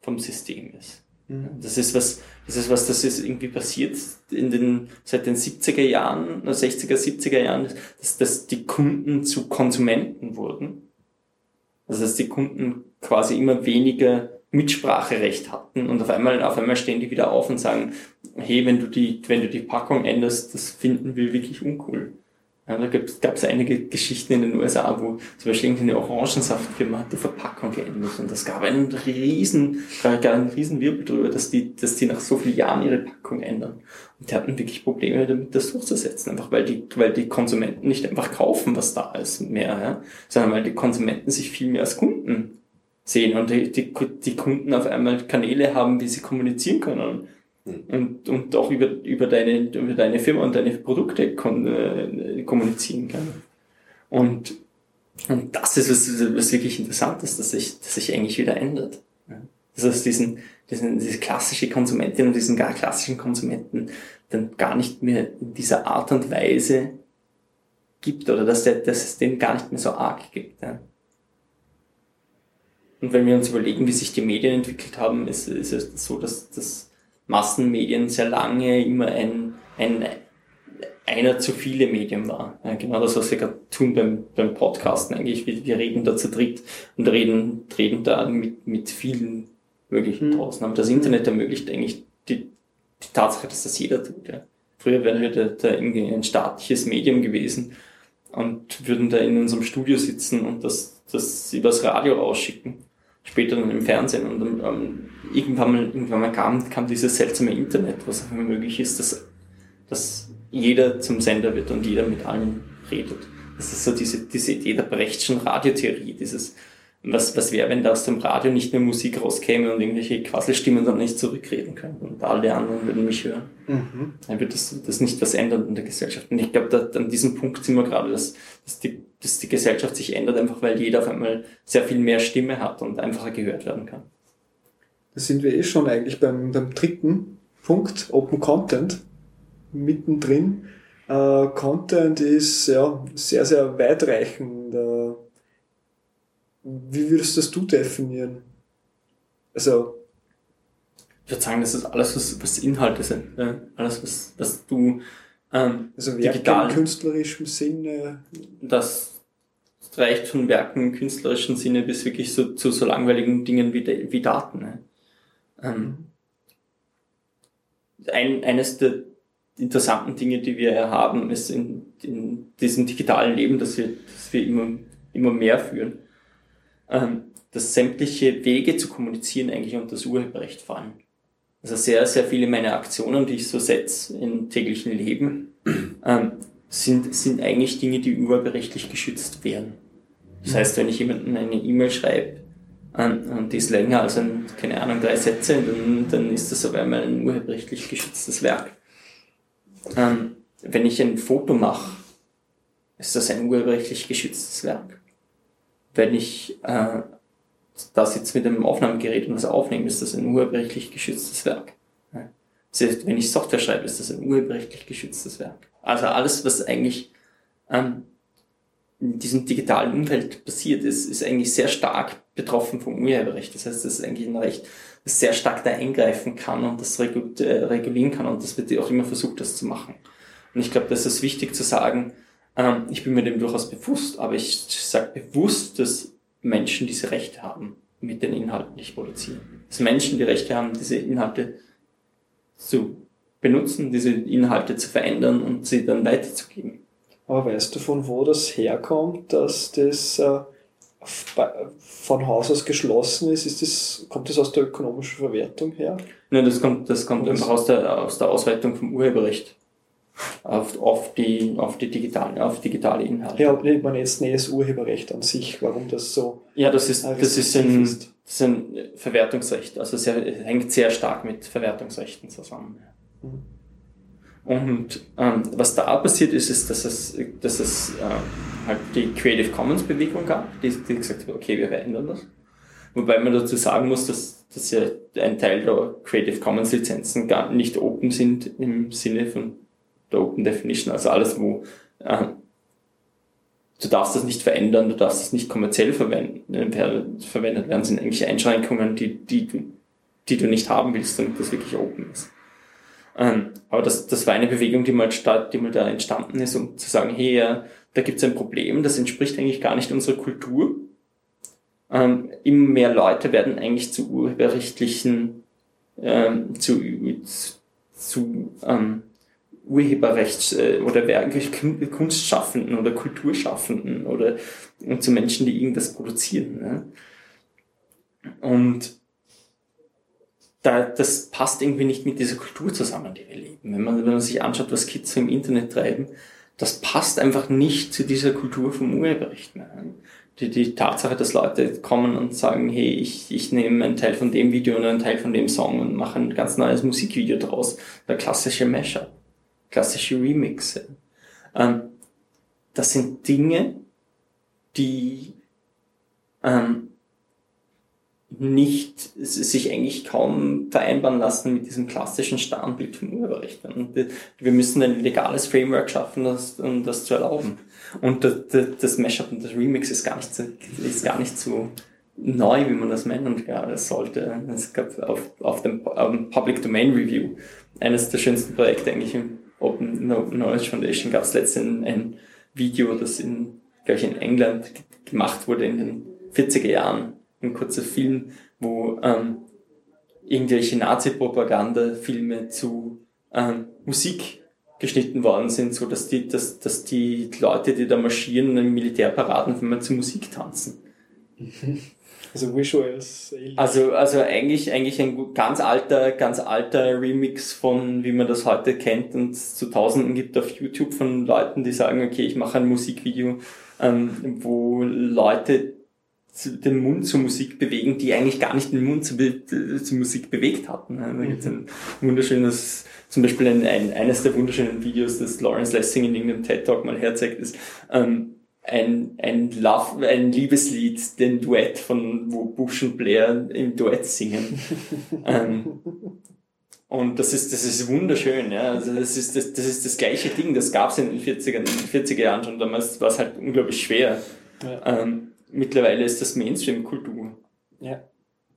vom System ist. Mhm. Das ist was, das ist was, das ist irgendwie passiert in den, seit den 70er Jahren, 60er, 70er Jahren, dass, dass die Kunden zu Konsumenten wurden. Also, dass die Kunden quasi immer weniger Mitspracherecht hatten und auf einmal, auf einmal stehen die wieder auf und sagen, hey, wenn du die, wenn du die Packung änderst, das finden wir wirklich uncool. Ja, da gab es einige Geschichten in den USA, wo zum Beispiel eine Orangensaftfirma hat die Verpackung geändert und das gab einen riesen, gab einen riesen Wirbel drüber, dass die, dass die nach so vielen Jahren ihre Packung ändern. Und die hatten wirklich Probleme damit, das durchzusetzen, einfach weil die, weil die Konsumenten nicht einfach kaufen, was da ist mehr, ja, sondern weil die Konsumenten sich viel mehr als Kunden sehen und die, die, die Kunden auf einmal Kanäle haben, wie sie kommunizieren können und, und auch über, über, deine, über deine Firma und deine Produkte kon, äh, kommunizieren kann. Und, und das ist was, was wirklich interessant ist, dass sich, dass sich eigentlich wieder ändert. Dass es diesen, diesen, diese klassische Konsumentin und diesen gar klassischen Konsumenten dann gar nicht mehr in dieser Art und Weise gibt oder dass, der, dass es den gar nicht mehr so arg gibt. Ja. Und wenn wir uns überlegen, wie sich die Medien entwickelt haben, ist, ist es so, dass, dass Massenmedien sehr lange immer ein, ein einer zu viele Medium war. Ja, genau das, was wir gerade tun beim, beim Podcasten eigentlich. Wir, wir reden da zu dritt und reden, reden da mit, mit vielen möglichen mhm. draußen. Aber das Internet ermöglicht eigentlich die, die Tatsache, dass das jeder tut. Ja. Früher wären wir da, da irgendwie ein staatliches Medium gewesen und würden da in unserem Studio sitzen und das, das übers Radio rausschicken später dann im Fernsehen und ähm, irgendwann mal, irgendwann mal kam, kam dieses seltsame Internet, was einfach möglich ist, dass, dass jeder zum Sender wird und jeder mit allen redet. Das ist so diese, diese Idee der Brechtschen Radiotheorie, dieses, was, was wäre, wenn da aus dem Radio nicht mehr Musik rauskäme und irgendwelche Quasselstimmen dann nicht zurückreden können und alle anderen würden mich hören. Mhm. Dann wird das, das nicht was ändern in der Gesellschaft. Und ich glaube, an diesem Punkt sind wir gerade, dass, dass, die, dass die Gesellschaft sich ändert, einfach weil jeder auf einmal sehr viel mehr Stimme hat und einfacher gehört werden kann. Da sind wir eh schon eigentlich beim, beim dritten Punkt, Open Content, mittendrin. Äh, Content ist ja sehr, sehr weitreichend. Äh, wie würdest das du definieren? Also. Ich würde sagen, das ist alles, was, was Inhalte sind. Ja? Alles, was, was du ähm, also Werke digital, im künstlerischen Sinne. Das reicht von Werken im künstlerischen Sinne bis wirklich so, zu so langweiligen Dingen wie, wie Daten. Ne? Ähm, ein, eines der interessanten Dinge, die wir haben, ist in, in diesem digitalen Leben, dass wir, dass wir immer, immer mehr führen dass sämtliche Wege zu kommunizieren eigentlich unter das Urheberrecht fallen. Also sehr, sehr viele meiner Aktionen, die ich so setze im täglichen Leben, ähm, sind, sind eigentlich Dinge, die urheberrechtlich geschützt werden. Das heißt, wenn ich jemanden eine E-Mail schreibe ähm, und die ist länger als ein, keine Ahnung, drei Sätze, dann, dann ist das auf einmal ein urheberrechtlich geschütztes Werk. Ähm, wenn ich ein Foto mache, ist das ein urheberrechtlich geschütztes Werk. Wenn ich äh, da sitze mit einem Aufnahmegerät und das aufnehme, ist das ein urheberrechtlich geschütztes Werk. Das wenn ich Software schreibe, ist das ein urheberrechtlich geschütztes Werk. Also alles, was eigentlich ähm, in diesem digitalen Umfeld passiert ist, ist eigentlich sehr stark betroffen vom Urheberrecht. Das heißt, das ist eigentlich ein Recht, das sehr stark da eingreifen kann und das äh, regulieren kann und das wird auch immer versucht, das zu machen. Und ich glaube, das ist wichtig zu sagen, ähm, ich bin mir dem durchaus bewusst, aber ich sage bewusst, dass Menschen diese Rechte haben mit den Inhalten, die ich produziere. Dass Menschen die Rechte haben, diese Inhalte zu benutzen, diese Inhalte zu verändern und sie dann weiterzugeben. Aber weißt du, von wo das herkommt, dass das äh, von Haus aus geschlossen ist? ist das, kommt das aus der ökonomischen Verwertung her? Nein, das kommt, das kommt einfach aus der, aus der Ausweitung vom Urheberrecht auf, auf, die, auf, die digitale, auf digitale Inhalte. Ja, ich meine jetzt nicht das Urheberrecht an sich, warum das so. Ja, das ist, das ist, ein, das ist ein Verwertungsrecht, also sehr, hängt sehr stark mit Verwertungsrechten zusammen. Mhm. Und ähm, was da passiert ist, ist, dass es, dass es äh, halt die Creative Commons Bewegung gab, die, die gesagt hat, okay, wir verändern das. Wobei man dazu sagen muss, dass, dass ja ein Teil der Creative Commons Lizenzen gar nicht open sind im Sinne von der Open Definition, also alles, wo äh, du darfst das nicht verändern, du darfst es nicht kommerziell verwenden, äh, verwendet werden, sind eigentlich Einschränkungen, die, die, die du nicht haben willst, damit das wirklich open ist. Ähm, aber das, das war eine Bewegung, die mal, start, die mal da entstanden ist, um zu sagen, hey, ja, da gibt es ein Problem, das entspricht eigentlich gar nicht unserer Kultur. Ähm, immer mehr Leute werden eigentlich zu urheberrechtlichen, ähm, zu, zu ähm, Urheberrechts- äh, oder Kunstschaffenden oder Kulturschaffenden oder und zu Menschen, die irgendwas produzieren. Ne? Und da, das passt irgendwie nicht mit dieser Kultur zusammen, die wir leben. Wenn man, wenn man sich anschaut, was Kids im Internet treiben, das passt einfach nicht zu dieser Kultur vom Urheberrecht mehr. Die, die Tatsache, dass Leute kommen und sagen, hey, ich, ich nehme einen Teil von dem Video und einen Teil von dem Song und mache ein ganz neues Musikvideo draus. Der klassische Mashup, klassische Remixe. Ähm, das sind Dinge, die ähm, nicht sich eigentlich kaum vereinbaren lassen mit diesem klassischen Standbild vom Urheberrecht. Und wir müssen ein legales Framework schaffen, das, um das zu erlauben. Und das, das Mashup und das Remix ist gar nicht so, ist gar nicht so neu, wie man das nennen sollte. Es gab auf, auf dem Public Domain Review eines der schönsten Projekte eigentlich Open, Knowledge Foundation gab es letztens ein Video, das in, glaube ich, in England gemacht wurde in den 40er Jahren ein kurzer Film, wo ähm, irgendwelche Nazi-Propaganda-Filme zu ähm, Musik geschnitten worden sind, so dass die, dass, dass die Leute, die da marschieren, in Militärparaden, wenn man zu Musik tanzen. Also Visuals. Also, also eigentlich, eigentlich ein ganz alter, ganz alter Remix von, wie man das heute kennt und zu Tausenden gibt auf YouTube von Leuten, die sagen, okay, ich mache ein Musikvideo, ähm, wo Leute den Mund zur Musik bewegen, die eigentlich gar nicht den Mund zur, zur Musik bewegt hatten. Da gibt ein wunderschönes, zum Beispiel ein, ein, eines der wunderschönen Videos, das Lawrence Lessing in irgendeinem TED Talk mal herzeigt, ist ähm, ein, ein, Love, ein Liebeslied, den Duett von, wo Bush und Blair im Duett singen. ähm, und das ist, das ist wunderschön, ja. Also das ist das, das ist das gleiche Ding, das gab es in den 40er, 40er Jahren schon, damals war es halt unglaublich schwer. Ja. Ähm, mittlerweile ist das Mainstream-Kultur. Ja.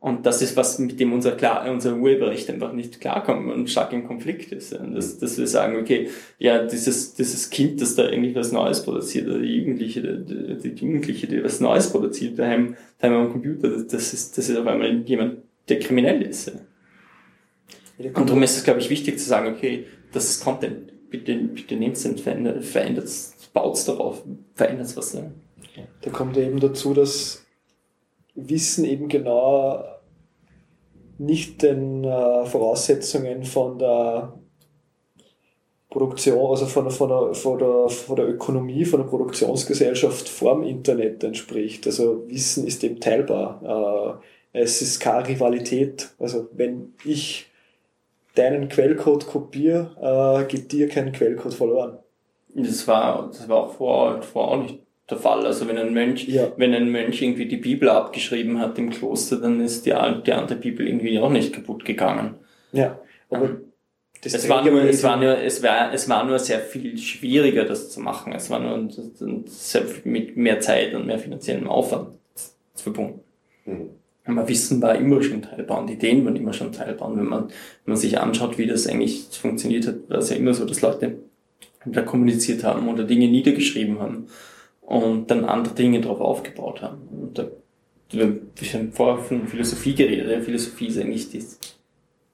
Und das ist was, mit dem unser, klar, unser Urheberrecht einfach nicht klarkommt und stark im Konflikt ist. Dass, dass wir sagen, okay, ja, dieses, dieses Kind, das da irgendwie was Neues produziert, oder die Jugendliche, die, die Jugendliche, die was Neues produziert, daheim, daheim am Computer, das ist, das ist auf einmal jemand, der kriminell ist. Und darum ist es, glaube ich, wichtig zu sagen, okay, das ist Content. Bitte, bitte nehmt es und verändert, es, baut es darauf, verändert es was. Ne? Da kommt eben dazu, dass Wissen eben genau nicht den äh, Voraussetzungen von der Produktion, also von, von, der, von, der, von der Ökonomie, von der Produktionsgesellschaft vorm Internet entspricht. Also Wissen ist eben teilbar. Äh, es ist keine Rivalität. Also wenn ich deinen Quellcode kopiere, äh, geht dir kein Quellcode verloren. Das war, das war auch vor, vor auch nicht der Fall. Also wenn ein Mönch, ja. wenn ein Mönch irgendwie die Bibel abgeschrieben hat im Kloster, dann ist die, die andere Bibel irgendwie auch nicht kaputt gegangen. Ja, aber es war, nur, es, war nur, es, war, es war nur sehr viel schwieriger, das zu machen. Es war nur sehr, mit mehr Zeit und mehr finanziellem Aufwand verbunden. Mhm. Aber Wissen war immer schon teilbar und Ideen waren immer schon teilbar. Und wenn man, wenn man sich anschaut, wie das eigentlich funktioniert hat, war es ja immer so, dass Leute da kommuniziert haben oder Dinge niedergeschrieben haben und dann andere Dinge darauf aufgebaut haben. Und da, wir haben vorher von Philosophie geredet. Philosophie ist eigentlich das,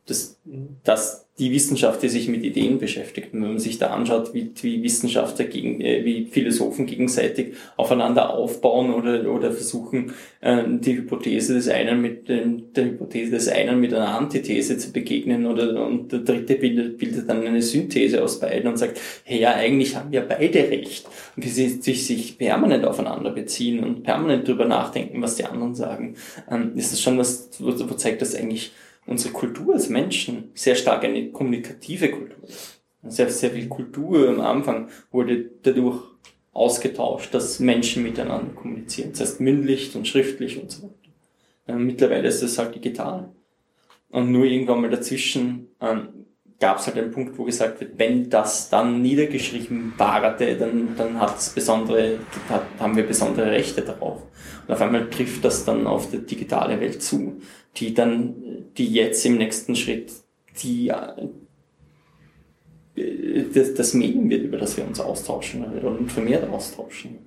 das, das die Wissenschaft, die sich mit Ideen beschäftigt. Und wenn man sich da anschaut, wie, wie Wissenschaftler gegen, äh, wie Philosophen gegenseitig aufeinander aufbauen oder, oder versuchen, äh, die Hypothese des einen mit dem, der Hypothese des einen mit einer Antithese zu begegnen oder, und der dritte bildet, bildet dann eine Synthese aus beiden und sagt, hey, ja, eigentlich haben wir beide recht. Und wie sie sich, sich permanent aufeinander beziehen und permanent drüber nachdenken, was die anderen sagen, ähm, ist das schon was, wo, wo zeigt das eigentlich, unsere Kultur als Menschen sehr stark eine kommunikative Kultur ist. Sehr, sehr viel Kultur am Anfang wurde dadurch ausgetauscht, dass Menschen miteinander kommunizieren. Das heißt mündlich und schriftlich und so weiter. Mittlerweile ist das halt digital. Und nur irgendwann mal dazwischen ähm, gab es halt einen Punkt, wo gesagt wird, wenn das dann niedergeschrieben warte, dann, dann hat es besondere, hat, haben wir besondere Rechte darauf. Und auf einmal trifft das dann auf die digitale Welt zu die dann, die jetzt im nächsten Schritt die, äh, das, das Medium wird, über das wir uns austauschen oder vermehrt austauschen.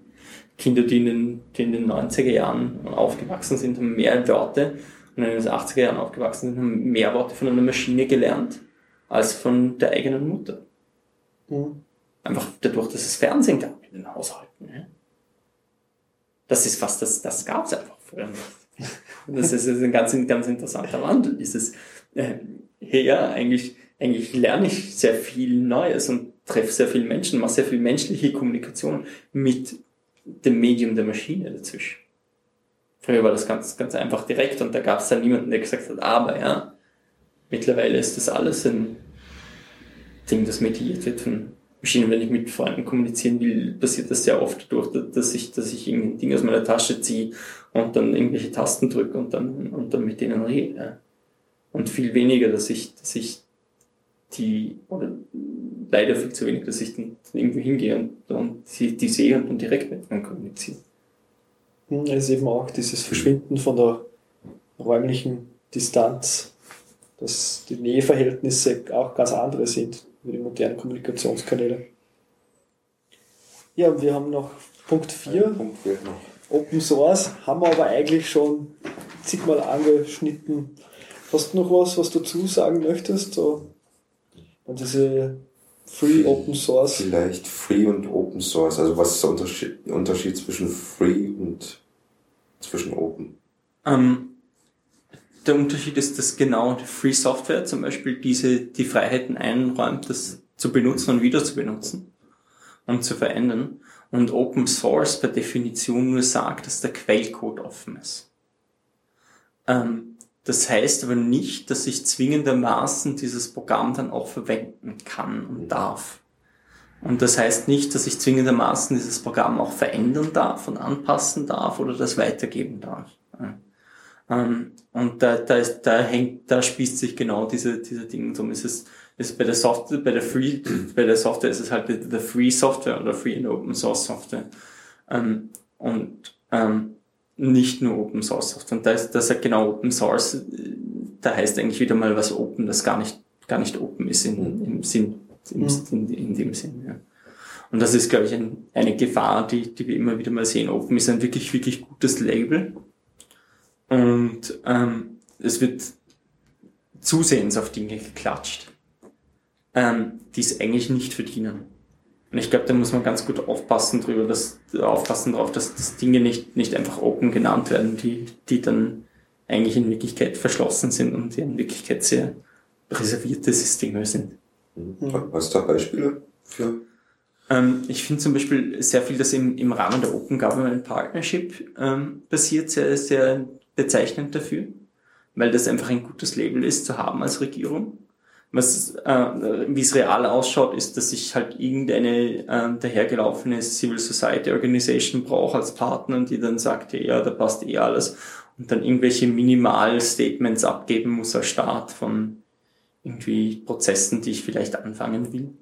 Kinder, die in, den, die in den 90er Jahren aufgewachsen sind, haben mehr Worte und in den 80er Jahren aufgewachsen sind, haben mehr Worte von einer Maschine gelernt als von der eigenen Mutter. Mhm. Einfach dadurch, dass es Fernsehen gab in den Haushalten. Das ist fast, das, das gab es einfach früher nicht. Das ist ein ganz, ganz interessanter Wandel. Dieses, äh, ja, eigentlich, eigentlich lerne ich sehr viel Neues und treffe sehr viele Menschen, mache sehr viel menschliche Kommunikation mit dem Medium der Maschine dazwischen. Früher war das ganz, ganz einfach direkt und da gab es dann niemanden, der gesagt hat, aber ja, mittlerweile ist das alles ein Ding, das mediiert wird von Maschinen, wenn ich mit Freunden kommunizieren will, passiert das sehr oft durch, dass ich, dass ich irgendein Ding aus meiner Tasche ziehe und dann irgendwelche Tasten drücke und dann, und dann mit denen rede. Und viel weniger, dass ich, dass ich die, oder leider viel zu wenig, dass ich dann irgendwo hingehe und, und die, die sehe und dann direkt mit ihnen kommuniziere. Hm, es ist eben auch dieses Verschwinden von der räumlichen Distanz, dass die Näheverhältnisse auch ganz andere sind über die modernen Kommunikationskanäle. Ja, wir haben noch Punkt 4. Punkt 4 Open Source haben wir aber eigentlich schon zigmal angeschnitten. Hast du noch was, was du dazu sagen möchtest? So, und diese Free Open Source? Vielleicht Free und Open Source. Also was ist der Unterschied, Unterschied zwischen Free und zwischen Open? Ähm, der Unterschied ist, dass genau Free Software zum Beispiel diese, die Freiheiten einräumt, das zu benutzen und wieder zu benutzen und zu verändern. Und Open Source per Definition nur sagt, dass der Quellcode offen ist. Ähm, das heißt aber nicht, dass ich zwingendermaßen dieses Programm dann auch verwenden kann und darf. Und das heißt nicht, dass ich zwingendermaßen dieses Programm auch verändern darf und anpassen darf oder das weitergeben darf. Ähm, und da, da, ist, da hängt, da spießt sich genau diese, diese Dinge. Darum ist es, ist bei der Software, bei der Free, bei der Software ist es halt die, die Free Software oder Free and Open Source Software. Ähm, und ähm, nicht nur Open Source Software. Und da ist, das ist halt genau Open Source, da heißt eigentlich wieder mal was Open, das gar nicht, gar nicht Open ist in, im Sinn, im, in, in dem Sinn, ja. Und das ist, glaube ich, ein, eine Gefahr, die, die wir immer wieder mal sehen. Open ist ein wirklich, wirklich gutes Label und ähm, es wird zusehends auf Dinge geklatscht, ähm, die es eigentlich nicht verdienen. Und ich glaube, da muss man ganz gut aufpassen drüber, dass aufpassen darauf, dass, dass Dinge nicht, nicht einfach open genannt werden, die, die dann eigentlich in Wirklichkeit verschlossen sind und in Wirklichkeit sehr reservierte Systeme sind. Mhm. Hast du da Beispiele für? Ähm, ich finde zum Beispiel sehr viel, das im, im Rahmen der Open Government Partnership ähm, passiert, sehr, sehr bezeichnend dafür, weil das einfach ein gutes Label ist zu haben als Regierung. Was, äh, wie es real ausschaut, ist, dass ich halt irgendeine äh, dahergelaufene Civil Society Organization brauche als Partner, die dann sagt, ja, da passt eh alles und dann irgendwelche Minimal-Statements abgeben muss als Start von irgendwie Prozessen, die ich vielleicht anfangen will.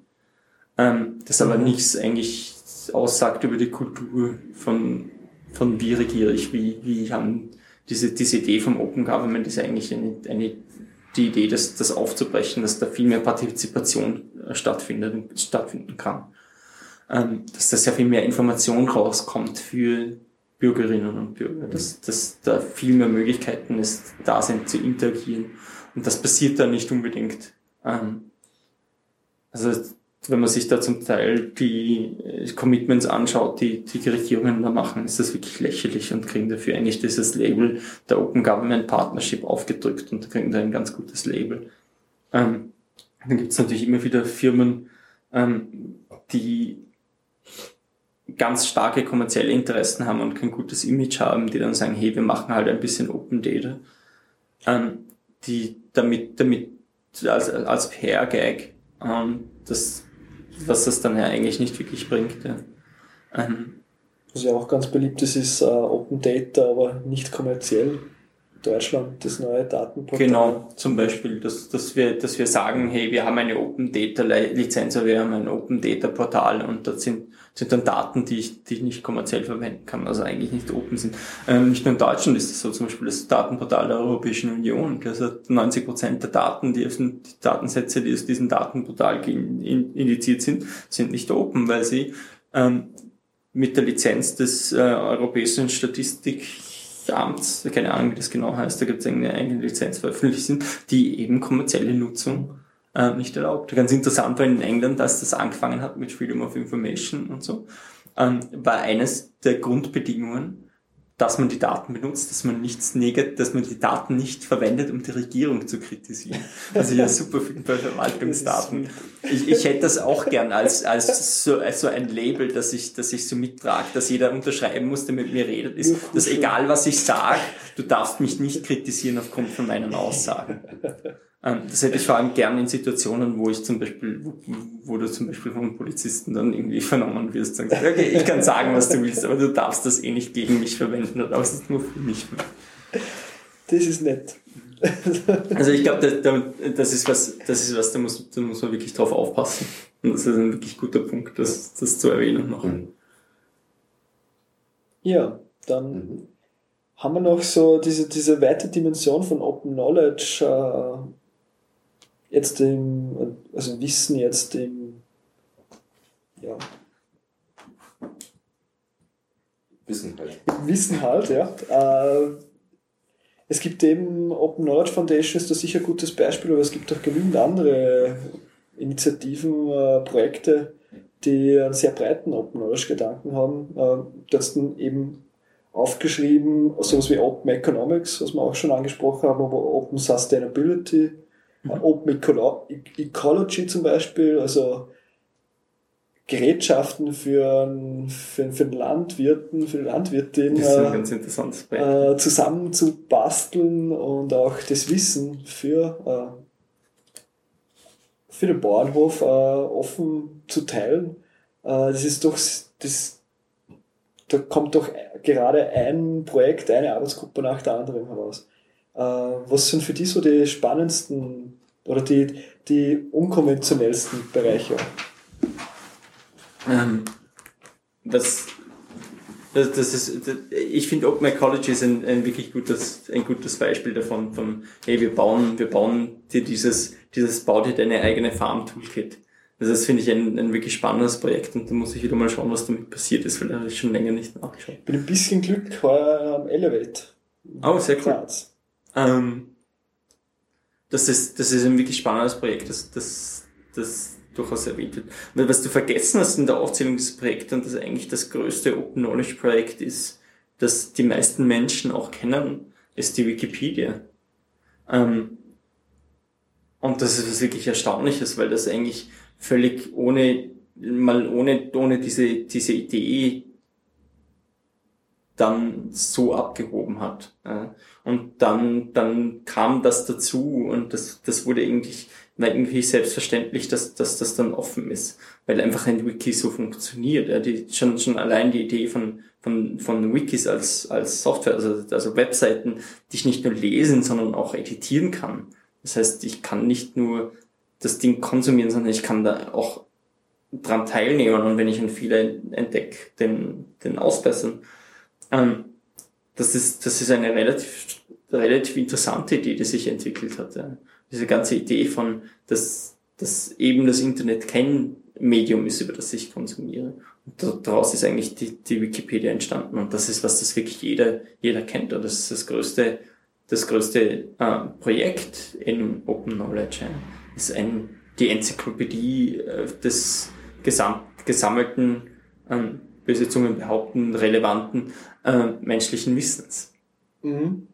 Ähm, das aber mhm. nichts eigentlich aussagt über die Kultur von, von wie regiere ich, wie, wie haben diese, diese Idee vom Open Government ist eigentlich eine, eine die Idee, das, das aufzubrechen, dass da viel mehr Partizipation äh, stattfindet, stattfinden kann. Ähm, dass da sehr viel mehr Information rauskommt für Bürgerinnen und Bürger, dass, dass da viel mehr Möglichkeiten ist, da sind zu interagieren. Und das passiert da nicht unbedingt. Ähm, also wenn man sich da zum Teil die äh, Commitments anschaut, die die Regierungen da machen, ist das wirklich lächerlich und kriegen dafür eigentlich dieses Label der Open Government Partnership aufgedrückt und kriegen da ein ganz gutes Label. Ähm, dann gibt es natürlich immer wieder Firmen, ähm, die ganz starke kommerzielle Interessen haben und kein gutes Image haben, die dann sagen, hey, wir machen halt ein bisschen Open Data, ähm, die damit, damit als, als PR-Gag ähm, das was das dann ja eigentlich nicht wirklich bringt. Ja. Ähm, was ja auch ganz beliebt ist, ist uh, Open Data, aber nicht kommerziell. Deutschland das neue Datenportal. Genau, zum Beispiel, dass, dass, wir, dass wir sagen, hey, wir haben eine Open Data Lizenz, wir haben ein Open Data Portal und dort sind, sind dann Daten, die ich, die ich nicht kommerziell verwenden kann, also eigentlich nicht open sind. Ähm, nicht nur in Deutschland ist es so, zum Beispiel das Datenportal der Europäischen Union, also 90 Prozent der Daten, die, die Datensätze, die aus diesem Datenportal indiziert sind, sind nicht open, weil sie ähm, mit der Lizenz des äh, Europäischen Statistik Amts, keine Ahnung, wie das genau heißt, da gibt es eine eigene Lizenz veröffentlicht die eben kommerzielle Nutzung äh, nicht erlaubt. Ganz interessant, weil in England, als das angefangen hat mit Freedom of Information und so, ähm, war eines der Grundbedingungen, dass man die Daten benutzt, dass man nichts negat, dass man die Daten nicht verwendet, um die Regierung zu kritisieren. Also ja, super viel bei Verwaltungsdaten. Ich, ich hätte das auch gern als, als, so, als so ein Label, dass ich, dass ich so mittrage, dass jeder unterschreiben muss, der mit mir redet, ist, dass egal was ich sage, du darfst mich nicht kritisieren aufgrund von meinen Aussagen. Ähm, das hätte ich vor allem gern in Situationen, wo ich zum Beispiel, wo, wo du zum Beispiel vom Polizisten dann irgendwie vernommen wirst, sagst, okay, ich kann sagen, was du willst, aber du darfst das eh nicht gegen mich verwenden, du darfst es nur für mich verwenden. Das ist nett. Also ich glaube, das, das ist was, das ist was, da muss, da muss man wirklich drauf aufpassen. Und das ist ein wirklich guter Punkt, das, das zu erwähnen noch. Mhm. Ja, dann mhm. haben wir noch so diese, diese weite Dimension von Open Knowledge äh, jetzt im, also Wissen jetzt im, ja. Wissen halt. Wissen halt, ja. Äh, es gibt eben Open Knowledge Foundation ist da sicher ein gutes Beispiel, aber es gibt auch genügend andere Initiativen, äh, Projekte, die einen sehr breiten Open Knowledge Gedanken haben. Äh, das dann eben aufgeschrieben, sowas wie Open Economics, was wir auch schon angesprochen haben, aber Open Sustainability, Mhm. Open Ecolo Ecology zum Beispiel, also Gerätschaften für, für, für den Landwirten, für die Landwirtin das ist ein äh, ganz interessantes äh, zusammen zu basteln und auch das Wissen für, äh, für den Bauernhof äh, offen zu teilen. Äh, das ist doch, das, da kommt doch gerade ein Projekt, eine Arbeitsgruppe nach der anderen heraus. Äh, was sind für die so die spannendsten oder die, die unkonventionellsten Bereiche? Ähm, das, das, das ist, das, ich finde Open Ecology ist ein, ein wirklich gutes, ein gutes Beispiel davon, von, hey, wir bauen, wir bauen dir dieses, dieses, bau dir deine eigene Farm-Toolkit. Also das finde ich ein, ein wirklich spannendes Projekt und da muss ich wieder mal schauen, was damit passiert ist, weil da habe ich schon länger nicht nachgeschaut. Bin ein bisschen Glück heuer am Elevate. Oh, sehr cool. Ähm, das ist, das ist ein wirklich spannendes Projekt, das, das, das durchaus erwähnt wird. Und was du vergessen hast in der Aufzählung des Projekts und das eigentlich das größte Open Knowledge Projekt ist, das die meisten Menschen auch kennen, ist die Wikipedia. Ähm, Und das ist was wirklich Erstaunliches, weil das eigentlich völlig ohne, mal ohne, ohne diese, diese Idee dann so abgehoben hat. Und dann, dann kam das dazu und das, das wurde eigentlich, war irgendwie selbstverständlich, dass, dass das dann offen ist, weil einfach ein Wiki so funktioniert. Ja, die, schon, schon allein die Idee von, von, von Wikis als, als Software, also, also Webseiten, die ich nicht nur lesen, sondern auch editieren kann. Das heißt, ich kann nicht nur das Ding konsumieren, sondern ich kann da auch dran teilnehmen und wenn ich einen Fehler entdecke, den, den ausbessern. Ähm, das ist, das ist eine relativ, relativ interessante Idee, die sich entwickelt hat. Ja. Diese ganze Idee von, dass, dass eben das Internet kein Medium ist, über das ich konsumiere. Und daraus ist eigentlich die, die Wikipedia entstanden. Und das ist, was das wirklich jeder, jeder kennt. Und das ist das größte, das größte äh, Projekt in Open Knowledge. Ja. Das ist ein, die Enzyklopädie äh, des gesamt, gesammelten ähm, böse Zungen behaupten, relevanten äh, menschlichen Wissens. Mhm.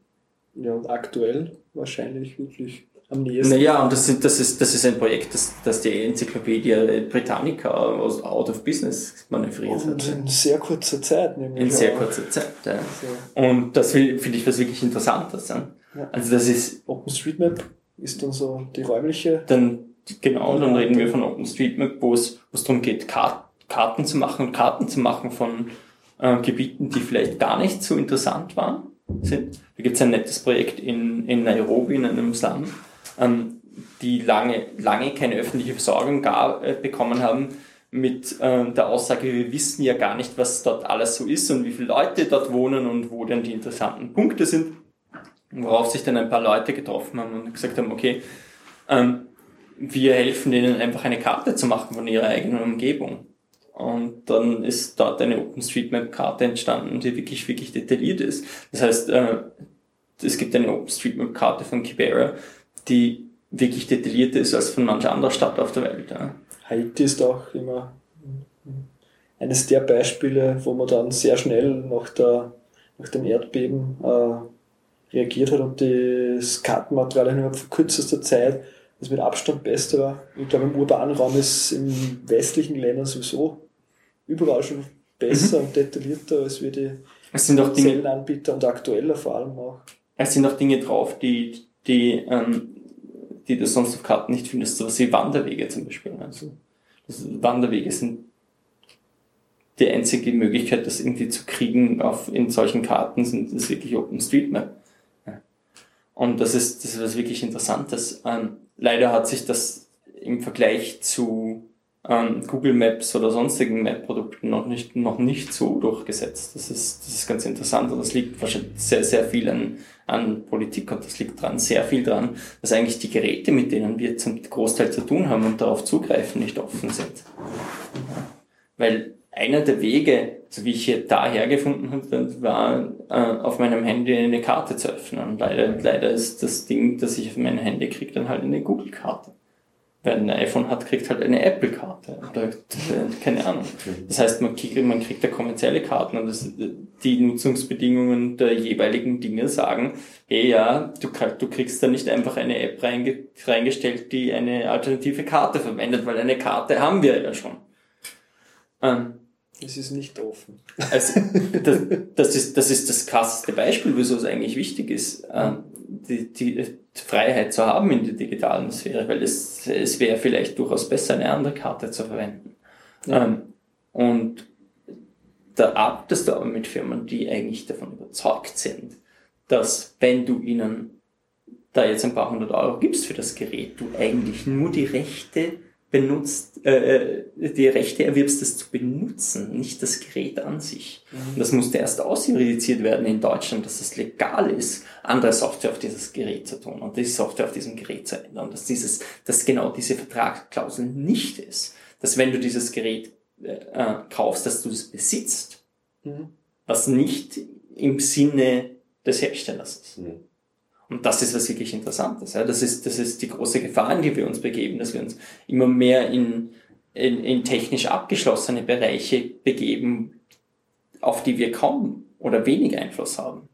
Ja, und aktuell wahrscheinlich wirklich am nächsten. Naja, und das, sind, das, ist, das ist ein Projekt, das, das die Enzyklopädie Britannica aus Out of Business manövriert und hat. In sehr kurzer Zeit, nämlich. In sehr kurzer Zeit, ja. Und das finde ich was wirklich Interessantes. Ja. Also das ist. OpenStreetMap ist dann so die räumliche. Dann, genau, dann reden wir von OpenStreetMap, wo es, darum geht, Karten Karten zu machen und Karten zu machen von äh, Gebieten, die vielleicht gar nicht so interessant waren. Sind. Da gibt es ein nettes Projekt in, in Nairobi, in einem Slum, ähm, die lange, lange keine öffentliche Versorgung gar, äh, bekommen haben, mit äh, der Aussage, wir wissen ja gar nicht, was dort alles so ist und wie viele Leute dort wohnen und wo denn die interessanten Punkte sind. Worauf sich dann ein paar Leute getroffen haben und gesagt haben, okay, ähm, wir helfen denen einfach eine Karte zu machen von ihrer eigenen Umgebung. Und dann ist dort eine OpenStreetMap-Karte entstanden, die wirklich, wirklich detailliert ist. Das heißt, äh, es gibt eine OpenStreetMap-Karte von Kibera, die wirklich detaillierter ist als von mancher anderer Stadt auf der Welt. Haiti ist auch immer eines der Beispiele, wo man dann sehr schnell nach, der, nach dem Erdbeben äh, reagiert hat und das Kartenmaterial innerhalb von kürzester Zeit das mit Abstand beste war. Ich glaube, im urbanen Raum ist in westlichen Ländern sowieso überall schon besser mhm. und detaillierter als wir die es sind auch Dinge, Anbieter und aktueller vor allem auch. Es sind auch Dinge drauf, die, die, ähm, die du sonst auf Karten nicht findest, sowas wie Wanderwege zum Beispiel. Also, Wanderwege sind die einzige Möglichkeit, das irgendwie zu kriegen auf, in solchen Karten, sind das wirklich OpenStreetMap. Ja. Und das ist, das ist was wirklich Interessantes. Ähm, leider hat sich das im Vergleich zu ähm, Google Maps oder sonstigen Map-Produkten noch nicht, noch nicht so durchgesetzt. Das ist, das ist ganz interessant und das liegt wahrscheinlich sehr, sehr viel an, an Politik und das liegt dran, sehr viel dran, dass eigentlich die Geräte, mit denen wir zum Großteil zu tun haben und darauf zugreifen, nicht offen sind. Weil einer der Wege, so wie ich hier daher gefunden habe, war äh, auf meinem Handy eine Karte zu öffnen. Und leider, leider ist das Ding, das ich auf mein Handy kriege, dann halt eine Google-Karte. Wer ein iPhone hat, kriegt halt eine Apple-Karte. Oder keine Ahnung. Das heißt, man kriegt, man kriegt da kommerzielle Karten und das, die Nutzungsbedingungen der jeweiligen Dinge sagen, hey ja, du, du kriegst da nicht einfach eine App reinge, reingestellt, die eine alternative Karte verwendet, weil eine Karte haben wir ja schon. Ähm, es ist nicht offen. Also, das, das, ist, das ist das krasseste Beispiel, wieso es eigentlich wichtig ist, ähm, die, die Freiheit zu haben in der digitalen Sphäre, weil es, es wäre vielleicht durchaus besser, eine andere Karte zu verwenden. Ja. Ähm, und da arbeitest du aber mit Firmen, die eigentlich davon überzeugt sind, dass wenn du ihnen da jetzt ein paar hundert Euro gibst für das Gerät, du eigentlich nur die Rechte benutzt, äh, die Rechte erwirbst, das zu benutzen, nicht das Gerät an sich. Mhm. Und das musste erst ausjudiziert werden in Deutschland, dass es legal ist, andere Software auf dieses Gerät zu tun und die Software auf diesem Gerät zu ändern. Dass dieses, dass genau diese Vertragsklausel nicht ist. Dass wenn du dieses Gerät äh, äh kaufst, dass du es besitzt, mhm. was nicht im Sinne des Herstellers ist. Mhm. Und das ist was wirklich Interessantes. Ja. Das, ist, das ist die große Gefahr, in die wir uns begeben, dass wir uns immer mehr in, in, in technisch abgeschlossene Bereiche begeben, auf die wir kaum oder wenig Einfluss haben.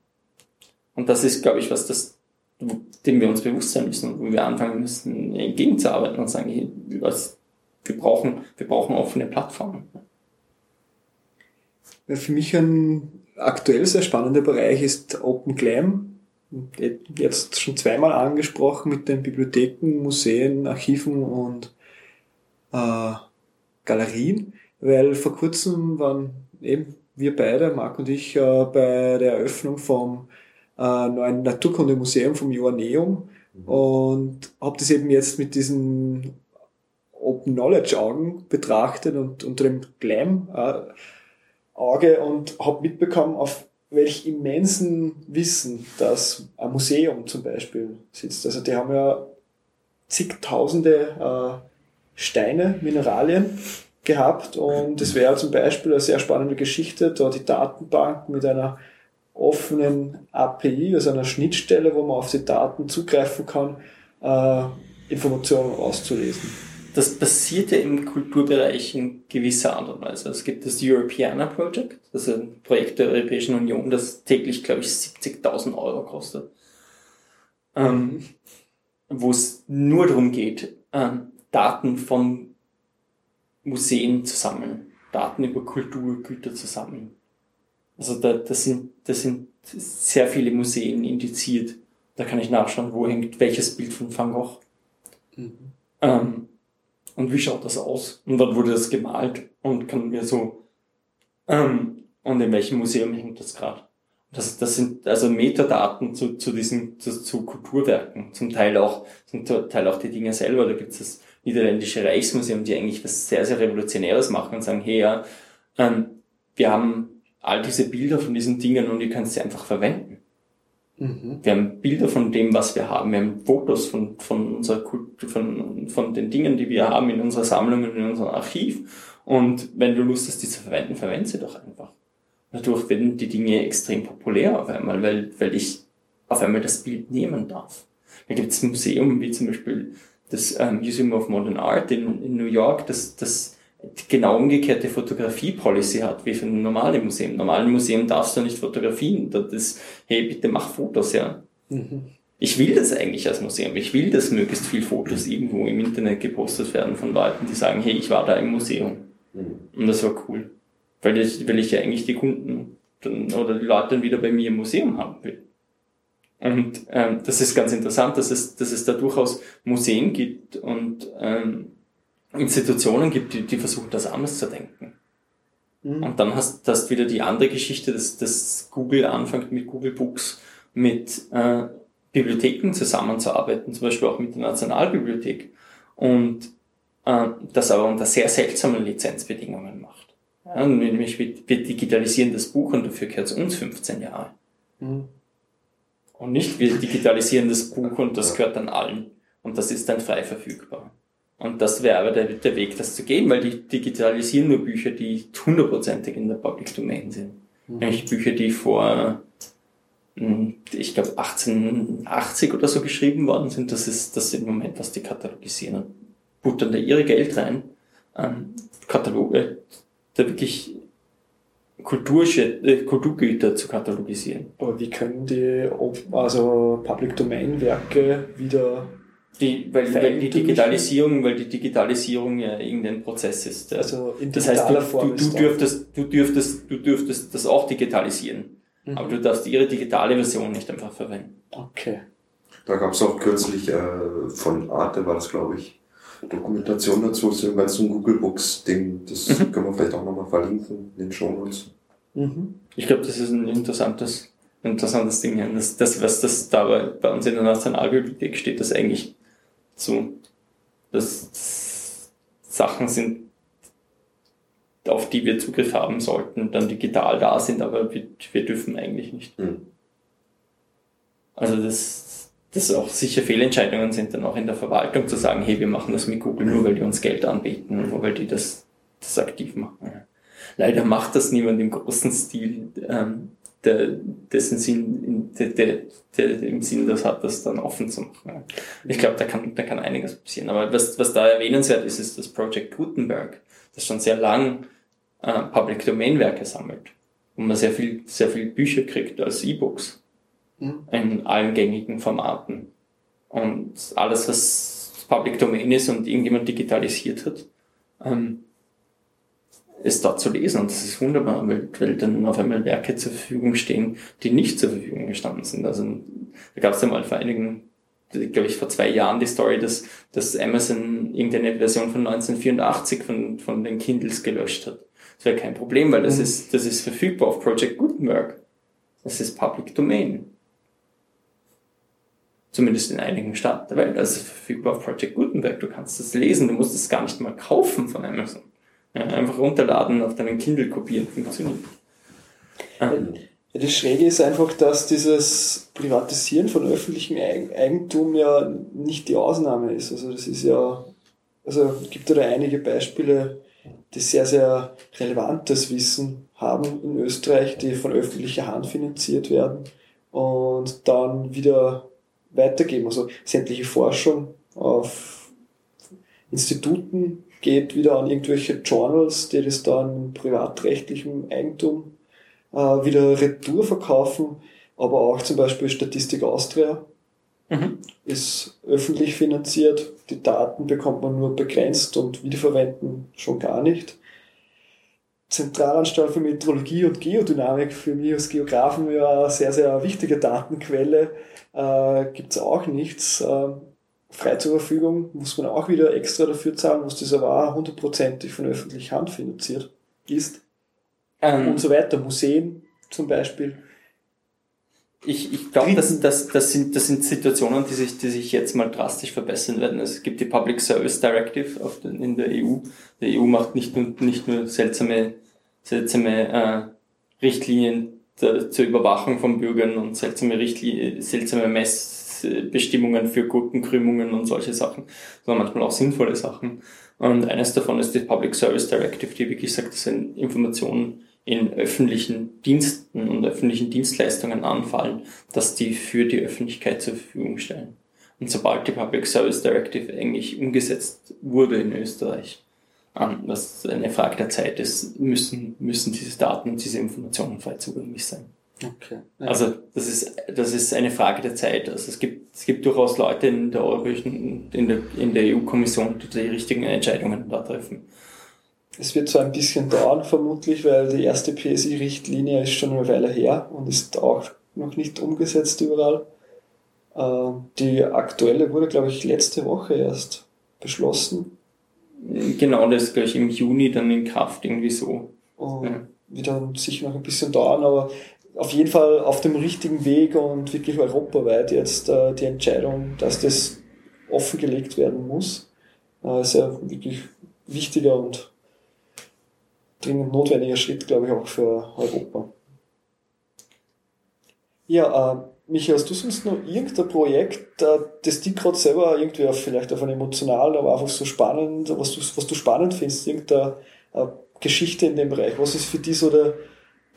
Und das ist, glaube ich, was das dem wir uns bewusst sein müssen und wo wir anfangen müssen, entgegenzuarbeiten und sagen, wir brauchen, wir brauchen offene Plattformen. Für mich ein aktuell sehr spannender Bereich ist Open Glam. Jetzt schon zweimal angesprochen mit den Bibliotheken, Museen, Archiven und äh, Galerien, weil vor kurzem waren eben wir beide, Marc und ich, äh, bei der Eröffnung vom äh, neuen Naturkundemuseum vom Joanneum mhm. und habe das eben jetzt mit diesen Open Knowledge Augen betrachtet und unter dem Glam äh, Auge und habe mitbekommen, auf welch immensen Wissen das ein Museum zum Beispiel sitzt. Also die haben ja zigtausende äh, Steine, Mineralien gehabt und es wäre zum Beispiel eine sehr spannende Geschichte, da die Datenbank mit einer offenen API, also einer Schnittstelle, wo man auf die Daten zugreifen kann, äh, Informationen auszulesen. Das passiert ja im Kulturbereich in gewisser Art und Weise. Es gibt das Europeana Project, das ist ein Projekt der Europäischen Union, das täglich, glaube ich, 70.000 Euro kostet. Ähm, wo es nur darum geht, ähm, Daten von Museen zu sammeln, Daten über Kulturgüter zu sammeln. Also da, das, sind, das sind sehr viele Museen indiziert. Da kann ich nachschauen, wo hängt welches Bild von Van Gogh. Mhm. Ähm, und wie schaut das aus? Und wann wurde das gemalt? Und kann mir so, ähm, und in welchem Museum hängt das gerade? Das, das sind also Metadaten zu, zu diesen, zu, zu Kulturwerken. Zum Teil auch, zum Teil auch die Dinge selber. Da gibt es das niederländische Reichsmuseum, die eigentlich was sehr, sehr Revolutionäres machen und sagen, hey, ja, ähm, wir haben all diese Bilder von diesen Dingen und ihr könnt sie einfach verwenden. Mhm. Wir haben Bilder von dem, was wir haben. Wir haben Fotos von, von unserer Kultur, von, von den Dingen, die wir haben in unserer Sammlung und in unserem Archiv. Und wenn du Lust hast, die zu verwenden, verwende sie doch einfach. Dadurch werden die Dinge extrem populär auf einmal, weil, weil ich auf einmal das Bild nehmen darf. Da gibt es Museum, wie zum Beispiel das ähm, Museum of Modern Art in, in New York, das, das genau umgekehrte Fotografie-Policy hat wie für ein normales Museum. Normalen Museum darfst du nicht fotografieren. Das ist, hey, bitte mach Fotos, ja. Mhm. Ich will das eigentlich als Museum. Ich will, dass möglichst viel Fotos irgendwo im Internet gepostet werden von Leuten, die sagen, hey, ich war da im Museum. Mhm. Und das war cool. Weil ich, weil ich ja eigentlich die Kunden dann, oder die Leute dann wieder bei mir im Museum haben will. Und ähm, das ist ganz interessant, dass es, dass es da durchaus Museen gibt und ähm, Institutionen gibt, die, die versuchen, das anders zu denken. Mhm. Und dann hast du wieder die andere Geschichte, dass, dass Google anfängt mit Google Books mit äh, Bibliotheken zusammenzuarbeiten, zum Beispiel auch mit der Nationalbibliothek. Und äh, das aber unter sehr seltsamen Lizenzbedingungen macht. Ja, nämlich wir, wir digitalisieren das Buch und dafür gehört es uns 15 Jahre. Mhm. Und nicht wir digitalisieren das Buch und das gehört dann allen. Und das ist dann frei verfügbar. Und das wäre aber der, der Weg, das zu gehen, weil die digitalisieren nur Bücher, die hundertprozentig in der Public Domain sind. Mhm. Nämlich Bücher, die vor, hm, ich glaube, 1880 oder so geschrieben worden sind. Das ist das im Moment, was die katalogisieren. Und buttern da ihre Geld rein, ähm, Kataloge, da wirklich Kulturschä Kulturgüter zu katalogisieren. Aber wie können die also Public Domain Werke wieder die, weil, weil die Digitalisierung, weil die Digitalisierung ja irgendein Prozess ist. Also in das heißt, du, du, du, dürftest, du dürftest, du dürftest das auch digitalisieren. Mhm. Aber du darfst ihre digitale Version nicht einfach verwenden. Okay. Da gab es auch kürzlich äh, von Arte, war das glaube ich, Dokumentation dazu, zu dem ganzen Google Books Ding. Das mhm. können wir vielleicht auch nochmal verlinken in den Show Notes. Mhm. Ich glaube, das ist ein interessantes, interessantes Ding. Das, das, was das da bei, bei uns in der Nationalbibliothek steht, das eigentlich so, dass Sachen sind, auf die wir Zugriff haben sollten dann digital da sind, aber wir, wir dürfen eigentlich nicht. Mhm. Also das, das auch sicher Fehlentscheidungen sind dann auch in der Verwaltung zu sagen, hey, wir machen das mit Google nur, weil die uns Geld anbieten und nur weil die das, das aktiv machen. Leider macht das niemand im großen Stil. Ähm, der, dessen Sinn, der, der, der im Sinn das hat, das dann offen zu machen. Ich glaube, da kann, da kann einiges passieren. Aber was, was da erwähnenswert ist, ist das Project Gutenberg, das schon sehr lang äh, Public Domain Werke sammelt, wo man sehr viel, sehr viel Bücher kriegt als E-Books. mhm. in allen gängigen Formaten. Und alles, was Public Domain ist und irgendjemand digitalisiert hat, ähm, ist dort zu lesen. Und das ist wunderbar, weil, weil dann auf einmal Werke zur Verfügung stehen, die nicht zur Verfügung gestanden sind. Also da gab es ja mal vor einigen, glaube ich, vor zwei Jahren die Story, dass, dass Amazon irgendeine Version von 1984 von, von den Kindles gelöscht hat. Das wäre kein Problem, weil das mhm. ist, das ist verfügbar auf Project Gutenberg. Das ist Public Domain. Zumindest in einigen Staaten der Welt. Also verfügbar auf Project Gutenberg. Du kannst das lesen, du musst es gar nicht mal kaufen von Amazon. Ja, einfach runterladen, auf deinen Kindle kopieren, funktioniert. Ja, das Schräge ist einfach, dass dieses Privatisieren von öffentlichem Eigentum ja nicht die Ausnahme ist. Also das ist ja, also gibt da einige Beispiele, die sehr, sehr relevantes Wissen haben in Österreich, die von öffentlicher Hand finanziert werden und dann wieder weitergeben. Also sämtliche Forschung auf Instituten geht wieder an irgendwelche Journals, die das dann in privatrechtlichem Eigentum äh, wieder retour verkaufen, aber auch zum Beispiel Statistik Austria mhm. ist öffentlich finanziert. Die Daten bekommt man nur begrenzt und wiederverwenden schon gar nicht. Zentralanstalt für Meteorologie und Geodynamik, für mich als Geografen ja eine sehr, sehr wichtige Datenquelle, äh, gibt es auch nichts. Äh, frei zur Verfügung muss man auch wieder extra dafür zahlen, was das aber auch hundertprozentig von öffentlicher Hand finanziert ist. Ähm, und so weiter. Museen zum Beispiel. Ich, ich glaube, das, das, das, sind, das sind Situationen, die sich, die sich jetzt mal drastisch verbessern werden. Es gibt die Public Service Directive den, in der EU. Die EU macht nicht nur, nicht nur seltsame, seltsame äh, Richtlinien der, zur Überwachung von Bürgern und seltsame Richtlinien, seltsame Messbestimmungen für Gurkenkrümmungen und solche Sachen, sondern manchmal auch sinnvolle Sachen. Und eines davon ist die Public Service Directive, die wirklich sagt, dass Informationen in öffentlichen Diensten und öffentlichen Dienstleistungen anfallen, dass die für die Öffentlichkeit zur Verfügung stellen. Und sobald die Public Service Directive eigentlich umgesetzt wurde in Österreich, was eine Frage der Zeit ist, müssen, müssen diese Daten und diese Informationen frei zugänglich sein. Okay. Ja. Also das ist, das ist eine Frage der Zeit. Also es gibt, es gibt durchaus Leute in der Europäischen, in der, in der EU-Kommission, die die richtigen Entscheidungen da treffen. Es wird zwar ein bisschen dauern, vermutlich, weil die erste PSI-Richtlinie ist schon eine Weile her und ist auch noch nicht umgesetzt überall. Ähm, die aktuelle wurde, glaube ich, letzte Woche erst beschlossen. Genau, das ist, glaube ich, im Juni dann in Kraft, irgendwie so. Und ja. Wird dann sicher noch ein bisschen dauern, aber auf jeden Fall auf dem richtigen Weg und wirklich europaweit jetzt äh, die Entscheidung, dass das offengelegt werden muss. Äh, ist ja wirklich wichtiger und dringend notwendiger Schritt, glaube ich, auch für Europa. Ja, äh, Michael, hast du sonst noch irgendein Projekt, äh, das dich gerade selber irgendwie auf, vielleicht auf einen emotionalen, aber einfach so spannend, was du, was du spannend findest, irgendeine äh, Geschichte in dem Bereich? Was ist für dich so der,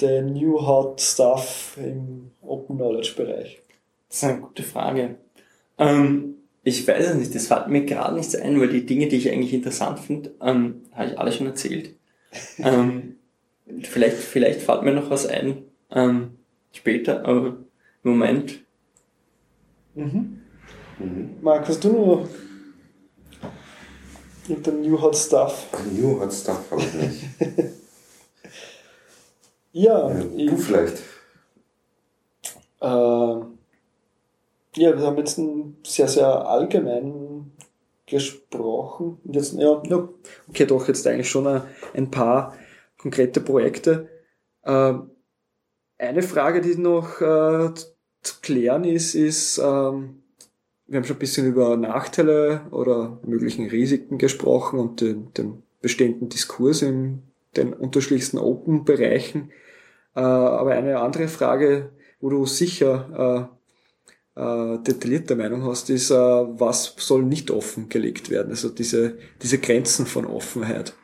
der New Hot Stuff im Open Knowledge Bereich? Das ist eine gute Frage. Ähm, ich weiß es nicht, das fällt mir gerade nichts ein, weil die Dinge, die ich eigentlich interessant finde, ähm, habe ich alle schon erzählt ähm, vielleicht, vielleicht fällt mir noch was ein ähm, später, aber im Moment. Mhm. Mhm. Marc, hast du noch mit dem New Hot Stuff? New Hot Stuff habe ich nicht. ja, ja, du vielleicht. Äh, ja, wir haben jetzt einen sehr, sehr allgemeinen gesprochen. Und jetzt, ja, ja, okay, doch, jetzt eigentlich schon ein paar konkrete Projekte. Ähm, eine Frage, die noch äh, zu klären ist, ist, ähm, wir haben schon ein bisschen über Nachteile oder möglichen Risiken gesprochen und den, den bestehenden Diskurs in den unterschiedlichsten Open-Bereichen. Äh, aber eine andere Frage, wo du sicher äh, äh, detaillierte Meinung hast, ist, äh, was soll nicht offengelegt werden? Also diese, diese Grenzen von Offenheit.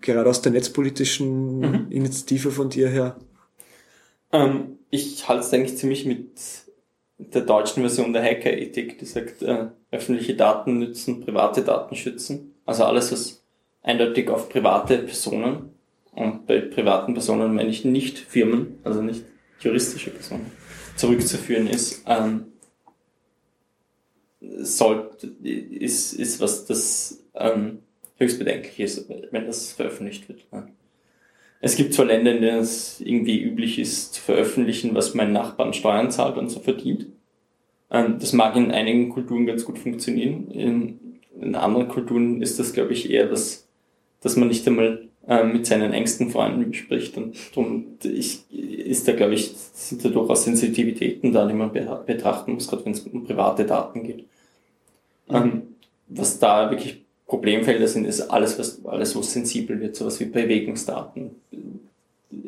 Gerade aus der netzpolitischen mhm. Initiative von dir her. Ähm, ich halte es eigentlich ziemlich mit der deutschen Version der Hacker-Ethik, die sagt, äh, öffentliche Daten nützen, private Daten schützen. Also alles, was eindeutig auf private Personen und bei privaten Personen meine ich nicht Firmen, also nicht juristische Personen, zurückzuführen ist, ähm, sollte, ist, ist was das ähm, höchst bedenklich ist, wenn das veröffentlicht wird. Ja. Es gibt zwar Länder, in denen es irgendwie üblich ist, zu veröffentlichen, was mein Nachbarn Steuern zahlt und so verdient. Ähm, das mag in einigen Kulturen ganz gut funktionieren. In, in anderen Kulturen ist das, glaube ich, eher das, dass man nicht einmal mit seinen engsten Freunden bespricht. Und darum ich, ist da, glaube ich, sind da durchaus Sensitivitäten da, die man betrachten muss, gerade wenn es um private Daten geht. Mhm. Was da wirklich Problemfelder sind, ist alles, was alles, was sensibel wird, sowas wie Bewegungsdaten,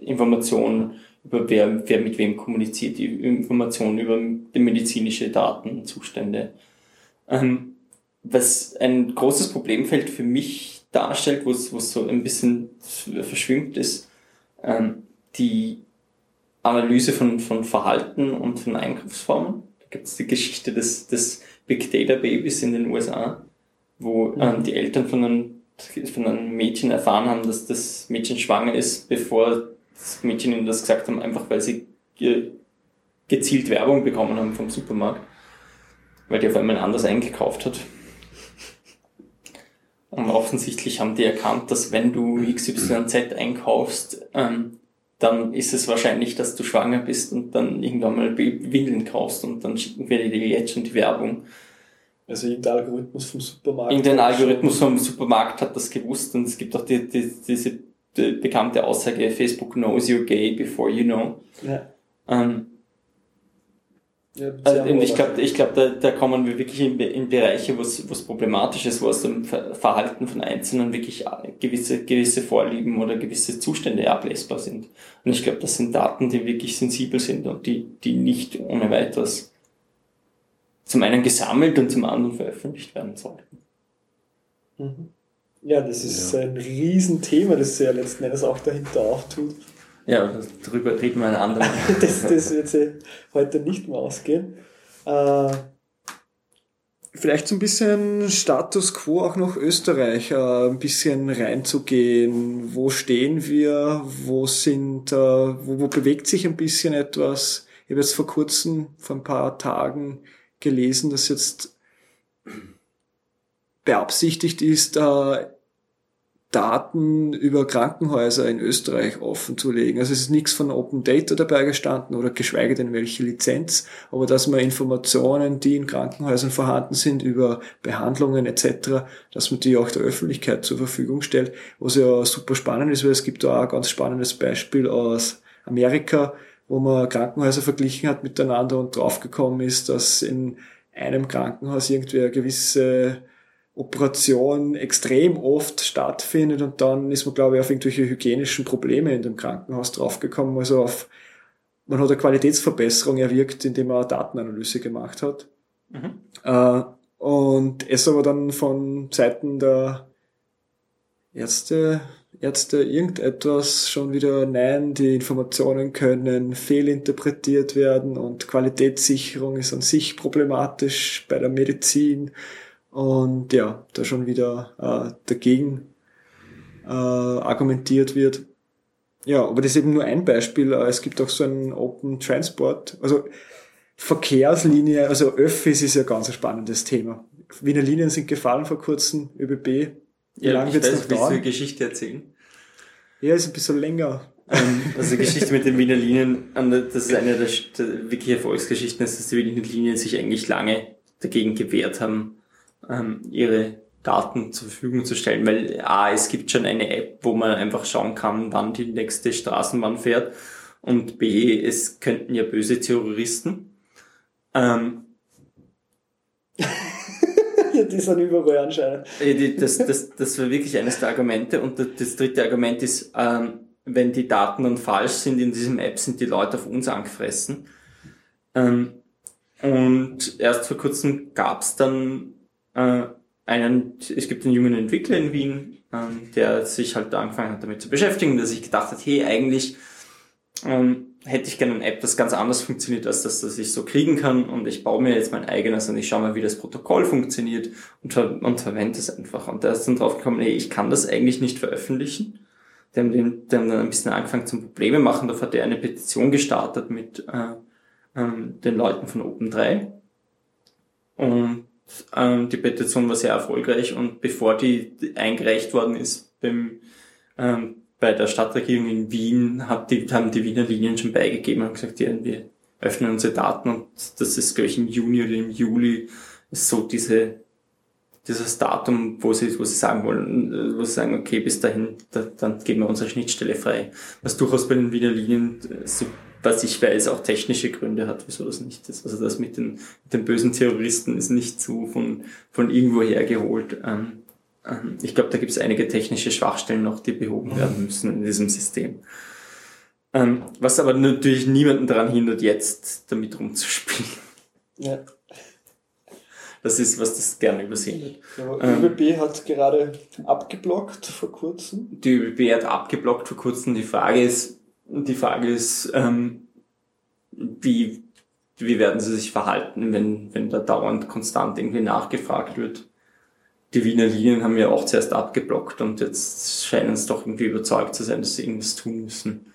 Informationen über wer, wer mit wem kommuniziert, die Informationen über die medizinische Daten, Zustände. Ähm, was ein großes Problemfeld für mich darstellt, wo es, so ein bisschen verschwimmt ist, ähm, die Analyse von, von Verhalten und von Eingriffsformen. Da gibt es die Geschichte des, des Big Data Babys in den USA, wo mhm. ähm, die Eltern von einem, von einem Mädchen erfahren haben, dass das Mädchen schwanger ist, bevor das Mädchen ihnen das gesagt haben, einfach weil sie ge gezielt Werbung bekommen haben vom Supermarkt, weil die auf einmal anders eingekauft hat. Und offensichtlich haben die erkannt, dass wenn du XYZ einkaufst, ähm, dann ist es wahrscheinlich, dass du schwanger bist und dann irgendwann mal Windeln kaufst und dann schicken wir dir jetzt schon die Werbung. Also irgendein Algorithmus vom Supermarkt. Irgendein Algorithmus vom Supermarkt hat das gewusst und es gibt auch die, die, diese die bekannte Aussage, Facebook knows you're gay before you know. Ja. Ähm, ja, also, ich glaube, ich glaub, da, da kommen wir wirklich in, in Bereiche, wo es problematisch ist, wo aus dem Verhalten von Einzelnen wirklich äh, gewisse, gewisse Vorlieben oder gewisse Zustände ablesbar sind. Und ich glaube, das sind Daten, die wirklich sensibel sind und die, die nicht ohne weiteres zum einen gesammelt und zum anderen veröffentlicht werden sollten. Mhm. Ja, das ist ja. ein Riesenthema, das sich ja letzten Endes auch dahinter auftut. Ja, darüber reden wir ein andermal. das, das wird sich heute nicht mehr ausgehen. Äh, vielleicht so ein bisschen Status quo auch noch Österreich, äh, ein bisschen reinzugehen. Wo stehen wir? Wo sind, äh, wo, wo bewegt sich ein bisschen etwas? Ich habe jetzt vor kurzem, vor ein paar Tagen gelesen, dass jetzt beabsichtigt ist, äh, Daten über Krankenhäuser in Österreich offen zu legen. Also es ist nichts von Open Data dabei gestanden oder geschweige denn welche Lizenz, aber dass man Informationen, die in Krankenhäusern vorhanden sind über Behandlungen etc., dass man die auch der Öffentlichkeit zur Verfügung stellt, was ja super spannend ist, weil es gibt da auch ein ganz spannendes Beispiel aus Amerika, wo man Krankenhäuser verglichen hat miteinander und draufgekommen ist, dass in einem Krankenhaus irgendwie eine gewisse Operation extrem oft stattfindet und dann ist man, glaube ich, auf irgendwelche hygienischen Probleme in dem Krankenhaus draufgekommen. Also auf, man hat eine Qualitätsverbesserung erwirkt, indem man eine Datenanalyse gemacht hat. Mhm. Äh, und es aber dann von Seiten der Ärzte, Ärzte irgendetwas schon wieder, nein, die Informationen können fehlinterpretiert werden und Qualitätssicherung ist an sich problematisch bei der Medizin und ja, da schon wieder äh, dagegen äh, argumentiert wird. Ja, aber das ist eben nur ein Beispiel. Äh, es gibt auch so einen Open Transport, also Verkehrslinie, also Öffis ist ja ganz ein spannendes Thema. Wiener Linien sind gefallen vor kurzem, ÖBB. Wie ja, lange wird es noch dauern? Willst du Geschichte erzählen? Ja, ist ein bisschen länger. Ähm, also die Geschichte mit den Wiener Linien, das ist eine der, der wirklich Erfolgsgeschichten, ist, dass die Wiener Linien sich eigentlich lange dagegen gewehrt haben, ähm, ihre Daten zur Verfügung zu stellen, weil A, es gibt schon eine App, wo man einfach schauen kann, wann die nächste Straßenbahn fährt und B, es könnten ja böse Terroristen. Ähm, die sind überall anscheinend. Das, das, das war wirklich eines der Argumente und das dritte Argument ist, ähm, wenn die Daten dann falsch sind in diesem App, sind die Leute auf uns angefressen. Ähm, und erst vor kurzem gab es dann äh, einen, es gibt einen jungen Entwickler in Wien, ähm, der sich halt angefangen hat damit zu beschäftigen, der sich gedacht hat, hey, eigentlich ähm, hätte ich gerne eine App, das ganz anders funktioniert, als das, das ich so kriegen kann und ich baue mir jetzt mein eigenes und ich schaue mal, wie das Protokoll funktioniert und, ver und verwende es einfach. Und der ist dann drauf gekommen, hey, ich kann das eigentlich nicht veröffentlichen. Die haben, den, die haben dann ein bisschen angefangen zum Probleme machen, da hat er eine Petition gestartet mit äh, ähm, den Leuten von Open3. Und ähm, die Petition war sehr erfolgreich und bevor die eingereicht worden ist beim, ähm, bei der Stadtregierung in Wien, hat die, haben die Wiener Linien schon beigegeben und gesagt, ja, wir öffnen unsere Daten und das ist, glaube im Juni oder im Juli so diese dieses Datum, wo sie, wo sie sagen wollen, wo sie sagen, okay, bis dahin, da, dann geben wir unsere Schnittstelle frei. Was durchaus bei den Wiener Linien, so, was ich weiß, auch technische Gründe hat, wieso das nicht ist. Also das mit den, mit den bösen Terroristen ist nicht so von, von irgendwo hergeholt. Ähm, ähm, ich glaube, da gibt es einige technische Schwachstellen noch, die behoben werden müssen in diesem System. Ähm, was aber natürlich niemanden daran hindert, jetzt damit rumzuspielen. Ja. Das ist, was das gerne übersehen wird. Ja, ÖBB ähm, hat gerade abgeblockt vor kurzem. Die ÖBB hat abgeblockt vor kurzem. Die Frage ist, die Frage ist, ähm, wie, wie werden sie sich verhalten, wenn, wenn da dauernd konstant irgendwie nachgefragt wird. Die Wiener Linien haben ja auch zuerst abgeblockt und jetzt scheinen es doch irgendwie überzeugt zu sein, dass sie irgendwas tun müssen.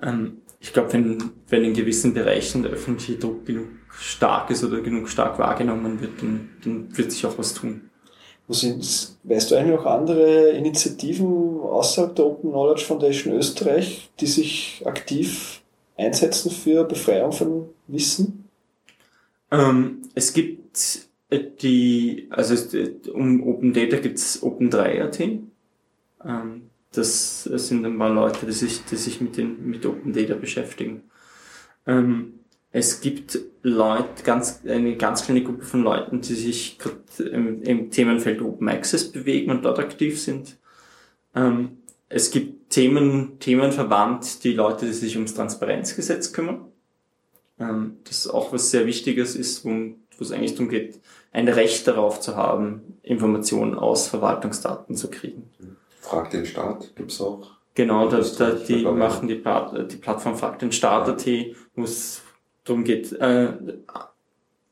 Ähm, ich glaube, wenn, wenn in gewissen Bereichen der öffentliche Druck genug stark ist oder genug stark wahrgenommen wird, dann, dann wird sich auch was tun. Weißt du eigentlich noch andere Initiativen außerhalb der Open Knowledge Foundation Österreich, die sich aktiv einsetzen für Befreiung von Wissen? Ähm, es gibt die, also um Open Data gibt es Open 3.at. Ähm, das sind ein paar Leute, die sich, die sich mit, den, mit Open Data beschäftigen. Ähm, es gibt Leute, ganz, eine ganz kleine Gruppe von Leuten, die sich im, im Themenfeld Open Access bewegen und dort aktiv sind. Ähm, es gibt Themen, Themenverband, die Leute, die sich ums Transparenzgesetz kümmern. Ähm, das auch was sehr Wichtiges ist, wo, wo es eigentlich darum geht, ein Recht darauf zu haben, Informationen aus Verwaltungsdaten zu kriegen. Frag den Staat gibt's auch. Genau, da, da, die machen die, die Plattform Frag den Staat.at, wo es darum geht, äh,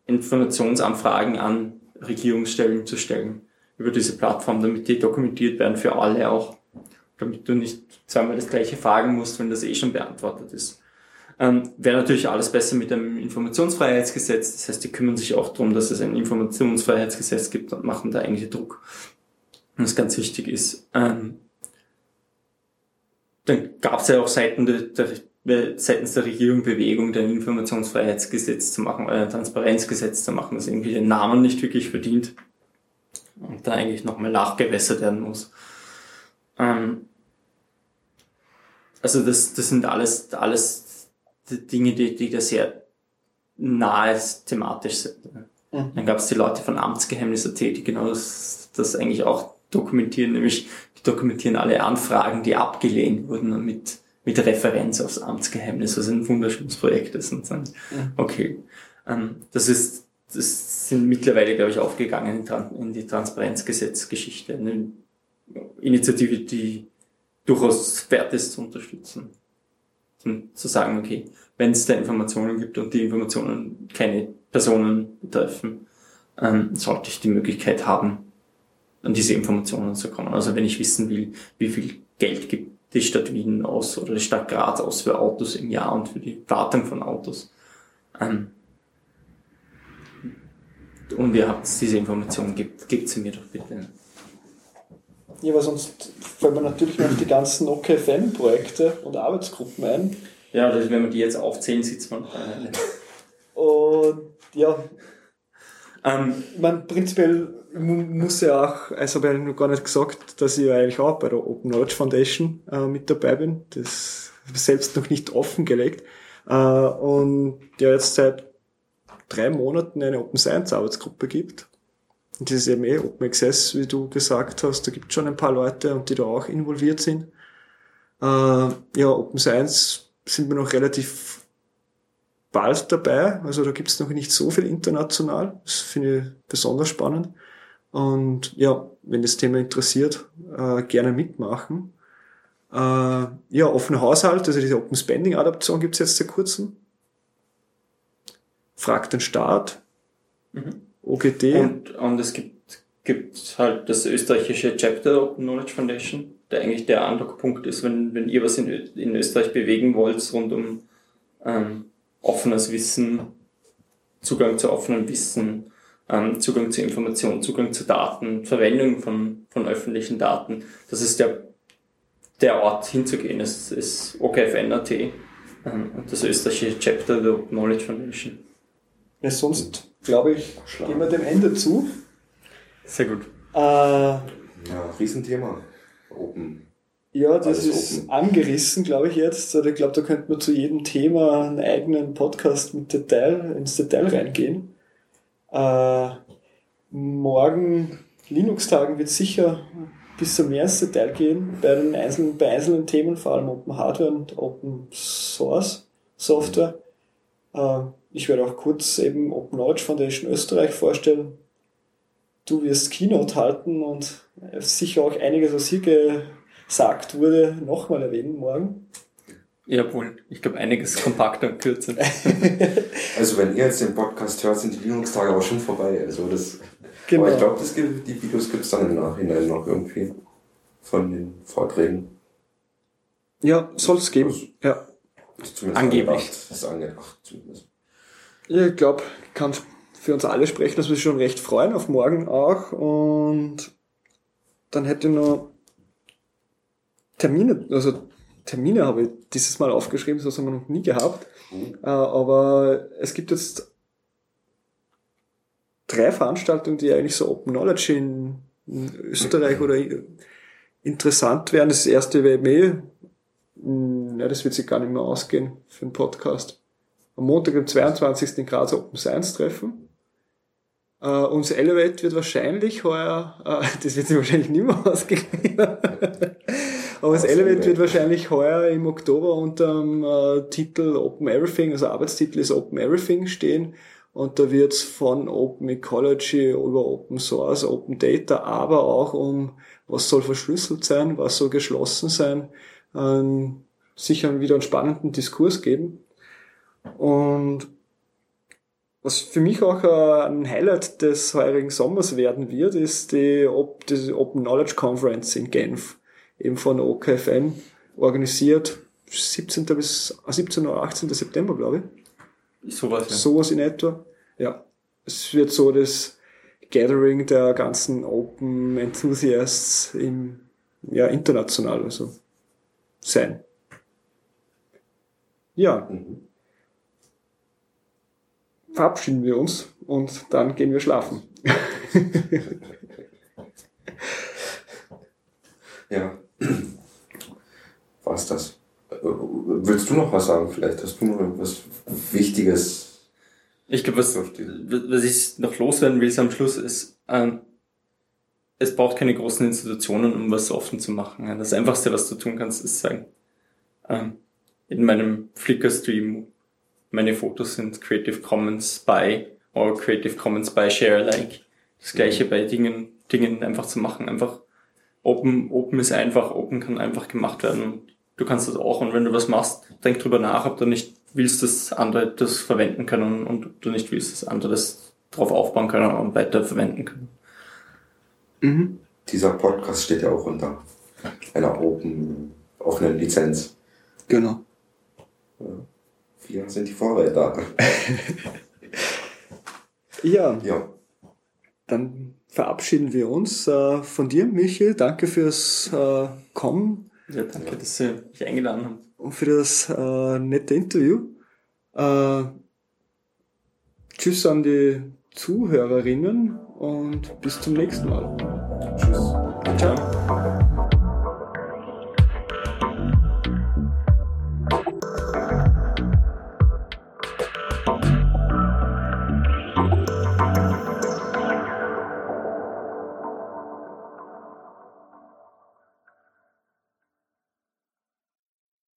Informationsanfragen an Regierungsstellen zu stellen über diese Plattform, damit die dokumentiert werden für alle auch, damit du nicht zweimal das gleiche fragen musst, wenn das eh schon beantwortet ist. Ähm, Wäre natürlich alles besser mit einem Informationsfreiheitsgesetz, das heißt, die kümmern sich auch darum, dass es ein Informationsfreiheitsgesetz gibt und machen da eigentlich Druck was ganz wichtig ist. Ähm, dann gab es ja auch Seiten der, der, seitens der Regierung Bewegung, ein Informationsfreiheitsgesetz zu machen, oder ein Transparenzgesetz zu machen, das irgendwie den Namen nicht wirklich verdient und da eigentlich nochmal nachgewässert werden muss. Ähm, also das, das sind alles, alles Dinge, die, die da sehr nahe thematisch sind. Mhm. Dann gab es die Leute von Amtsgeheimnis.at, die genau das, das eigentlich auch dokumentieren, nämlich die dokumentieren alle Anfragen, die abgelehnt wurden mit, mit Referenz aufs Amtsgeheimnis, was ein wunderschönes Projekt ist und sagen, okay, ähm, das ist, das sind mittlerweile, glaube ich, aufgegangen in, die Transparenzgesetzgeschichte, eine Initiative, die durchaus wert ist zu unterstützen. Und zu sagen, okay, wenn es da Informationen gibt und die Informationen keine Personen betreffen, ähm, sollte ich die Möglichkeit haben, an diese Informationen zu kommen. Also wenn ich wissen will, wie viel Geld gibt die Stadt Wien aus oder die Stadt Graz aus für Autos im Jahr und für die Wartung von Autos. Ähm, und ihr habt diese Informationen, gebt, gebt sie mir doch bitte. Ja, aber sonst fallen mir natürlich noch die ganzen OKFM-Projekte und Arbeitsgruppen ein. Ja, also wenn wir die jetzt aufzählen, sitzt man. und ja, ähm, man prinzipiell muss ja auch, also habe ich noch gar nicht gesagt, dass ich eigentlich auch bei der Open Knowledge Foundation äh, mit dabei bin. Das selbst noch nicht offengelegt. Äh, und ja jetzt seit drei Monaten eine Open Science Arbeitsgruppe gibt. Und das ist eben eh Open Access, wie du gesagt hast. Da gibt schon ein paar Leute und die da auch involviert sind. Äh, ja, Open Science sind wir noch relativ bald dabei. Also da gibt es noch nicht so viel international. Das finde ich besonders spannend. Und ja, wenn das Thema interessiert, äh, gerne mitmachen. Äh, ja, offener Haushalt, also diese Open Spending Adaption gibt's jetzt seit kurzem. Fragt den Staat. Mhm. OGT. Und, und es gibt, gibt halt das österreichische Chapter Open Knowledge Foundation, der eigentlich der Andockpunkt ist, wenn, wenn ihr was in, in Österreich bewegen wollt rund um ähm, offenes Wissen, Zugang zu offenem Wissen, ähm, Zugang zu Informationen, Zugang zu Daten, Verwendung von, von öffentlichen Daten. Das ist der, der Ort hinzugehen. Es ist OKFN.at, ähm, das österreichische Chapter der Open Knowledge Foundation. Ja, sonst, glaube ich, gehen wir dem Ende zu. Sehr gut. Äh, Ja, Riesenthema. Open. Ja, das Alles ist open. angerissen, glaube ich jetzt. Also Ich glaube, da könnte man zu jedem Thema einen eigenen Podcast mit Detail, ins Detail reingehen. Äh, morgen, Linux-Tagen, wird sicher bisschen mehr ins Detail gehen bei den einzelnen, bei einzelnen Themen, vor allem Open Hardware und Open Source Software. Äh, ich werde auch kurz eben Open Knowledge Foundation Österreich vorstellen. Du wirst Keynote halten und sicher auch einiges, was hier gesagt wurde, nochmal erwähnen morgen. Jawohl, ich glaube einiges kompakter und kürzer. Also wenn ihr jetzt den Podcast hört, sind die Linux-Tage aber schon vorbei. Also das, Genau. Aber ich glaube, das gibt- die Videos gibt es dann im Nachhinein noch irgendwie von den Vorträgen. Ja, soll es geben. Ja. Ist zumindest Angeblich. Ist angedacht zumindest. Ja, Ich glaube, ich kann für uns alle sprechen, dass wir uns schon recht freuen auf morgen auch. Und dann hätte ich noch Termine, also Termine habe ich dieses Mal aufgeschrieben, so haben wir noch nie gehabt. Äh, Aber es gibt jetzt drei Veranstaltungen, die eigentlich so Open Knowledge in, in Österreich oder in- interessant wären. Das erste wäre eh, mh, ja, das wird sich gar nicht mehr ausgehen für einen Podcast. Am Montag, dem 22. in Graz Open Science Treffen. Äh, unser Elevate wird wahrscheinlich heuer, äh, das wird sich wahrscheinlich nicht mehr ausgehen. Aber das Elevate. wird wahrscheinlich heuer im Oktober unter dem äh, Titel Open Everything, also Arbeitstitel ist Open Everything stehen. Und da wird es von Open Ecology über Open Source, Open Data, aber auch um, was soll verschlüsselt sein, was soll geschlossen sein, ähm, sicher wieder einen spannenden Diskurs geben. Und was für mich auch äh, ein Highlight des heurigen Sommers werden wird, ist die Open Knowledge Conference in Genf, eben von der OKFN organisiert, 17. bis 17. oder 18. September, glaube ich. Sowas, ja. Sowas in etwa. Ja. Es wird so das Gathering der ganzen Open Enthusiasts im, ja, international also sein. Ja, Mhm. verabschieden wir uns und dann gehen wir schlafen. Ja. War's das? Äh, Willst du noch was sagen? Vielleicht hast du noch irgendwas Wichtiges Ich glaube, was, was ich noch loswerden will am Schluss ist, ähm, es braucht keine großen Institutionen, um was offen zu machen. Das Einfachste, was du tun kannst, ist sagen, ähm, in meinem Flickr-Stream, meine Fotos sind Creative Commons by oder Creative Commons by Share Alike. Das gleiche bei Dingen, Dingen einfach zu machen. Einfach Open, Open ist einfach, Open kann einfach gemacht werden. Du kannst das auch und wenn du was machst, denk drüber nach, ob du nicht willst, dass andere das verwenden können und ob du nicht willst, dass andere das drauf aufbauen können und weiter verwenden können. Mhm. Dieser Podcast steht ja auch unter einer open, offenen Lizenz. Genau. Wir sind die Vorreiter. Ja, Ja. dann verabschieden wir uns äh, von dir, Michi. Danke fürs äh, Kommen Ja, danke, dass Sie mich eingeladen haben. und für das äh, nette Interview. Äh, tschüss an die Zuhörerinnen und bis zum nächsten Mal. Tschüss. Ciao.